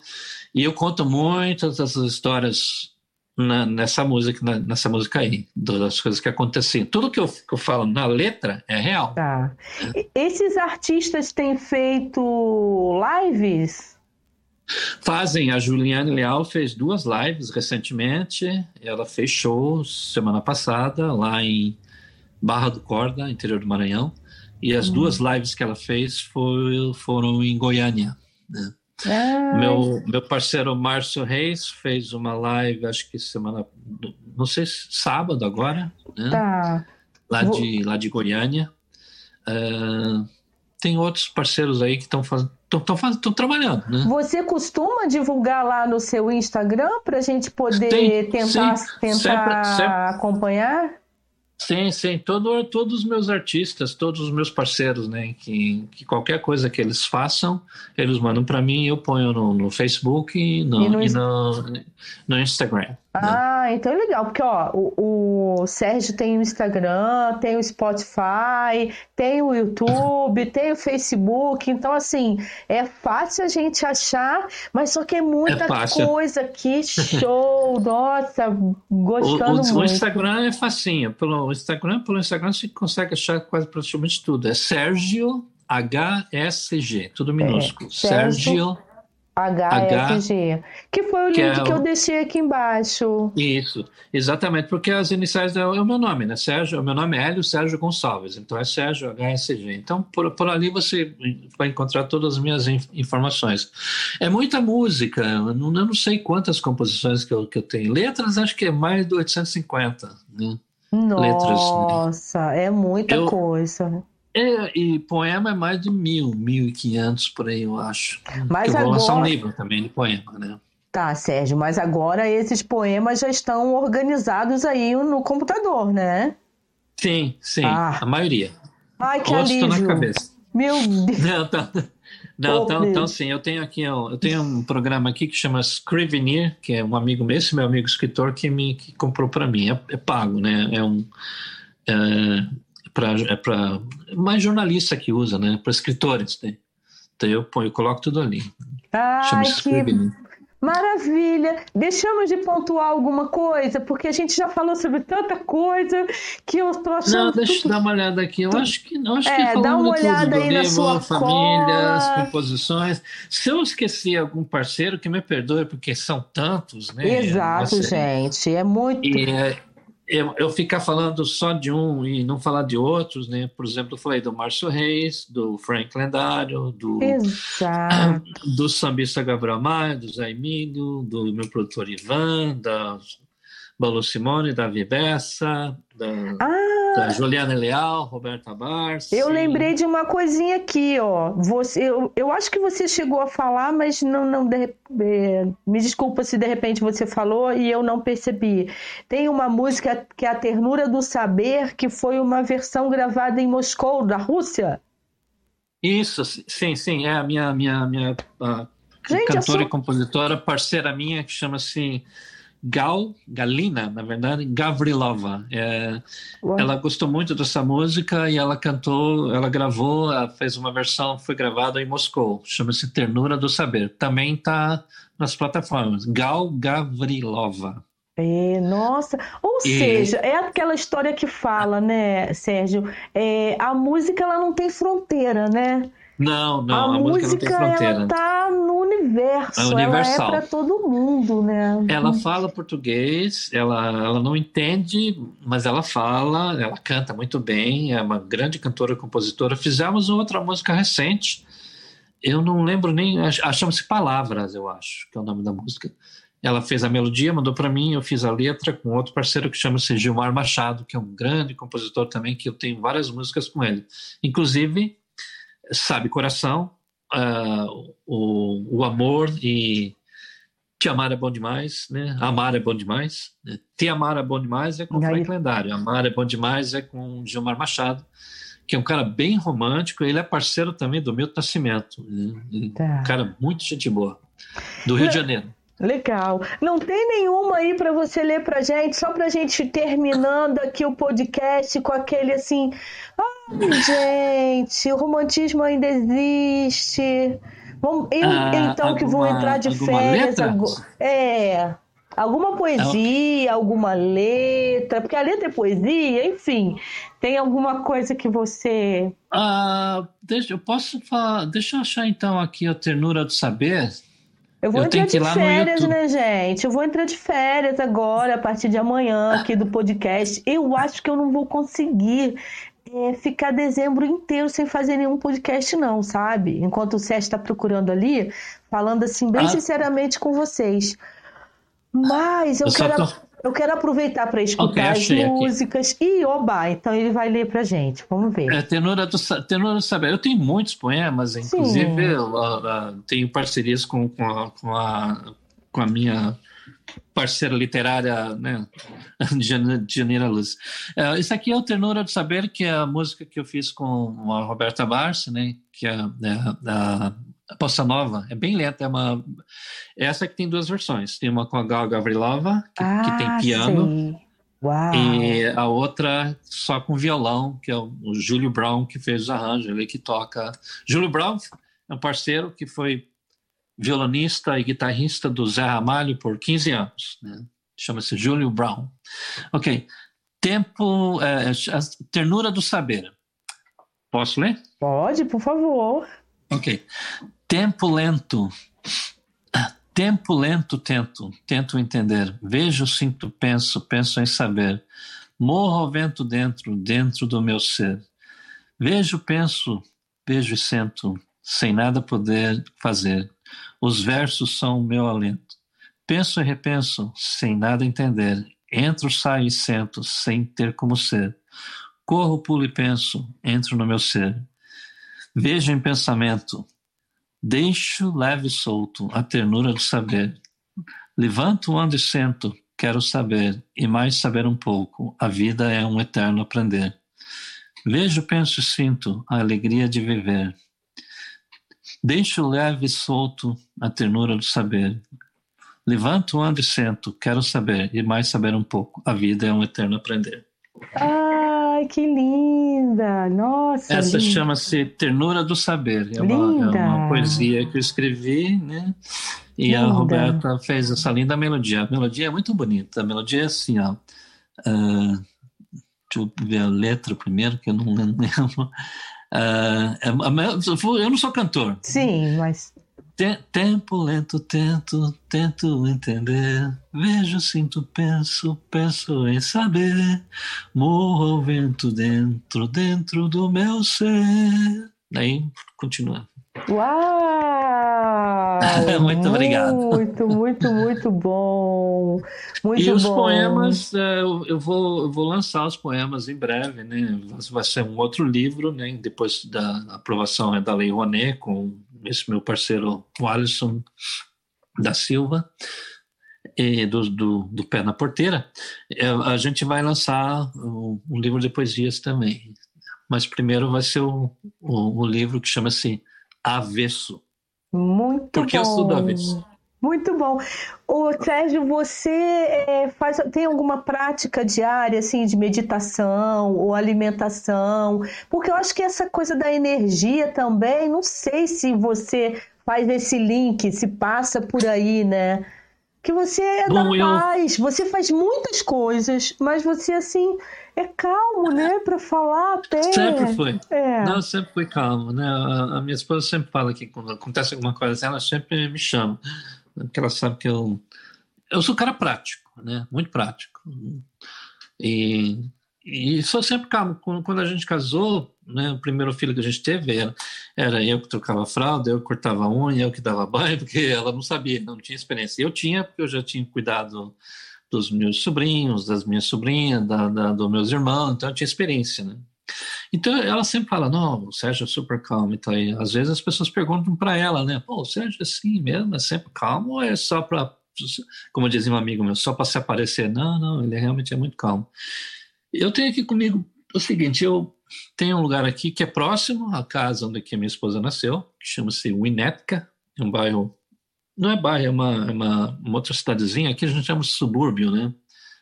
E eu conto muitas dessas histórias na, nessa música, na, nessa música aí, das coisas que aconteciam. Tudo que eu, que eu falo na letra é real. Tá. Esses artistas têm feito lives? Fazem. A Juliane Leal fez duas lives recentemente. Ela fez show semana passada lá em Barra do Corda, interior do Maranhão. E as uhum. duas lives que ela fez foi, foram em Goiânia. Né? Meu, meu parceiro Márcio Reis fez uma live, acho que semana, não sei se sábado agora, né? Tá. Lá, de, lá de Goiânia. Uh, tem outros parceiros aí que estão fazendo estão trabalhando, né? Você costuma divulgar lá no seu Instagram para a gente poder tem, tentar, sim, tentar sempre, sempre. acompanhar? Sim, sim. Todo, todos os meus artistas, todos os meus parceiros, né? Que, que qualquer coisa que eles façam, eles mandam para mim eu ponho no, no Facebook e no, e no, e no, no Instagram. Ah, né? então é legal, porque ó, o, o, Sérgio tem o Instagram, tem o Spotify, tem o YouTube, tem o Facebook, então assim, é fácil a gente achar, mas só que é muita é coisa aqui, show, nossa, gostando o, o, muito. O Instagram é facinho, pelo Instagram, pelo Instagram você consegue achar quase praticamente tudo, é Sérgio HSG, tudo minúsculo, é, Sérgio, Sérgio HFG, que foi o que link é que eu deixei aqui embaixo. Isso, exatamente, porque as iniciais é o meu nome, né? Sérgio, o meu nome é Hélio Sérgio Gonçalves, então é Sérgio HSG. Então, por, por ali você vai encontrar todas as minhas informações. É muita música, eu não, eu não sei quantas composições que eu, que eu tenho. Letras, acho que é mais de 850, né? Nossa, Letras, né? é muita eu, coisa. É, e poema é mais de mil, mil e quinhentos por aí, eu acho. Mas eu agora... vou lançar um livro também de poema, né? Tá, Sérgio, mas agora esses poemas já estão organizados aí no computador, né? Sim, sim, ah. a maioria. Ai, que Outros alívio. na cabeça. Meu Deus. Não, tá... Não, então, então sim, eu tenho aqui eu tenho um programa aqui que chama Scrivener, que é um amigo meu, esse meu amigo escritor que me que comprou para mim, é, é, pago, né? É um é, para mais jornalista que usa, né? Para escritores, né? Então eu, ponho, eu coloco tudo ali. Ai, que maravilha! Deixamos de pontuar alguma coisa, porque a gente já falou sobre tanta coisa que eu tô achando. Não, deixa eu dar uma olhada aqui. Eu acho que não acho é, que dá uma olhada aí livro, na sua família, as composições. Se eu esqueci algum parceiro, que me perdoe, porque são tantos, né? Exato, gente. É muito. E, é, eu, eu, ficar falando só de um e não falar de outros, né? Por exemplo, eu falei do Márcio Reis, do Frank Lendário, do, Exato. do sambista Gabriel Maia, do Zé Emílio, do meu produtor Ivan, da Balu Simone, da Vibessa, da... Ah! Da Juliana Leal, Roberta Barça. Eu lembrei de uma coisinha aqui, ó. Você, eu, eu acho que você chegou a falar, mas não, não de, é, me desculpa se de repente você falou e eu não percebi. Tem uma música que é a Ternura do Saber, que foi uma versão gravada em Moscou, da Rússia. Isso, sim, sim. É a minha, minha, minha Gente, cantora sou... e compositora, parceira minha, que chama-se Gal, Galina, na verdade, Gavrilova. É, ela gostou muito dessa música e ela cantou, ela gravou, ela fez uma versão, foi gravada em Moscou, chama-se Ternura do Saber. Também está nas plataformas. Gal Gavrilova. É, nossa, ou e... seja, é aquela história que fala, né, Sérgio? É, a música ela não tem fronteira, né? Não, não, a, a música, música não tem fronteira. Ela tá no universo, é universal. ela é para todo mundo, né? Ela fala português, ela, ela não entende, mas ela fala, ela canta muito bem, é uma grande cantora compositora. Fizemos outra música recente, eu não lembro nem, chama-se Palavras, eu acho, que é o nome da música. Ela fez a melodia, mandou para mim, eu fiz a letra com outro parceiro que chama-se Gilmar Machado, que é um grande compositor também, que eu tenho várias músicas com ele. Inclusive, Sabe Coração, uh, o, o amor e te amar é bom demais, né? Amar é bom demais. Né? Te amar é bom demais é com Frank Lendário. Amar é bom demais é com Gilmar Machado, que é um cara bem romântico. Ele é parceiro também do Milton Nascimento. Né? Tá. Um cara muito gente boa. Do Rio de Janeiro. Legal. Não tem nenhuma aí para você ler pra gente, só pra gente terminando aqui o podcast com aquele assim. Ai, gente, o romantismo ainda existe. Vamos, eu, ah, então, alguma, que vou entrar de férias. é. Alguma poesia, alguma letra, porque a letra é poesia, enfim. Tem alguma coisa que você. Ah, deixa, eu posso falar. Deixa eu achar então aqui a ternura do saber Eu vou Eu entrar de férias, né, gente? Eu vou entrar de férias agora, a partir de amanhã, aqui do podcast. Eu acho que eu não vou conseguir é, ficar dezembro inteiro sem fazer nenhum podcast, não, sabe? Enquanto o Sérgio está procurando ali, falando assim, bem Ah. sinceramente com vocês. Mas eu, Eu quero, tô- eu quero aproveitar para escutar Ok, as achei aqui. músicas. E, oba, então ele vai ler pra gente. Vamos ver. É, tenora do, tenora do Saber. Eu tenho muitos poemas, inclusive eu, ah, ah, tenho parcerias com, com, a, com, a, com a minha parceira literária, né, Jan- Janira Luz. É, Isso aqui é o Ternura do Saber, que é a música que eu fiz com a Roberta Barsi, né, que é, é a, a Bossa Nova. É bem lenta, é uma... Essa que tem duas versões. Tem uma com a Gal Gavrilova, que, que tem Ah, piano. Uau. e a outra só com violão, que é o, o Júlio Brown que fez os arranjos, ele que toca. Júlio Brown é um parceiro que foi violonista e guitarrista do Zé Ramalho por 15 anos. Né? Chama-se Júlio Brown. Ok. Tempo, é, a ternura do saber. Posso ler? Pode, por favor. Ok. Tempo lento. Tempo lento tento, tento entender. Vejo, sinto, penso, penso em saber. Morro ao vento dentro, dentro do meu ser. Vejo, penso, vejo e sento, sem nada poder fazer. Os versos são o meu alento. Penso e repenso, sem nada entender. Entro, saio e sento, sem ter como ser. Corro, pulo e penso, entro no meu ser. Vejo em pensamento, deixo leve e solto a ternura do saber. Levanto, ando e sento, quero saber, e mais saber um pouco, a vida é um eterno aprender. Vejo, penso e sinto a alegria de viver. Deixo leve e solto a ternura do saber. Levanto, ando e sento, quero saber, e mais saber um pouco, a vida é um eterno aprender. Ai, que linda! Nossa, Essa chama-se Ternura do Saber. É uma, é uma poesia que eu escrevi, né? E a Linda. Roberta fez essa linda melodia. A melodia é muito bonita. A melodia é assim, ó. ah, deixa eu ver a letra primeiro, que eu não lembro. A me- eu não sou cantor. Sim, mas tempo lento, tento, tento entender. Vejo, sinto, penso, penso em saber. Morro ao vento dentro, dentro do meu ser. Daí continua. Uau! Muito obrigado. Muito, muito, muito bom. Muito e os bom. poemas, eu, eu vou, eu vou lançar os poemas em breve, né? Vai ser um outro livro, né? Depois da aprovação é da Lei Rouanet, com esse meu parceiro, o Alisson da Silva, e do, do, do Pé na Porteira. Eh, a gente vai lançar um, livro de poesias também. Mas primeiro vai ser o, o, o livro que chama-se Avesso. Muito Porque eu bom. estudo avesso. Muito bom. Ô, Sérgio, você é, faz, tem alguma prática diária, assim, de meditação ou alimentação? Porque eu acho que essa coisa da energia também, não sei se você faz esse link, se passa por aí, né? Que você é da Bom, eu- paz, você faz muitas coisas, mas você, assim, é calmo, né? Pra falar até. Sempre foi. É. Não, sempre fui calmo, né? A, a minha esposa sempre fala que quando acontece alguma coisa assim, ela sempre me chama, porque ela sabe que eu eu sou um cara prático, né? Muito prático. E, e sou sempre calmo. Quando, a gente casou, né? O primeiro filho que a gente teve era, era eu que trocava fralda, eu que cortava a unha, eu que dava banho, porque ela não sabia, não tinha experiência. Eu tinha, porque eu já tinha cuidado dos meus sobrinhos, das minhas sobrinhas, da, da, dos meus irmãos, então eu tinha experiência, né? Então ela sempre fala, não, o Sérgio é super calmo. Então, aí, às vezes as pessoas perguntam para ela, né? Pô, o Sérgio é assim mesmo, é sempre calmo ou é só para, como dizia um amigo meu, só para se aparecer? Não, não, ele realmente é muito calmo. Eu tenho aqui comigo o seguinte, eu tenho um lugar aqui que é próximo à casa onde minha esposa nasceu, que chama-se Winnetka, é um bairro, não é bairro, é uma, é uma, uma outra cidadezinha, aqui a gente chama de subúrbio, né?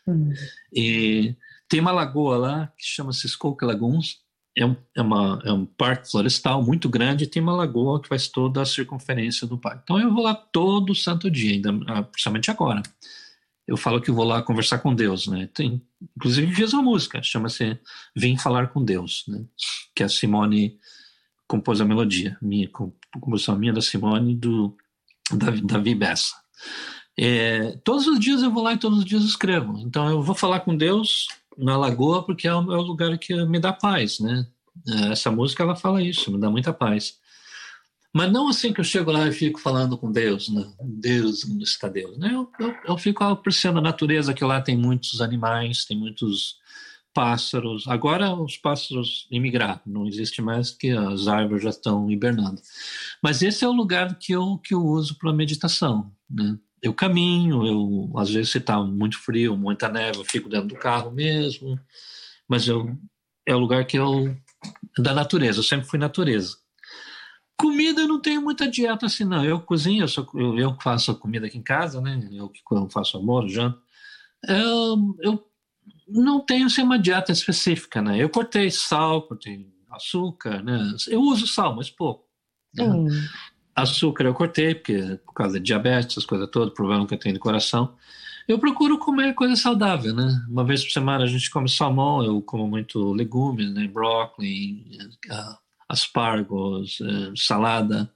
Hum. E tem uma lagoa lá que chama-se Skoke Lagoons. É um, é, uma, é um parque florestal muito grande tem uma lagoa que faz toda a circunferência do parque. Então eu vou lá todo santo dia, ainda, ah, principalmente agora. Eu falo que eu vou lá conversar com Deus, né? Tem, inclusive fiz uma música, chama-se Vim Falar com Deus, né? Que a Simone compôs a melodia, minha, composição minha da Simone, do Davi Bessa. É, todos os dias eu vou lá e todos os dias escrevo. Então eu vou falar com Deus na lagoa porque é o, é o lugar que me dá paz, né? É, essa música ela fala isso, me dá muita paz. Mas não assim que eu chego lá e fico falando com Deus, né? Deus, onde está Deus? Né? Eu, eu, eu fico apreciando a natureza, que lá tem muitos animais, tem muitos pássaros. Agora os pássaros imigraram, não existe mais que as árvores já estão hibernando. Mas esse é o lugar que eu, que eu uso para meditação, né? Eu caminho, eu às vezes se está muito frio, muita neve, eu fico dentro do carro mesmo, mas eu é o lugar que eu da natureza, eu sempre fui natureza. Comida eu não tenho muita dieta assim, não. Eu cozinho, eu, sou, eu, eu faço a comida aqui em casa, né? Eu que faço amor, janto. Eu, eu não tenho assim, uma dieta específica, né? Eu cortei sal, cortei açúcar, né? Eu uso sal, mas pouco. Né? Hum. Açúcar eu cortei, porque por causa de diabetes, as coisas todas, problema que eu tenho de coração. Eu procuro comer coisa saudável, né? Uma vez por semana a gente come salmão, eu como muito legumes, né? Brócolis, aspargos, uh, salada.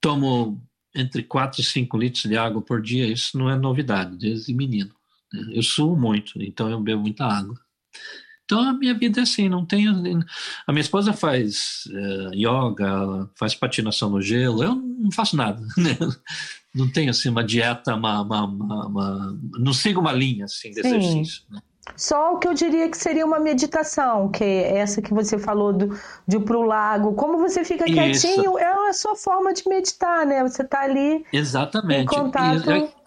Tomo entre 4 e 5 litros de água por dia, isso não é novidade, desde menino. Né? Eu suo muito, então eu bebo muita água. Então a minha vida é assim, não tenho. A minha esposa faz uh, yoga, faz patinação no gelo, eu não faço nada. Né? Não tenho assim uma dieta, uma, uma, uma, uma não sigo uma linha assim de Sim. exercício. Né? Só o que eu diria que seria uma meditação, que é essa que você falou do, de ir para o lago. Como você fica Isso. quietinho, é a sua forma de meditar, né? Você está ali Exatamente. em contato. E,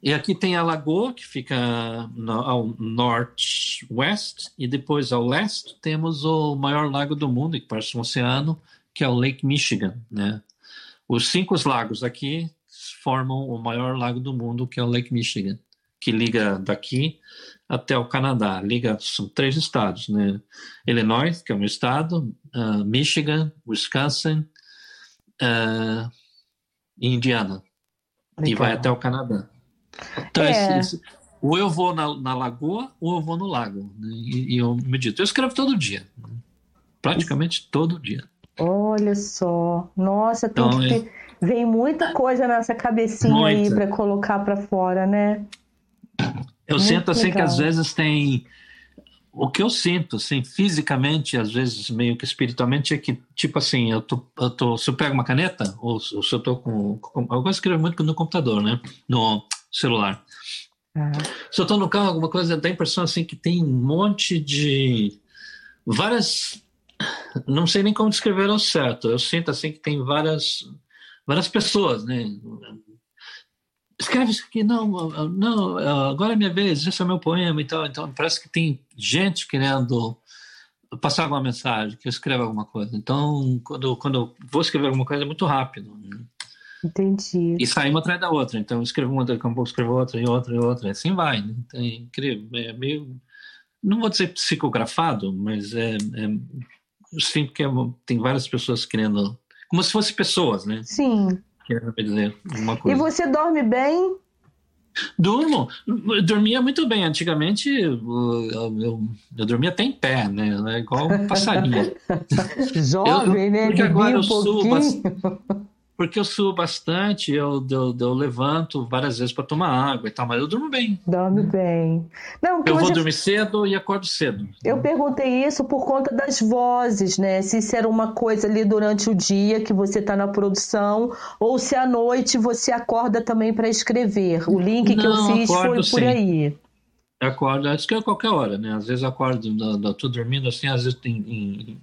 e aqui tem a lagoa, que fica no, ao norte-oeste, e depois ao leste temos o maior lago do mundo, que parece um oceano, que é o Lake Michigan. Né? Os cinco lagos aqui formam o maior lago do mundo, que é o Lake Michigan, que liga daqui até o Canadá. Liga, são três estados, né? Illinois, que é um estado, uh, Michigan, Wisconsin uh, e Indiana. Legal. E vai até o Canadá. Então, é. esse, ou eu vou na, na, lagoa ou eu vou no lago. Né? E, e, eu medito. Eu escrevo todo dia. Praticamente todo dia. Olha só. Nossa, tem então, que ter... é... Vem muita coisa nessa cabecinha muita. aí para colocar para fora, né? Eu Muito sinto assim legal. que às vezes tem o que eu sinto, assim, fisicamente, às vezes meio que espiritualmente, é que, tipo assim, eu tô, eu tô se eu pego uma caneta, ou, ou se eu tô com, com. Eu gosto de escrever muito no computador, né? No, celular. Uhum. Se eu estou no carro, alguma coisa, dá a impressão assim que tem um monte de. várias. Não sei nem como descrever ao certo. Eu sinto assim que tem várias, várias pessoas, né? Escreve isso aqui, não, não, agora é minha vez, esse é meu poema e tal. Então parece que tem gente querendo passar alguma mensagem, que eu escreva alguma coisa. Então, quando, quando eu vou escrever alguma coisa, é muito rápido. Né? Entendi. E sai uma atrás da outra. Então, escrevo uma, daqui a pouco escrevo outra, e outra, e outra. Assim vai. Né? Então, é incrível. É meio. Não vou dizer psicografado, mas é. é eu sinto que é, tem várias pessoas querendo. Como se fossem pessoas, né? Sim. Querendo dizer alguma coisa. E você dorme bem? Durmo. Eu dormia muito bem. Antigamente, eu, eu, eu, dormia até em pé, né? É igual um passarinho. Jovem, eu, né? Porque agora eu um subo porque eu subo bastante, eu, eu, eu levanto várias vezes para tomar água e tal, mas eu durmo bem. Dorme bem. Não, eu vou dormir cedo e acordo cedo. Eu perguntei isso por conta das vozes, né? Se isso era uma coisa ali durante o dia que você está na produção, ou se à noite você acorda também para escrever. O link Não, que eu fiz foi sim. por aí. Acordo, acho que é qualquer hora, né? Às vezes acordo, estou dormindo assim, às vezes tem, em,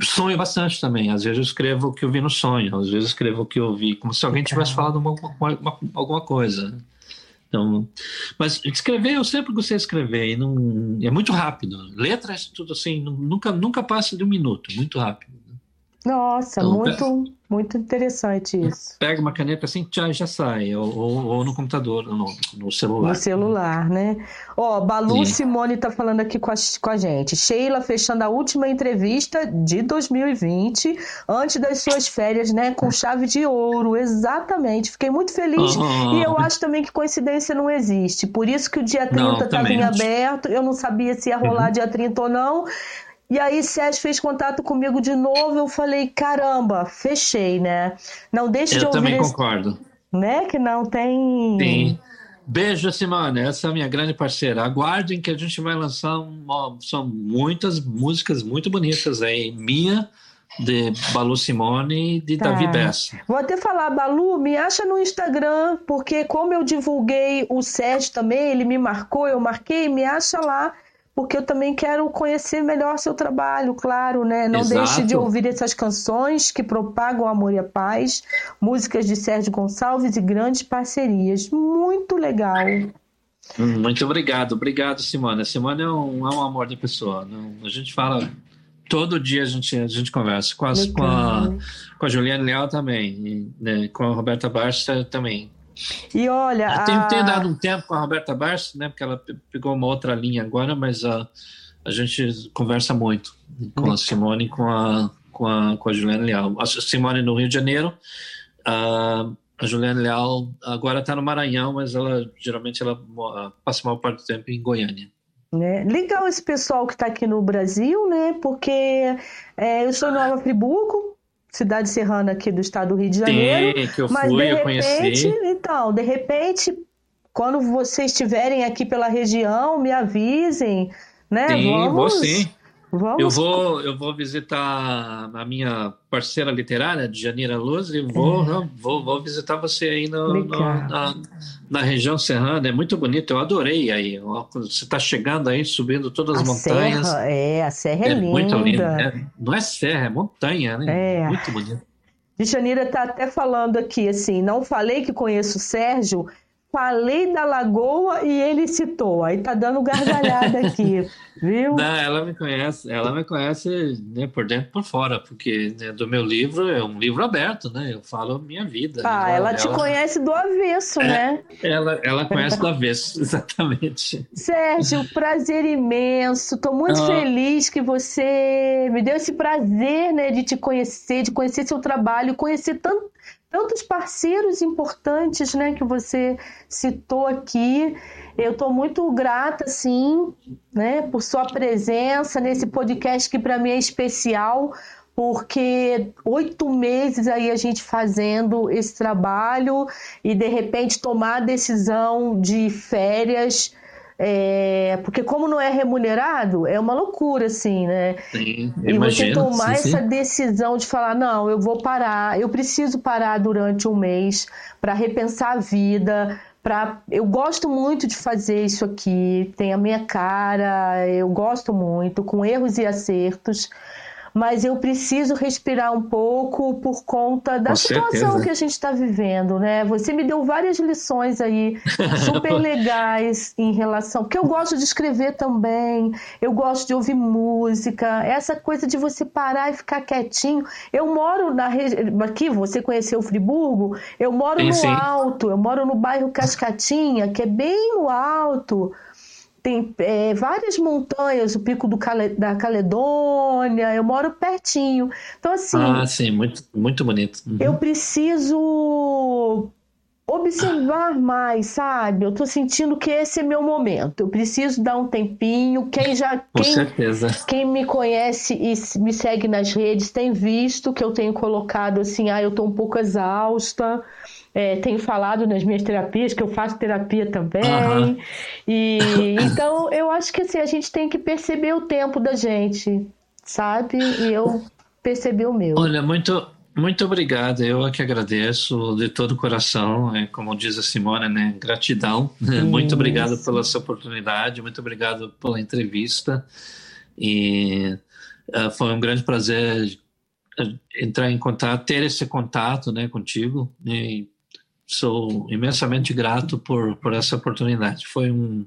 sonho bastante também. Às vezes eu escrevo o que eu vi no sonho, às vezes eu escrevo o que eu vi, como se alguém tivesse falado uma, uma, alguma coisa. Então, mas escrever, eu sempre gostei de escrever, e não, é muito rápido. Letras, tudo assim, nunca, nunca passa de um minuto, muito rápido. Nossa, então, muito, muito interessante isso. Pega uma caneta assim, já, já sai, ou, ou, ou no computador, no, no, celular. No celular, né? Ó, Balu Sim. Simone tá falando aqui com a, com a gente. Sheila fechando a última entrevista de 2020, antes das suas férias, né? Com chave de ouro, exatamente. Fiquei muito feliz. Oh. E eu acho também que coincidência não existe. Por isso que o dia 30 estava em aberto. Eu não sabia se ia rolar uhum. dia 30 ou não. E aí Sérgio fez contato comigo de novo, eu falei, caramba, fechei, né? Não deixe eu de ouvir. Eu também esse... concordo. né? Que não tem. Sim. Beijo, Simone. Essa é a minha grande parceira. Aguardem que a gente vai lançar. Uma, são muitas músicas muito bonitas aí. Minha, de Balu Simone e de tá. Davi Bessa. Vou até falar, Balu, me acha no Instagram, porque como eu divulguei o Sérgio também, ele me marcou, eu marquei, me acha lá porque eu também quero conhecer melhor seu trabalho, claro, né? Não Exato. deixe de ouvir essas canções que propagam amor e a paz, músicas de Sérgio Gonçalves e grandes parcerias. Muito legal. Muito obrigado, obrigado, Simone. A Simone é um, é um amor de pessoa. Não, a gente fala todo dia a gente, a gente conversa com, as, com, a, com a Juliana Leal também, e, né, com a Roberta Barça também. E olha. Eu tenho, a... tenho, dado um tempo com a Roberta Barça, né? Porque ela pegou uma outra linha agora, mas a, a gente conversa muito com a Simone e com a, com a, com a Juliana Leal. A Simone no Rio de Janeiro. A, a Juliana Leal agora está no Maranhão, mas ela geralmente ela passa a maior parte do tempo em Goiânia. Né? Legal esse pessoal que está aqui no Brasil, né? Porque é, eu sou Nova Friburgo, cidade serrana aqui do estado do Rio de Janeiro. Que eu mas fui, de repente, conheci. então, de repente, quando vocês estiverem aqui pela região, me avisem, né? Sim, Vamos... vou sim. Vamos... Eu vou, eu vou visitar a minha parceira literária, de Janira Luz, e vou, é. vou, vou visitar você aí no, no, na, na, região serrana. É muito bonito, eu adorei aí. Você está chegando aí, subindo todas as a montanhas. Serra, é, a serra é, é linda. Muito linda. Né? Não é serra, é montanha, né? É. Muito bonito. Janira está até falando aqui assim, não falei que conheço o Sérgio, Falei da Lagoa e ele citou. Aí tá dando gargalhada aqui, viu? Não, ela me conhece, ela me conhece né, por dentro e por fora, porque né, do meu livro é um livro aberto, né? Eu falo minha vida. Ah, ela, ela te ela... conhece do avesso, é, né? Ela, ela conhece do avesso, exatamente. Sérgio, prazer imenso. Tô muito ah. feliz que você me deu esse prazer, né, de te conhecer, de conhecer seu trabalho, conhecer tanto tantos parceiros importantes né, que você citou aqui. Eu estou muito grata, sim, né, por sua presença nesse podcast que para mim é especial, porque oito meses aí a gente fazendo esse trabalho e de repente tomar a decisão de férias é, porque como não é remunerado, é uma loucura, assim, né? Sim, e imagino, você tomar sim, essa sim. decisão de falar, não, eu vou parar, eu preciso parar durante um mês para repensar a vida, para eu gosto muito de fazer isso aqui, tem a minha cara, eu gosto muito, com erros e acertos mas eu preciso respirar um pouco por conta da Com situação certeza. que a gente está vivendo, né? Você me deu várias lições aí super legais em relação, porque eu gosto de escrever também, eu gosto de ouvir música, essa coisa de você parar e ficar quietinho. Eu moro na aqui, você conheceu o Friburgo? Eu moro sim, no sim. alto, eu moro no bairro Cascatinha, que é bem no alto tem é, várias montanhas, o Pico do Cale, da Caledônia, eu moro pertinho. Então, assim. Ah, sim, muito, muito bonito. Uhum. Eu preciso observar mais, sabe? Eu tô sentindo que esse é meu momento. Eu preciso dar um tempinho. Quem já. Com quem, certeza. Quem me conhece e me segue nas redes tem visto que eu tenho colocado assim, ah, eu tô um pouco exausta é, tenho falado nas minhas terapias, que eu faço terapia também. Uhum. E então eu acho que assim, a gente tem que perceber o tempo da gente, sabe? E eu percebi o meu. Olha, muito, muito obrigado. Eu é que agradeço de todo o coração. É, como diz a Simone, né? Gratidão. Isso. Muito obrigado pela sua oportunidade. Muito obrigado pela entrevista. E uh, foi um grande prazer eh, entrar em contato, ter esse contato, né, contigo. E sou imensamente grato por, por essa oportunidade. Foi, um,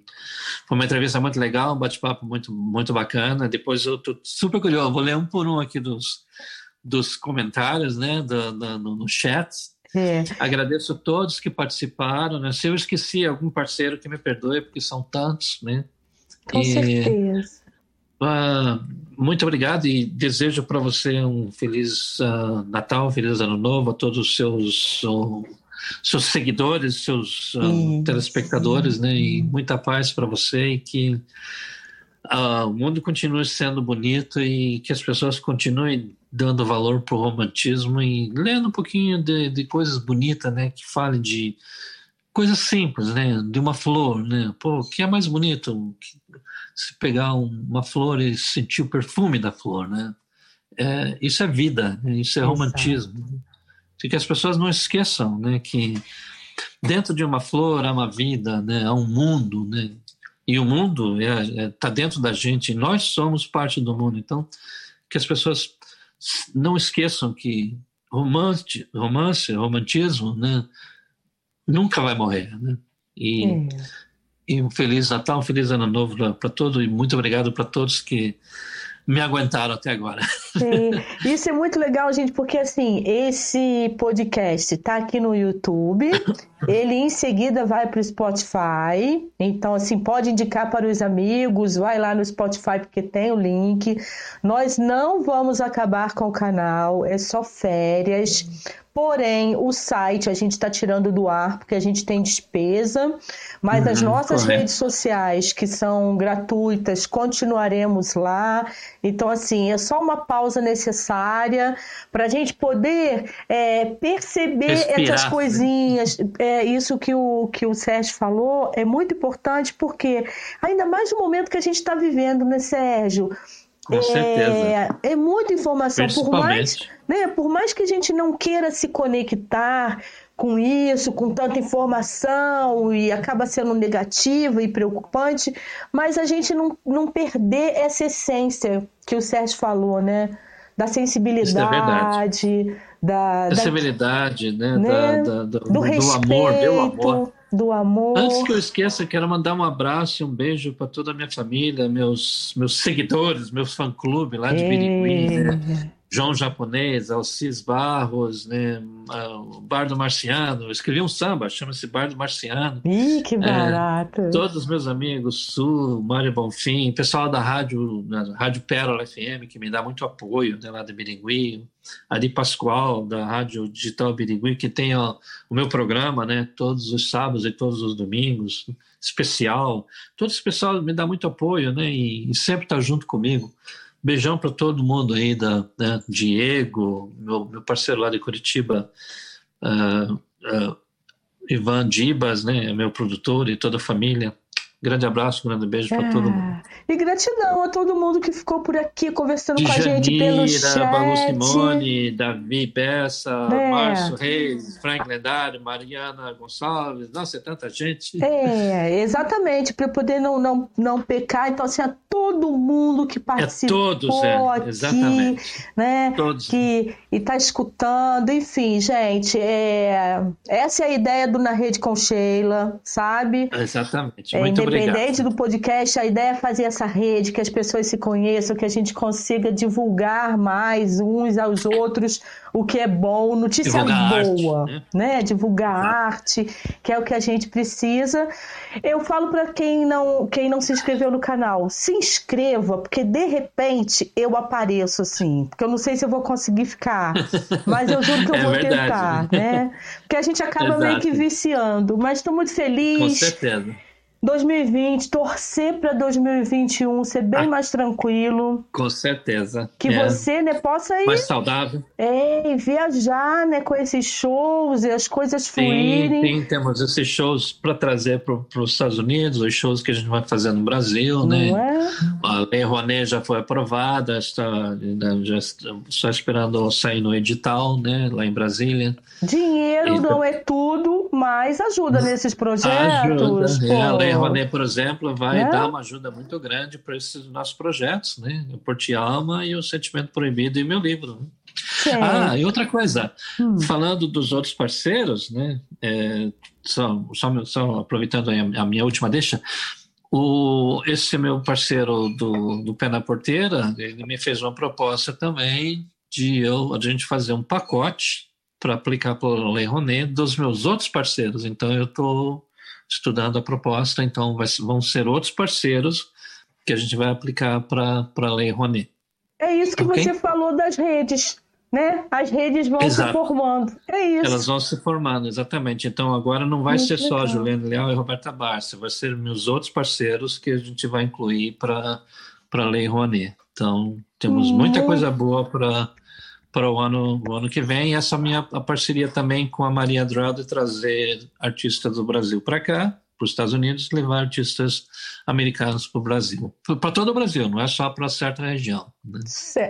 foi uma entrevista muito legal, um bate-papo muito, muito bacana. Depois eu estou super curioso, vou ler um por um aqui dos, dos comentários, né, do, do, no, no chat. É. Agradeço a todos que participaram. Né? Se eu esqueci algum parceiro, que me perdoe, porque são tantos, né? Com e, certeza. Uh, muito obrigado e desejo para você um feliz uh, Natal, feliz Ano Novo a todos os seus uh, seus seguidores, seus uh, telespectadores, né? E muita paz para você e que uh, o mundo continue sendo bonito e que as pessoas continuem dando valor para o romantismo e lendo um pouquinho de, de coisas bonitas, né? Que falem de coisas simples, né? De uma flor, né? Pô, o que é mais bonito? Se pegar uma flor e sentir o perfume da flor, né? É, isso é vida, né? isso é romantismo. Exato. Que as pessoas não esqueçam, né? Que dentro de uma flor há uma vida, né? Há um mundo, né? E o mundo está é, é, tá dentro da gente, nós somos parte do mundo. Então, que as pessoas não esqueçam que romance, romance romantismo, né, nunca vai morrer. Né? E, é. e um Feliz Natal, um Feliz Ano Novo para todos e muito obrigado para todos que me aguentaram até agora. Sim, isso é muito legal, gente, porque assim, esse podcast tá aqui no YouTube, ele em seguida vai para o Spotify, então assim, pode indicar para os amigos, vai lá no Spotify porque tem o link. Nós não vamos acabar com o canal, é só férias. Porém, o site a gente está tirando do ar porque a gente tem despesa, mas uhum, as nossas correto. redes sociais, que são gratuitas, continuaremos lá. Então, assim, é só uma pausa necessária para a gente poder é, perceber Respirar, essas né? coisinhas. Né? É, isso que o, que o Sérgio falou é muito importante, porque ainda mais no momento que a gente está vivendo, né, Sérgio? Com é, certeza. É muita informação. Por mais, né, por mais que a gente não queira se conectar com isso, com tanta informação e acaba sendo negativo e preocupante, mas a gente não, não perder essa essência que o Sérgio falou, né? Da sensibilidade, é da, da sensibilidade, né? né? Da, da, do, do, respeito, do amor, meu amor do amor. Antes que eu esqueça, quero mandar um abraço e um beijo para toda a minha família, meus, meus seguidores, meus fã-clube lá de Birigui, né? João Japonês, Alcis Barros, né? o Bardo Marciano. Eu escrevi um samba, chama-se Bardo Marciano. Ih, que é, barato! É, todos os meus amigos, Sul, Mário Bonfim, pessoal da rádio, da Rádio Pérola FM, que me dá muito apoio, né, lá de Birigui, Ari Pascoal, da Rádio Digital Birigui, que tem ó, o meu programa, né, todos os sábados e todos os domingos, especial. Todo esse pessoal me dá muito apoio, né, e, e sempre está junto comigo. Beijão para todo mundo aí, da, né, Diego, meu, meu parceiro lá de Curitiba, uh, uh, Ivan Dibas, né, meu produtor e toda a família. Grande abraço, grande beijo para todo mundo. E gratidão a todo mundo que ficou por aqui conversando de com a gente pelo chat. Balu Simone, Davi Bessa, é. Márcio Reis, Frank Lendário, Mariana Gonçalves, nossa, é tanta gente. É, exatamente, para poder não, não, não pecar. Então, assim, a todo mundo que participou é todos, é, aqui, exatamente. né? Todos. Que está escutando, enfim, gente, é, essa é a ideia do Na Rede com Sheila, sabe? Exatamente, é, muito é, Independente obrigado. do podcast, a ideia é fazer essa rede, que as pessoas se conheçam, que a gente consiga divulgar mais uns aos outros o que é bom, notícia divulgar boa, arte, né? né? Divulgar arte, que é o que a gente precisa. Eu falo para quem não, quem não se inscreveu no canal, se inscreva, porque de repente eu apareço assim, porque eu não sei se eu vou conseguir ficar, mas eu juro que eu é vou verdade, tentar, né? Porque a gente acaba Exato. meio que viciando, mas estou muito feliz. Com certeza 2020, torcer para 2021 ser bem ah, mais tranquilo. Com certeza. Que é. você né, possa ir. Mais saudável. É, e viajar né, com esses shows e as coisas fluírem. Sim, sim temos esses shows para trazer para os Estados Unidos, os shows que a gente vai fazer no Brasil, né? Não né? É? A Lei Rouanet já foi aprovada, está, já só esperando sair no edital, né? Lá em Brasília. Dinheiro não é tudo, mas ajuda nesses projetos. Ajuda. É, a Lei Rouanet, por exemplo, vai é? dar uma ajuda muito grande para esses nossos projetos, né? O Porte Alma e o Sentimento Proibido e meu livro. Né? Ah, e outra coisa, hum. falando dos outros parceiros, né? É, só, só, só, aproveitando a, minha última deixa, o, esse meu parceiro do, do Pé na Porteira, ele me fez uma proposta também de eu, a gente fazer um pacote para aplicar para a Lei Rouanet dos meus outros parceiros. Então, eu estou estudando a proposta, então vai, vão ser outros parceiros que a gente vai aplicar para a Lei Rouanet. É isso que okay? você falou das redes, né? As redes vão Exato. se formando. É isso. Elas vão se formando, exatamente. Então agora não vai Muito ser legal. só Juliana Leal e Roberta Barça, vai ser meus outros parceiros que a gente vai incluir para a Lei Rouanet. Então, temos muita coisa boa para para o ano, o ano que vem. Essa minha a parceria também com a Maria Draud de trazer artistas do Brasil para cá para os Estados Unidos, levar artistas americanos para o Brasil. Para todo o Brasil, não é só para certa região. Né?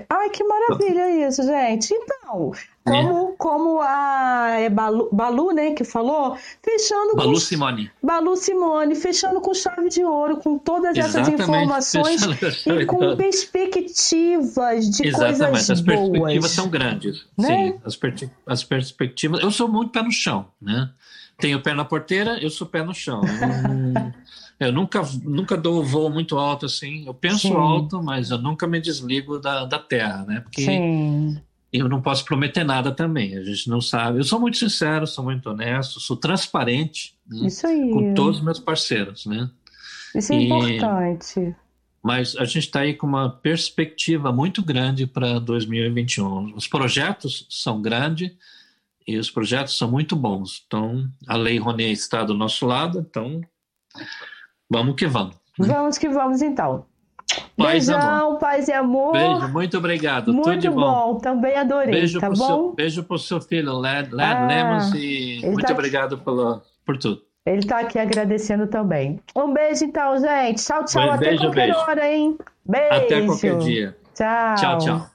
Ai, que maravilha isso, gente. Então, como, é. como a é Balu, Balu, né, que falou, fechando Balu com, Simone. Balu Simone, fechando com chave de ouro, com todas essas informações e com perspectivas de Exatamente. coisas as boas. perspectivas são grandes. Né? Sim, as, per as perspectivas. Eu sou muito pé no chão, né? Tenho pé na porteira, eu sou pé no chão. Eu, eu nunca, nunca dou voo muito alto assim. Eu penso Sim. alto, mas eu nunca me desligo da, da terra, né? Porque Sim. eu não posso prometer nada também. A gente não sabe. Eu sou muito sincero, sou muito honesto, sou transparente né? Com todos os meus parceiros, né? Isso é e... importante. Mas a gente está aí com uma perspectiva muito grande para 2021. Os projetos são grandes e os projetos são muito bons. Então, a Lei Rouanet está do nosso lado, então vamos que vamos. Vamos que vamos, então. Paz Beijão, amor. paz e amor. Beijo, muito obrigado. Muito Tudo de bom. bom. Também adorei. Beijo tá pro bom? Seu, beijo pro seu filho, Led, Led ah, Lemos, e muito tá obrigado pelo, por tudo. Ele está aqui agradecendo também. Um beijo, então, gente. Tchau, tchau. Até qualquer beijo. hora, hein? Beijo. Até qualquer dia. Tchau. Tchau, tchau.